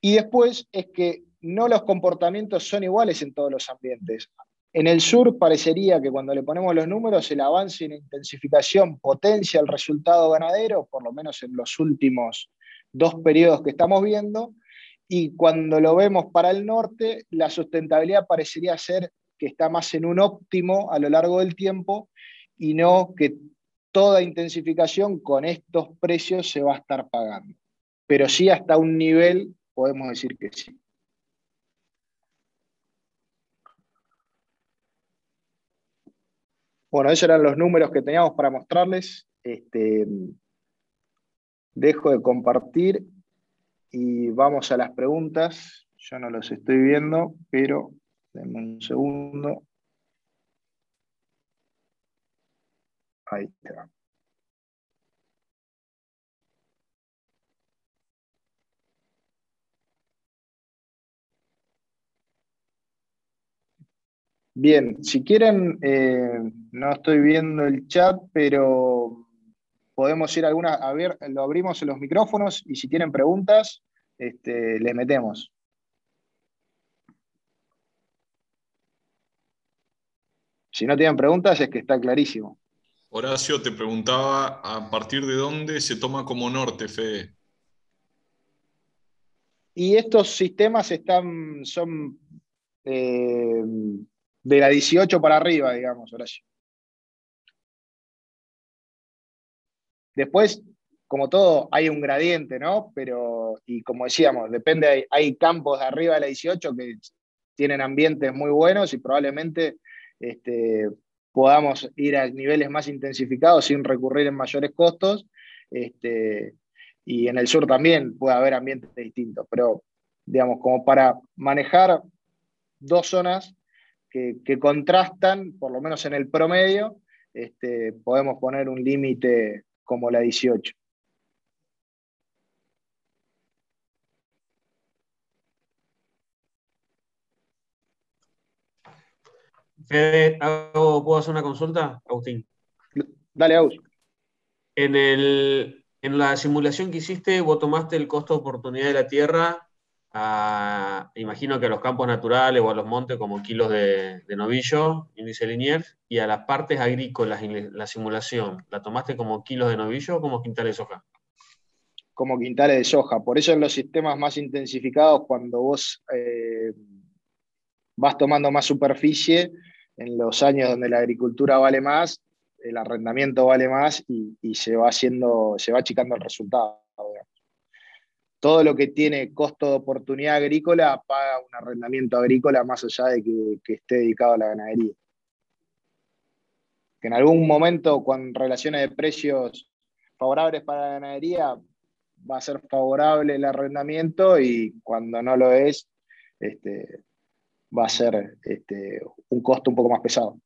y después es que no los comportamientos son iguales en todos los ambientes. En el sur parecería que cuando le ponemos los números, el avance en intensificación potencia el resultado ganadero, por lo menos en los últimos dos periodos que estamos viendo, y cuando lo vemos para el norte, la sustentabilidad parecería ser que está más en un óptimo a lo largo del tiempo y no que toda intensificación con estos precios se va a estar pagando. Pero sí hasta un nivel podemos decir que sí. Bueno, esos eran los números que teníamos para mostrarles. Este, dejo de compartir y vamos a las preguntas. Yo no los estoy viendo, pero denme un segundo. Ahí está. Bien, si quieren, eh, no estoy viendo el chat, pero podemos ir a alguna, a ver, lo abrimos en los micrófonos y si tienen preguntas, este, les metemos. Si no tienen preguntas es que está clarísimo. Horacio te preguntaba a partir de dónde se toma como norte, Fede. Y estos sistemas están, son eh, de la 18 para arriba, digamos, Horacio. Después, como todo, hay un gradiente, ¿no? Pero, y como decíamos, depende, hay, campos de arriba de la 18 que tienen ambientes muy buenos y probablemente este, podamos ir a niveles más intensificados sin recurrir en mayores costos. Este, y en el sur también puede haber ambientes distintos, pero digamos, como para manejar dos zonas que, contrastan, por lo menos en el promedio, este, podemos poner un límite como la 18. Fede, ¿puedo hacer una consulta, Agustín? Dale, Agus. En, el, en la simulación que hiciste, vos tomaste el costo de oportunidad de la tierra, imagino que a los campos naturales o a los montes como kilos de, novillo, índice lineal, y a las partes agrícolas en la simulación, ¿la tomaste como kilos de novillo o como quintales de soja? Como quintales de soja. Por eso en los sistemas más intensificados, cuando vos eh, vas tomando más superficie, en los años donde la agricultura vale más, el arrendamiento vale más y, se va haciendo, se va achicando el resultado. Todo lo que tiene costo de oportunidad agrícola paga un arrendamiento agrícola más allá de que, esté dedicado a la ganadería. Que en algún momento, con relaciones de precios favorables para la ganadería, va a ser favorable el arrendamiento y cuando no lo es, este, va a ser este, un costo un poco más pesado.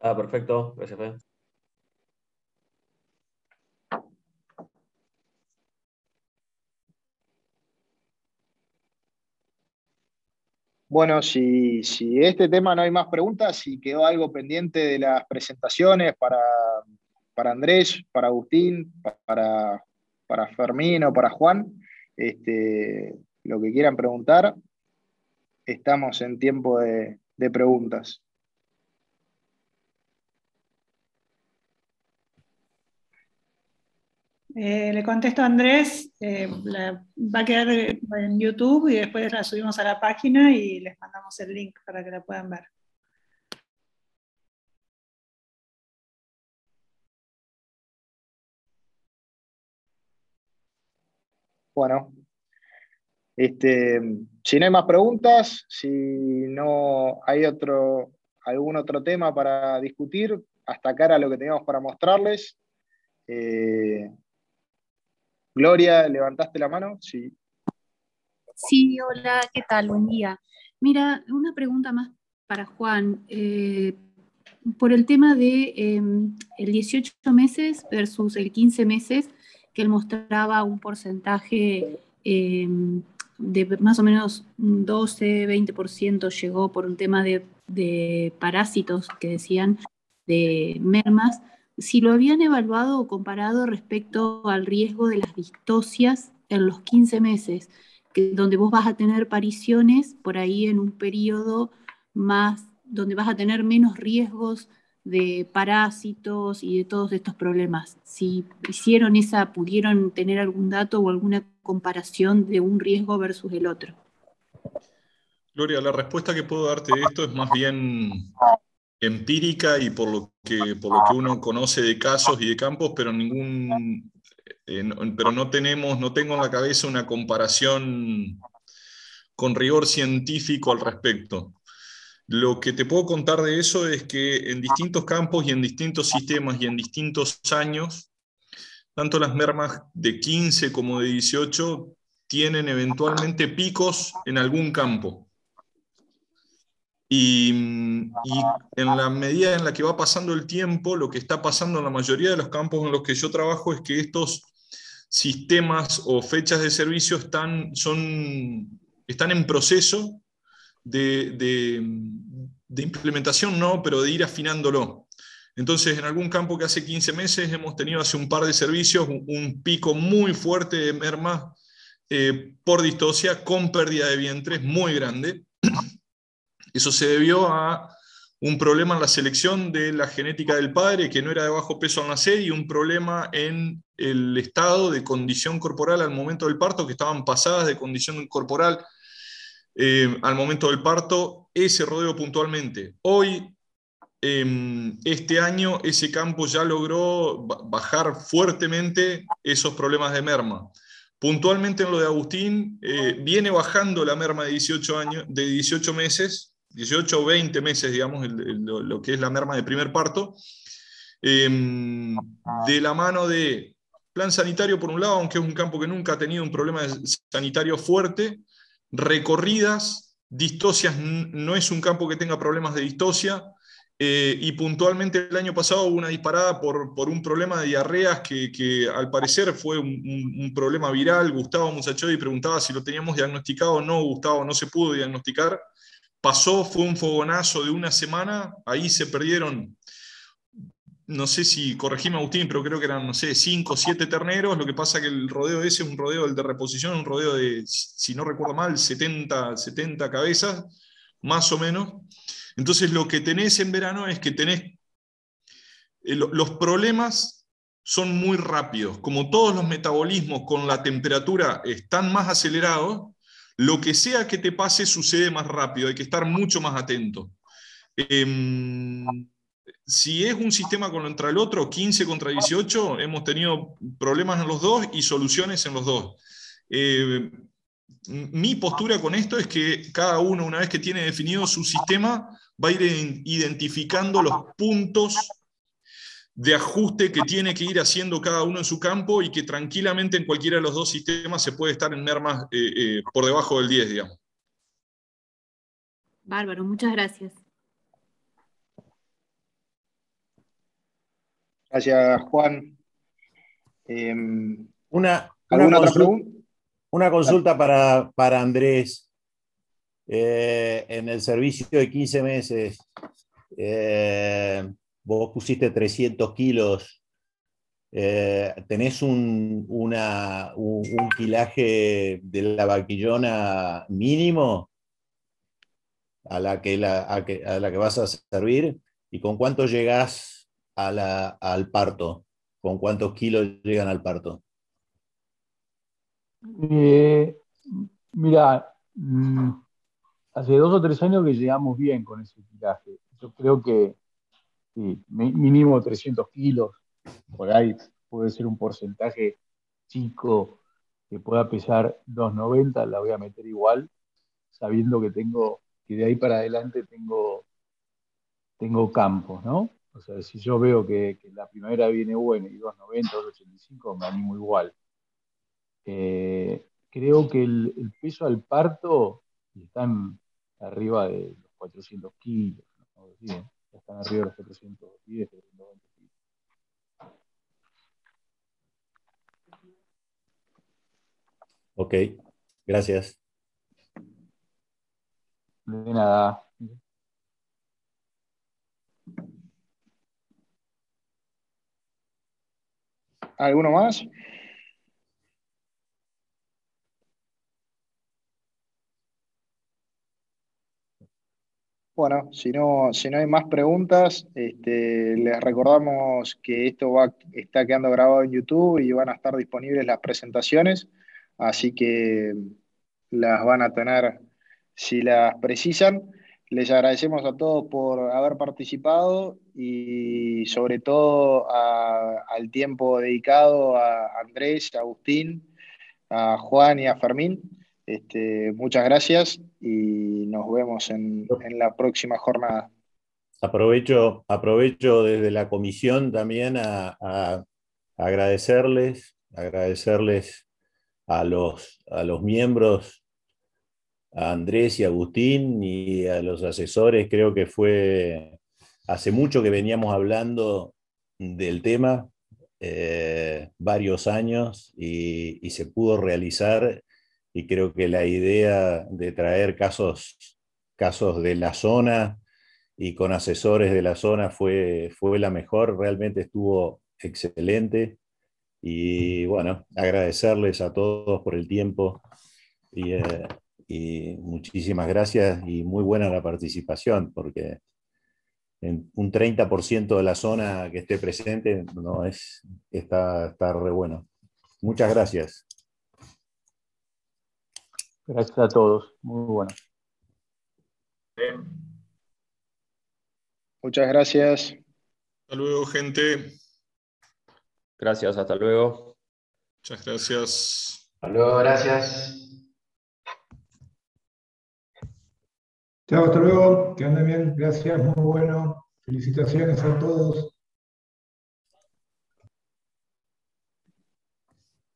Ah, perfecto. Gracias, Fede. Bueno, si, si, este tema no hay más preguntas, si quedó algo pendiente de las presentaciones para, para Andrés, para Agustín, para, para Fermín o para Juan, este, lo que quieran preguntar, estamos en tiempo de, preguntas. Eh, le contesto a Andrés, eh, va a quedar en YouTube y después la subimos a la página y les mandamos el link para que la puedan ver. Bueno, este, si no hay más preguntas, si no hay otro, algún otro tema para discutir, hasta acá era lo que teníamos para mostrarles. Eh, Gloria, ¿levantaste la mano? Sí. Sí, hola, ¿qué tal? Buen día. Mira, una pregunta más para Juan. Eh, por el tema de em, el 18 meses versus el 15 meses, que él mostraba un porcentaje em, de más o menos 12-20% llegó por un tema de, parásitos que decían de mermas, si lo habían evaluado o comparado respecto al riesgo de las distocias en los 15 meses, que, donde vos vas a tener pariciones por ahí en un periodo más, donde vas a tener menos riesgos de parásitos y de todos estos problemas. Si hicieron esa, pudieron tener algún dato o alguna comparación de un riesgo versus el otro. Gloria, la respuesta que puedo darte de esto es más bien empírica y por lo que, por lo que uno conoce de casos y de campos, pero ningún, eh, pero no tenemos, no tengo en la cabeza una comparación con rigor científico al respecto. Lo que te puedo contar de eso es que en distintos campos y en distintos sistemas y en distintos años, tanto las mermas de 15 como de 18 tienen eventualmente picos en algún campo. Y, y, en la medida en la que va pasando el tiempo, lo que está pasando en la mayoría de los campos en los que yo trabajo es que estos sistemas o fechas de servicio están, son, están en proceso de, implementación no, pero de ir afinándolo. Entonces, en algún campo que hace 15 meses hemos tenido hace un par de servicios un, pico muy fuerte de merma eh, por distosia con pérdida de vientres muy grande. Eso se debió a un problema en la selección de la genética del padre, que no era de bajo peso al nacer, y un problema en el estado de condición corporal al momento del parto, que estaban pasadas de condición corporal eh, al momento del parto, ese rodeo puntualmente. Hoy, em, este año, ese campo ya logró bajar fuertemente esos problemas de merma. Puntualmente en lo de Agustín, eh, viene bajando la merma de 18, años, de 18 meses, 18 o 20 meses, digamos, lo, que es la merma de primer parto, em, de la mano de plan sanitario por un lado, aunque es un campo que nunca ha tenido un problema sanitario fuerte, recorridas, distocias no es un campo que tenga problemas de distocia, eh, y puntualmente el año pasado hubo una disparada por, por un problema de diarreas que, al parecer fue un, problema viral. Gustavo y preguntaba si lo teníamos diagnosticado o no, Gustavo no se pudo diagnosticar, pasó, fue un fogonazo de una semana, ahí se perdieron, no sé si corregíme Agustín, pero creo que eran, no sé, cinco o siete terneros, lo que pasa que el rodeo ese es un rodeo de reposición, un rodeo de, si no recuerdo mal, 70, 70 cabezas, más o menos. Entonces lo que tenés en verano es que tenés, eh, los problemas son muy rápidos, como todos los metabolismos con la temperatura están más acelerados, lo que sea que te pase sucede más rápido, hay que estar mucho más atento. Em, si es un sistema contra el otro, 15 contra 18, hemos tenido problemas en los dos y soluciones en los dos. Eh, mi postura con esto es que cada uno, una vez que tiene definido su sistema, va a ir identificando los puntos de ajuste que tiene que ir haciendo cada uno en su campo y que tranquilamente en cualquiera de los dos sistemas se puede estar en mermas eh, eh, por debajo del 10, digamos. Bárbaro, muchas gracias. Gracias, Juan. Em, una, una, consulta, para, para Andrés. Eh, en el servicio de 15 meses, vos pusiste 300 kilos, eh, ¿tenés un, una, un, kilaje de la vaquillona mínimo a la que, la, a, la que vas a servir? ¿Y con cuánto llegás al parto? ¿Con cuántos kilos llegan al parto? Eh, mira, mm, hace dos o tres años que llegamos bien con ese kilaje. Yo creo que mínimo 300 kilos, por ahí puede ser un porcentaje chico que pueda pesar 290, la voy a meter igual, sabiendo que tengo, que de ahí para adelante tengo, tengo campos, ¿no? O sea, si yo veo que, la primavera viene buena y 290, 285, me animo igual. Eh, creo que el, peso al parto están arriba de los 400 kilos, ¿no? están arriba de los 410, 320 Ok, gracias. De nada. ¿Alguno más? Bueno, si no, si no hay más preguntas, este, les recordamos que esto va, está quedando grabado en YouTube y van a estar disponibles las presentaciones, así que las van a tener si las precisan. Les agradecemos a todos por haber participado y sobre todo al tiempo dedicado a Andrés, a Agustín, a Juan y a Fermín. Este, muchas gracias y nos vemos en, la próxima jornada. Aprovecho, aprovecho desde la comisión también a, agradecerles, agradecerles a los, a los miembros, a Andrés y Agustín y a los asesores. Creo que fue hace mucho que veníamos hablando del tema, eh, varios años, y, y se pudo realizar y creo que la idea de traer casos, casos de la zona y con asesores de la zona fue, fue la mejor, realmente estuvo excelente y bueno, agradecerles a todos por el tiempo y, eh, y muchísimas gracias y muy buena la participación porque en un 30% de la zona que esté presente no es, está, está re bueno. Muchas gracias. Gracias a todos. Muy bueno. Muchas gracias. Hasta luego, gente. Gracias, hasta luego. Muchas gracias. Hasta luego, gracias. Chao, hasta luego. Que anden bien. Gracias, muy bueno. Felicitaciones a todos.